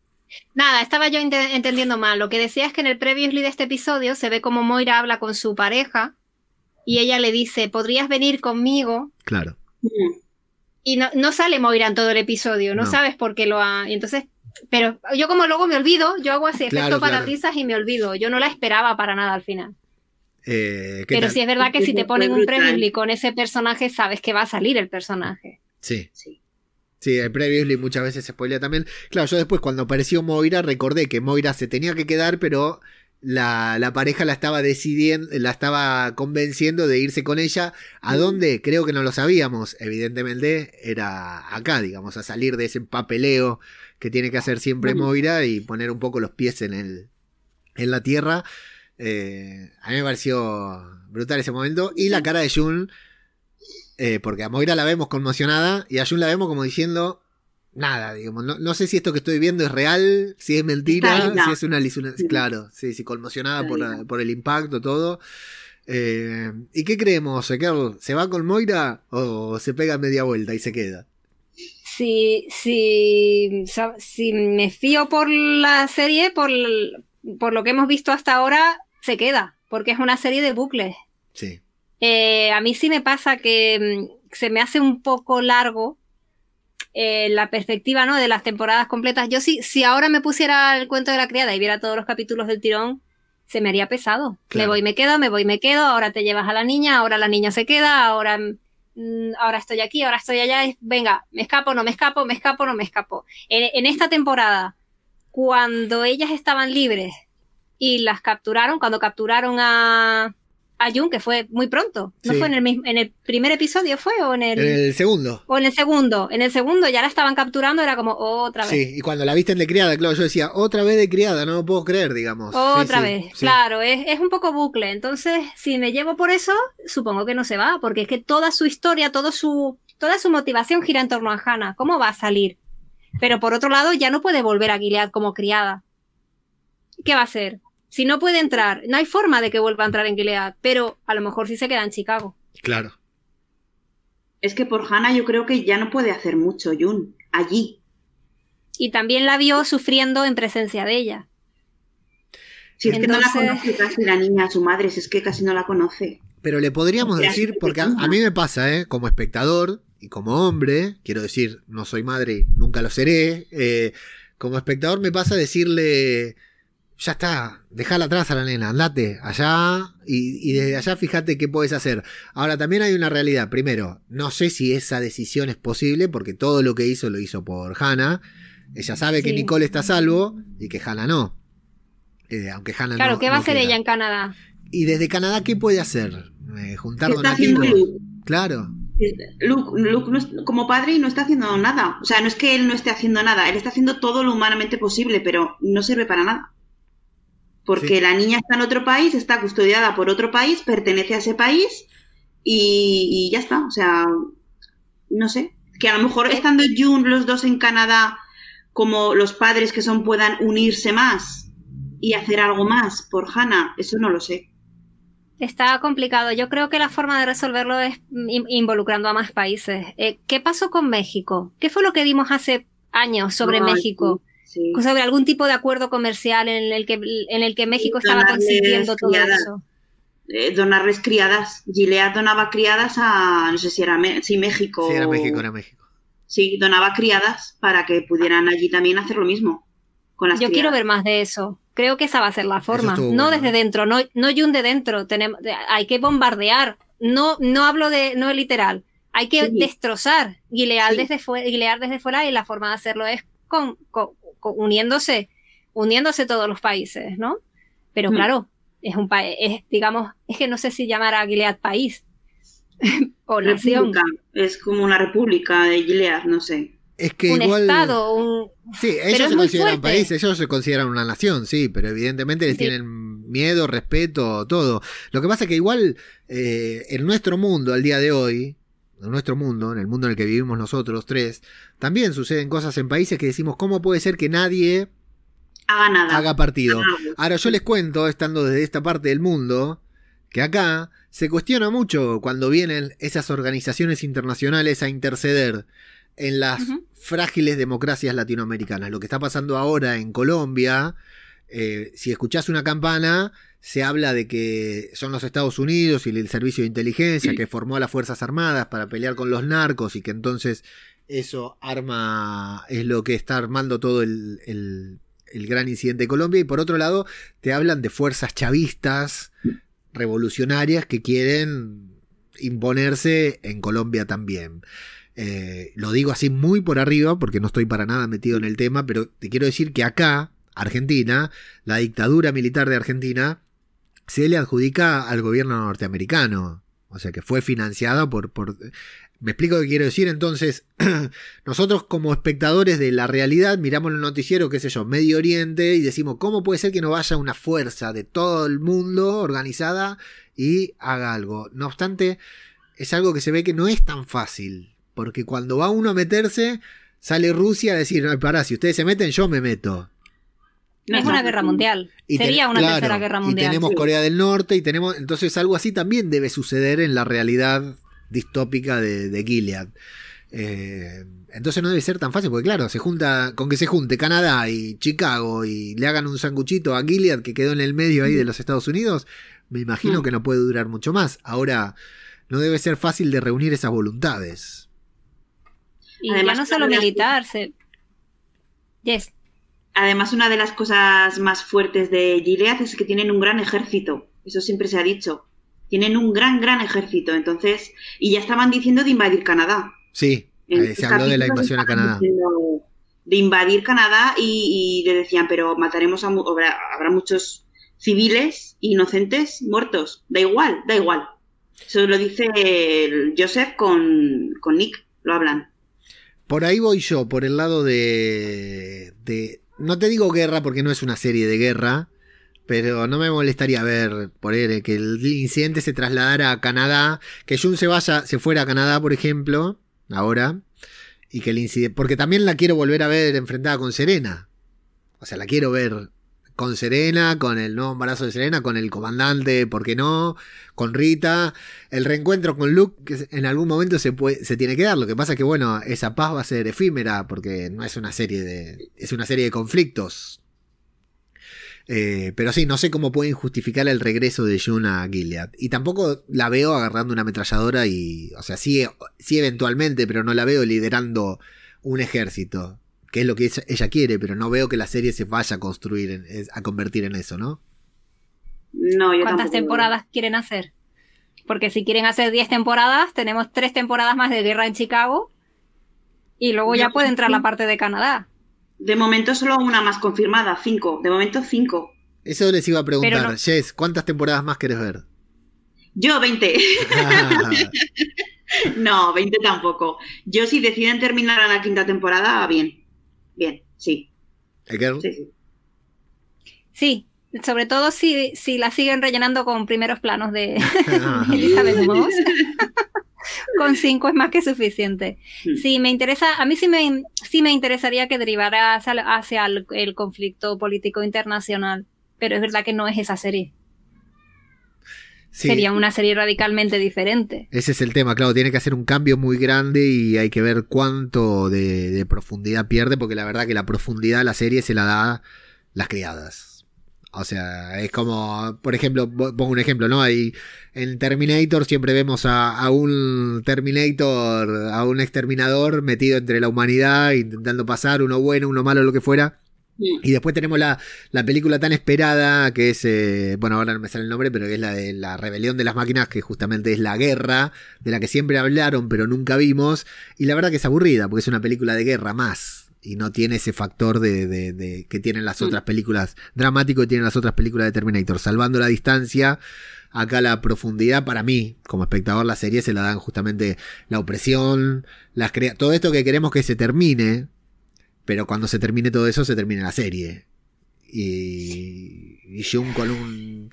Nada, estaba yo entendiendo mal. Lo que decía es que en el Previously de este episodio se ve como Moira habla con su pareja y ella le dice: ¿Podrías venir conmigo? Claro y no, no, sale Moira en todo el episodio, no, sabes por qué lo ha. Y entonces, pero yo como luego me olvido, yo hago así efecto para risas y me olvido. Yo no la esperaba para nada al final. Eh, pero sí es verdad que si te ponen un previously con ese personaje, sabes que va a salir el personaje. Sí. Sí. Sí, el previously muchas veces se spoilea también. Claro, yo después cuando apareció Moira recordé que Moira se tenía que quedar, pero la, pareja la estaba decidiendo, la estaba convenciendo de irse con ella. ¿A dónde? Creo que no lo sabíamos. Evidentemente era acá, digamos, a salir de ese papeleo que tiene que hacer siempre Moira y poner un poco los pies en, el, en la tierra. Eh, a mí me pareció brutal ese momento. Y la cara de Jun, eh, porque a Moira la vemos conmocionada y a Jun la vemos como diciendo, nada, digamos. No, sé si esto que estoy viendo es real, si es mentira, si es una alucinación. Claro, sí, sí, conmocionada por, el impacto, todo. Eh, ¿Y qué creemos, Ekerl? ¿Se va con Moira o se pega media vuelta y se queda? Si, si, si me fío por la serie, por, por lo que hemos visto hasta ahora, se queda, porque es una serie de bucles. Sí. Eh, a mí sí me pasa que mm, se me hace un poco largo eh, la perspectiva ¿no? de las temporadas completas. Yo sí, si ahora me pusiera el cuento de la criada y viera todos los capítulos del tirón, se me haría pesado. Me voy, me quedo, me voy, me quedo, ahora te llevas a la niña, ahora la niña se queda, ahora, mm, ahora estoy aquí, ahora estoy allá, venga, me escapo, no me escapo, me escapo, no me escapo. en esta temporada, cuando ellas estaban libres y las capturaron, cuando capturaron a, a Jun, que fue muy pronto. ¿No fue en el, mismo, en el primer episodio fue o en el... En el segundo. O en el segundo. En el segundo ya la estaban capturando, era como otra vez. Sí, y cuando la visten de criada, claro, yo decía, otra vez de criada, no lo puedo creer, digamos. Otra vez, claro, es, es, un poco bucle. Entonces, si me llevo por eso, supongo que no se va, porque es que toda su historia, todo su, toda su motivación gira en torno a Hannah. ¿Cómo va a salir? Pero por otro lado, ya no puede volver a Gilead como criada. ¿Qué va a hacer? Si no puede entrar, no hay forma de que vuelva a entrar en Gilead, pero a lo mejor sí se queda en Chicago. Claro. Es que por Hannah yo creo que ya no puede hacer mucho, Jun, allí. Y también la vio sufriendo en presencia de ella. Si es que no la conoce casi la niña, su madre, si es que casi no la conoce. Pero le podríamos decir, porque a, mí me pasa, ¿eh? como espectador y como hombre, quiero decir, no soy madre, nunca lo seré, eh, como espectador me pasa decirle, ya está, dejala atrás a la nena, andate allá y, desde allá fíjate qué puedes hacer. Ahora también hay una realidad. Primero, no sé si esa decisión es posible porque todo lo que hizo lo hizo por Hannah. Ella sabe que Nicole está a salvo y que Hannah no. Eh, aunque Hannah Claro, no, ¿qué va a hacer ella en Canadá? Y desde Canadá, ¿qué puede hacer? Eh, juntar ¿Qué está haciendo donativos. Luke? Claro. Luke, Luke no es- como padre no está haciendo nada. O sea, no es que él no esté haciendo nada, él está haciendo todo lo humanamente posible, pero no sirve para nada. Porque Sí. la niña está en otro país, está custodiada por otro país, pertenece a ese país y, y ya está. O sea, no sé. Que a lo mejor estando June los dos en Canadá, como los padres que son puedan unirse más y hacer algo más por Hannah, eso no lo sé. Está complicado. Yo creo que la forma de resolverlo es in- involucrando a más países. Eh, ¿Qué pasó con México? ¿Qué fue lo que vimos hace años sobre Ay, México? Sí. Sobre algún tipo de acuerdo comercial en el que, en el que México estaba Donarles consintiendo todo criadas. eso. eh, donarles criadas. Gilead donaba criadas a, no sé si era sí, México. Sí, era México, era México. Sí, donaba criadas para que pudieran allí también hacer lo mismo. Con las Yo quiero ver más de eso. Creo que esa va a ser la forma. estuvo No bueno. desde dentro, no, no Jun de dentro. Tenemos, hay que bombardear. No, no hablo de, no literal. Hay que Sí. destrozar, guilear Sí. desde fuera, guilear desde fuera y la forma de hacerlo es con, con- con- uniéndose, uniéndose todos los países, ¿no? Pero Mm. claro, es un país, es, digamos, es que no sé si llamar a Gilead país o nación. Es como una república de Gilead, no sé. Es que Un igual. estado, un, Sí, ellos se consideran país, ellos se consideran una nación, sí, pero evidentemente les Sí. tienen miedo, respeto, todo. Lo que pasa es que igual eh, en nuestro mundo, al día de hoy, en nuestro mundo, en el mundo en el que vivimos nosotros tres, también suceden cosas en países que decimos, ¿cómo puede ser que nadie Haga nada. haga partido? Ahora yo les cuento, estando desde esta parte del mundo, que acá se cuestiona mucho cuando vienen esas organizaciones internacionales a interceder en las frágiles democracias latinoamericanas. Lo que está pasando ahora en Colombia, eh, si escuchás una campana, se habla de que son los Estados Unidos y el servicio de inteligencia que formó a las Fuerzas Armadas para pelear con los narcos y que entonces eso arma, es lo que está armando todo el, el- gran incidente de Colombia. Y por otro lado, te hablan de fuerzas chavistas revolucionarias que quieren imponerse en Colombia también. Eh, lo digo así muy por arriba porque no estoy para nada metido en el tema, pero te quiero decir que acá, Argentina, la dictadura militar de Argentina, se le adjudica al gobierno norteamericano. O sea que fue financiada por... ¿Me explico lo que quiero decir? Entonces, nosotros como espectadores de la realidad miramos el noticiero, qué sé yo, Medio Oriente y decimos, ¿cómo puede ser que no vaya una fuerza de todo el mundo organizada y haga algo? No obstante, es algo que se ve que no es tan fácil, porque cuando va uno a meterse, sale Rusia a decir, no, pará, si ustedes se meten, yo me meto. No es una guerra mundial. Y Sería una claro, tercera guerra mundial. Y tenemos sí. Corea del Norte y tenemos. Entonces, algo así también debe suceder en la realidad distópica de, de Gilead. Eh, entonces no debe ser tan fácil, porque claro, se junta, con que se junte Canadá y Chicago y le hagan un sanguchito a Gilead que quedó en el medio ahí de los Estados Unidos, me imagino Mm. que no puede durar mucho más. Ahora, no debe ser fácil de reunir esas voluntades. Y Además, ya no solo militar, se... Yes. Además, una de las cosas más fuertes de Gilead es que tienen un gran ejército. Eso siempre se ha dicho. Tienen un gran, gran ejército. Entonces, y ya estaban diciendo de invadir Canadá. Sí, En se habló de la invasión a Canadá. De invadir Canadá y, y le decían, pero mataremos a... Habrá, habrá muchos civiles inocentes muertos. Da igual, da igual. Eso lo dice el Joseph con, con Nick. Lo hablan. Por ahí voy yo, por el lado de, de- No te digo guerra porque no es una serie de guerra, pero no me molestaría ver por él que el incidente se trasladara a Canadá, que Jun se vaya, se fuera a Canadá, por ejemplo, ahora, y que el incidente. Porque también la quiero volver a ver enfrentada con Serena. O sea, la quiero ver con Serena, con el nuevo embarazo de Serena, con el comandante, ¿por qué no? Con Rita. El reencuentro con Luke, que en algún momento se, tiene que dar. Lo que pasa es que, bueno, esa paz va a ser efímera, porque no es una serie de. es una serie de conflictos. Eh, pero sí, no sé cómo pueden justificar el regreso de June a Gilead. Y tampoco la veo agarrando una ametralladora y. O sea, sí, sí eventualmente, pero no la veo liderando un ejército. Que es lo que ella quiere, pero no veo que la serie se vaya a construir, a convertir en eso, ¿no? No, yo ¿Cuántas temporadas quieren hacer? Porque si quieren hacer 10 temporadas, tenemos 3 temporadas más de Guerra en Chicago y luego ya puede entrar la parte de Canadá. De momento solo una más confirmada, 5. De momento 5. Eso les iba a preguntar. Jess, ¿cuántas temporadas más querés ver? Yo 20. no, 20 tampoco. Yo si deciden terminar a la quinta temporada, bien. Bien, sí. Sí, sí. Sí, sobre todo si, si la siguen rellenando con primeros planos de. Elizabeth Moss. con cinco es más que suficiente. Hmm. Sí, me interesa, a mí sí me, sí me interesaría que derivara hacia, el, conflicto político internacional, pero es verdad que no es esa serie. Sería una serie radicalmente diferente. Ese es el tema, claro, tiene que hacer un cambio muy grande y hay que ver cuánto de, de profundidad pierde, porque la verdad que la profundidad de la serie se la da las criadas. O sea, es como, por ejemplo, pongo un ejemplo, ¿no? Ahí en Terminator siempre vemos a, un Terminator, a un exterminador metido entre la humanidad, intentando pasar, uno bueno, uno malo, lo que fuera. Y después tenemos la, la, película tan esperada que es, eh, bueno, ahora no me sale el nombre, pero que es la de la rebelión de las máquinas, que justamente es la guerra, de la que siempre hablaron, pero nunca vimos. Y la verdad que es aburrida, porque es una película de guerra más y no tiene ese factor de, de, que tienen las otras películas dramático que tienen las otras películas de Terminator. Salvando la distancia, acá la profundidad para mí, como espectador, la serie se la dan justamente la opresión, las todo esto que queremos que se termine, pero cuando se termine todo eso, se termine la serie. Y, y Jung con un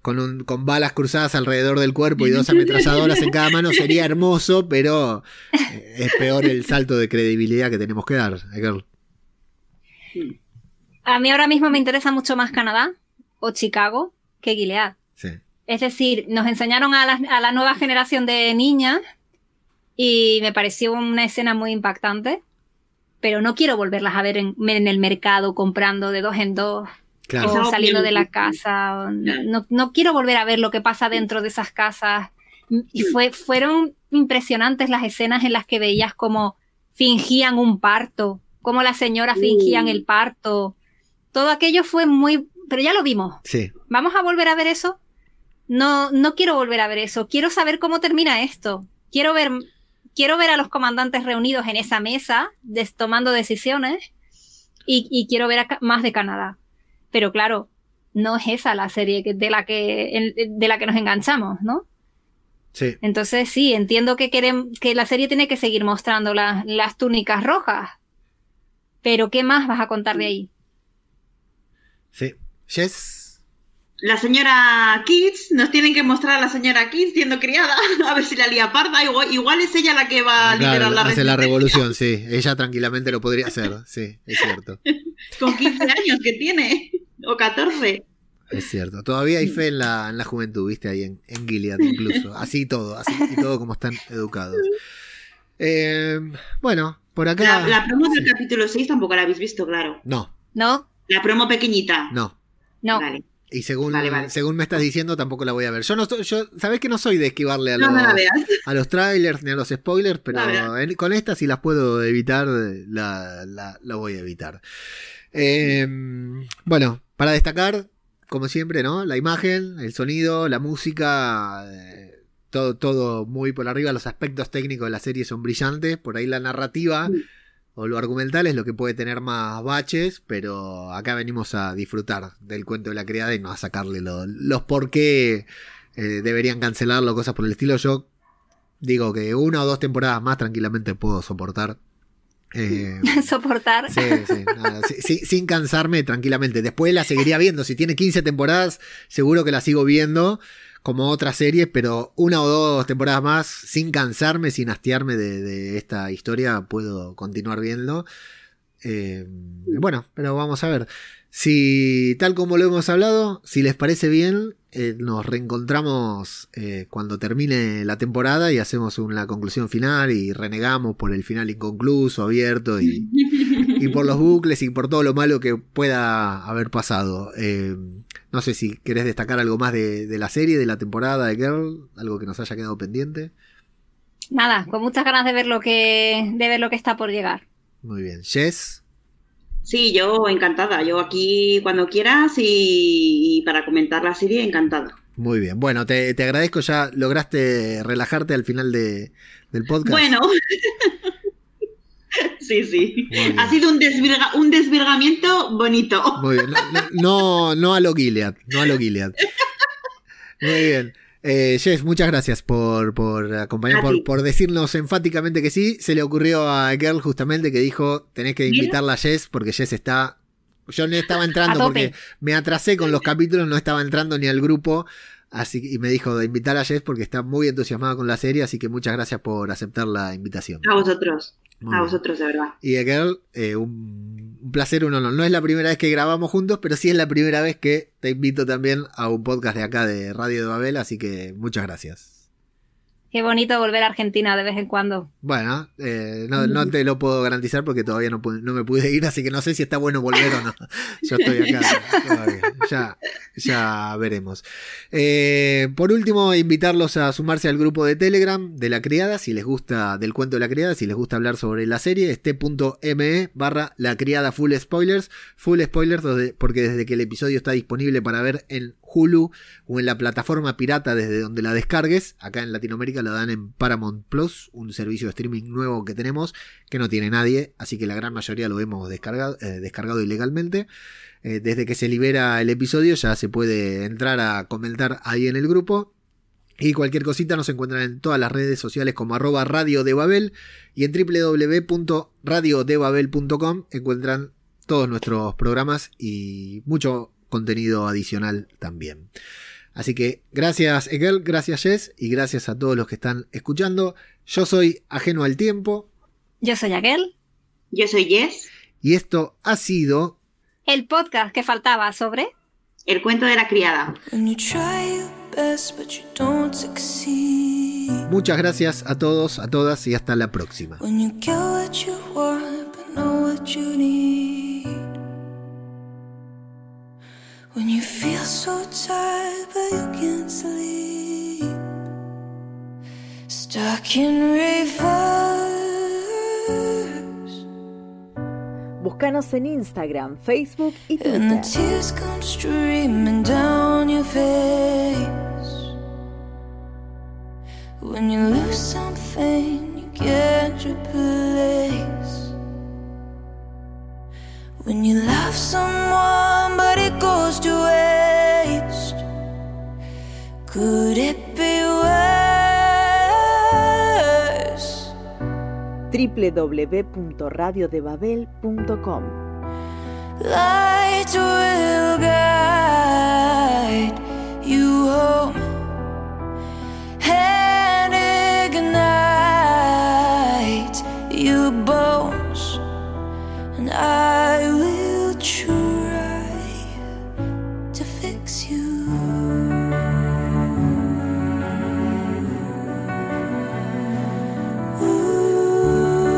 con, con balas cruzadas alrededor del cuerpo y dos ametralladoras en cada mano sería hermoso, pero eh, es peor el salto de credibilidad que tenemos que dar. A mí ahora mismo me interesa mucho más Canadá o Chicago que Gilead. Es decir, nos enseñaron a la, nueva generación de niñas y me pareció una escena muy impactante, pero no quiero volverlas a ver en, en el mercado comprando de dos en dos o saliendo de la casa. No, quiero volver a ver lo que pasa dentro de esas casas. Y fue, fueron impresionantes las escenas en las que veías como fingían un parto, como las señoras fingían uh. el parto. Todo aquello fue muy... Pero ya lo vimos. Sí. ¿Vamos a volver a ver eso? No, no quiero volver a ver eso. Quiero saber cómo termina esto. Quiero ver, quiero ver a los comandantes reunidos en esa mesa, tomando decisiones. Y, quiero ver más de Canadá. Pero claro, no es esa la serie de la que, de la que nos enganchamos, ¿no? Sí. Entonces sí, entiendo que, que la serie tiene que seguir mostrando las túnicas rojas. Pero ¿qué más vas a contar de ahí? Sí. Jess. La señora Kids, nos tienen que mostrar a la señora Kids siendo criada, a ver si la lía parda, igual, es ella la que va a liderar la hace la revolución, sí. Ella tranquilamente lo podría hacer, sí, es cierto. Con 15 años que tiene o 14. Es cierto, todavía hay fe en la, en la juventud, viste, ahí en, en Gilead incluso. Así todo, así y todo como están educados. Eh, bueno, por acá. La, promo del capítulo 6 tampoco la habéis visto, claro. No. ¿No? La promo pequeñita. No. No. Vale. Y según, según me estás diciendo, tampoco la voy a ver. Yo no yo, sabes que no soy de esquivarle a los, a los trailers ni a los spoilers, pero con esta si las puedo evitar, la, la, voy a evitar. Eh, bueno, para destacar, como siempre, ¿no? La imagen, el sonido, la música, eh, todo, todo muy por arriba. Los aspectos técnicos de la serie son brillantes. Por ahí la narrativa o lo argumental es lo que puede tener más baches, pero acá venimos a disfrutar del cuento de la criada y no a sacarle los por qué eh, deberían cancelarlo, cosas por el estilo. Yo digo que una o dos temporadas más tranquilamente puedo soportar eh, Soportar. Sí, sí, sin cansarme tranquilamente. Después la seguiría viendo. Si tiene 15 temporadas, seguro que la sigo viendo como otras series, pero una o dos temporadas más, sin cansarme, sin hastiarme de, esta historia, puedo continuar viendo. Eh, bueno, pero vamos a ver. Si tal como lo hemos hablado, si les parece bien, eh, nos reencontramos eh, cuando termine la temporada y hacemos una conclusión final y renegamos por el final inconcluso, abierto y, por los bucles y por todo lo malo que pueda haber pasado. No sé si querés destacar algo más de, la serie, de la temporada de Girl, algo que nos haya quedado pendiente. Nada, con muchas ganas de ver lo que, de ver lo que está por llegar. Muy bien. Jess. Sí, yo encantada. Yo aquí cuando quieras y, y para comentar la serie, encantada. Muy bien. Bueno, te, te agradezco. Ya lograste relajarte al final de, del podcast. Bueno. Sí, sí. Ha sido un, desvirga- un desvirgamiento bonito. Muy bien. No, no, a lo Gilead. No a lo Gilead. Muy bien. Eh, Jess, muchas gracias por, por acompañar, por, por decirnos enfáticamente que sí. Se le ocurrió a Girl justamente que dijo, tenés que invitarla a Jess porque Jess está... Yo no estaba entrando porque me atrasé con los capítulos, no estaba entrando ni al grupo. Así y me dijo de invitar a Jess porque está muy entusiasmada con la serie, así que muchas gracias por aceptar la invitación. A vosotros. Muy a bien. vosotros, de verdad. Y a Girl, eh, un, un placer, un honor. No es la primera vez que grabamos juntos, pero sí es la primera vez que te invito también a un podcast de acá de Radio de Babel, así que muchas gracias. Qué bonito volver a Argentina de vez en cuando. Bueno, eh, no, no te lo puedo garantizar porque todavía no, pude- no me pude ir, así que no sé si está bueno volver o no. Yo estoy acá todavía. Ya, ya veremos. Eh, por último, invitarlos a sumarse al grupo de Telegram de la criada, si les gusta del cuento de la criada, si les gusta hablar sobre la serie, este este.me barra la criada full spoilers, full spoilers, porque desde que el episodio está disponible para ver en Hulu o en la plataforma pirata desde donde la descargues, acá en Latinoamérica la dan en Paramount Plus, un servicio de streaming nuevo que tenemos, que no tiene nadie, así que la gran mayoría lo hemos descargado, eh, ilegalmente. Eh, desde que se libera el episodio ya se puede entrar a comentar ahí en el grupo. Y cualquier cosita nos encuentran en todas las redes sociales como arroba radio de Babel y en www.radiodebabel.com encuentran todos nuestros programas y mucho contenido adicional también. Así que gracias Egel, gracias Jess y gracias a todos los que están escuchando. Yo soy ajeno al tiempo Yo soy Aquel, Yo soy Jess, y esto ha sido el podcast que faltaba sobre el cuento de la criada. When you try your best but you don't succeed. muchas gracias a todos, a todas y hasta la próxima. When you feel so tired but you can't sleep. Stuck in reverse. Búscanos en Instagram, Facebook y And the Twitter. tears come streaming down your face. When you lose something you can't replace. When you love someone but it goes to waste. Could it be worse? www.radiodebabel.com Light will guide you home and ignite your bones, and I will try to fix you. Ooh.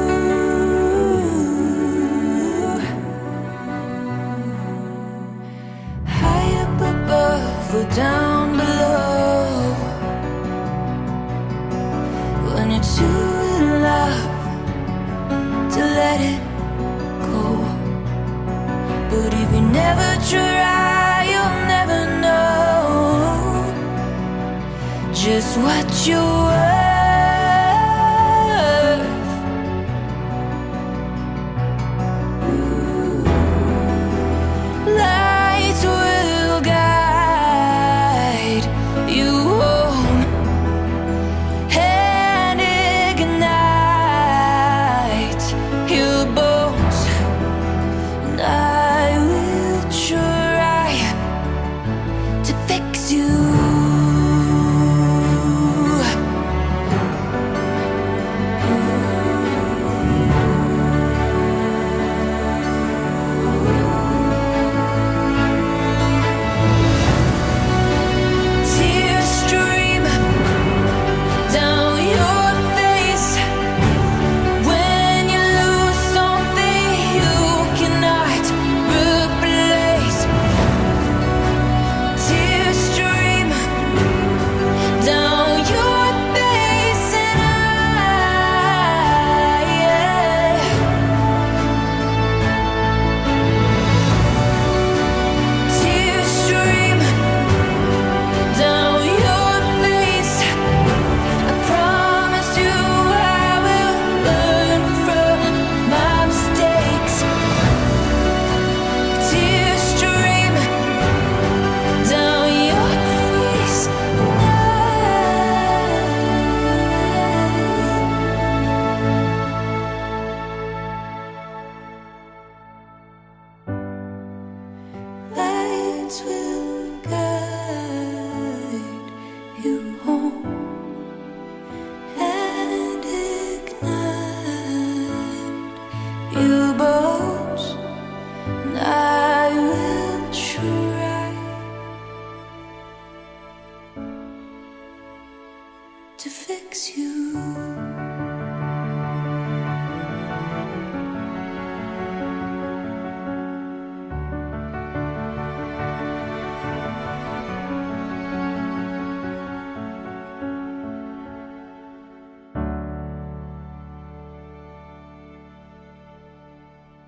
High up above or down below. When you're too in love to let it never try, you'll never know just what you're worth.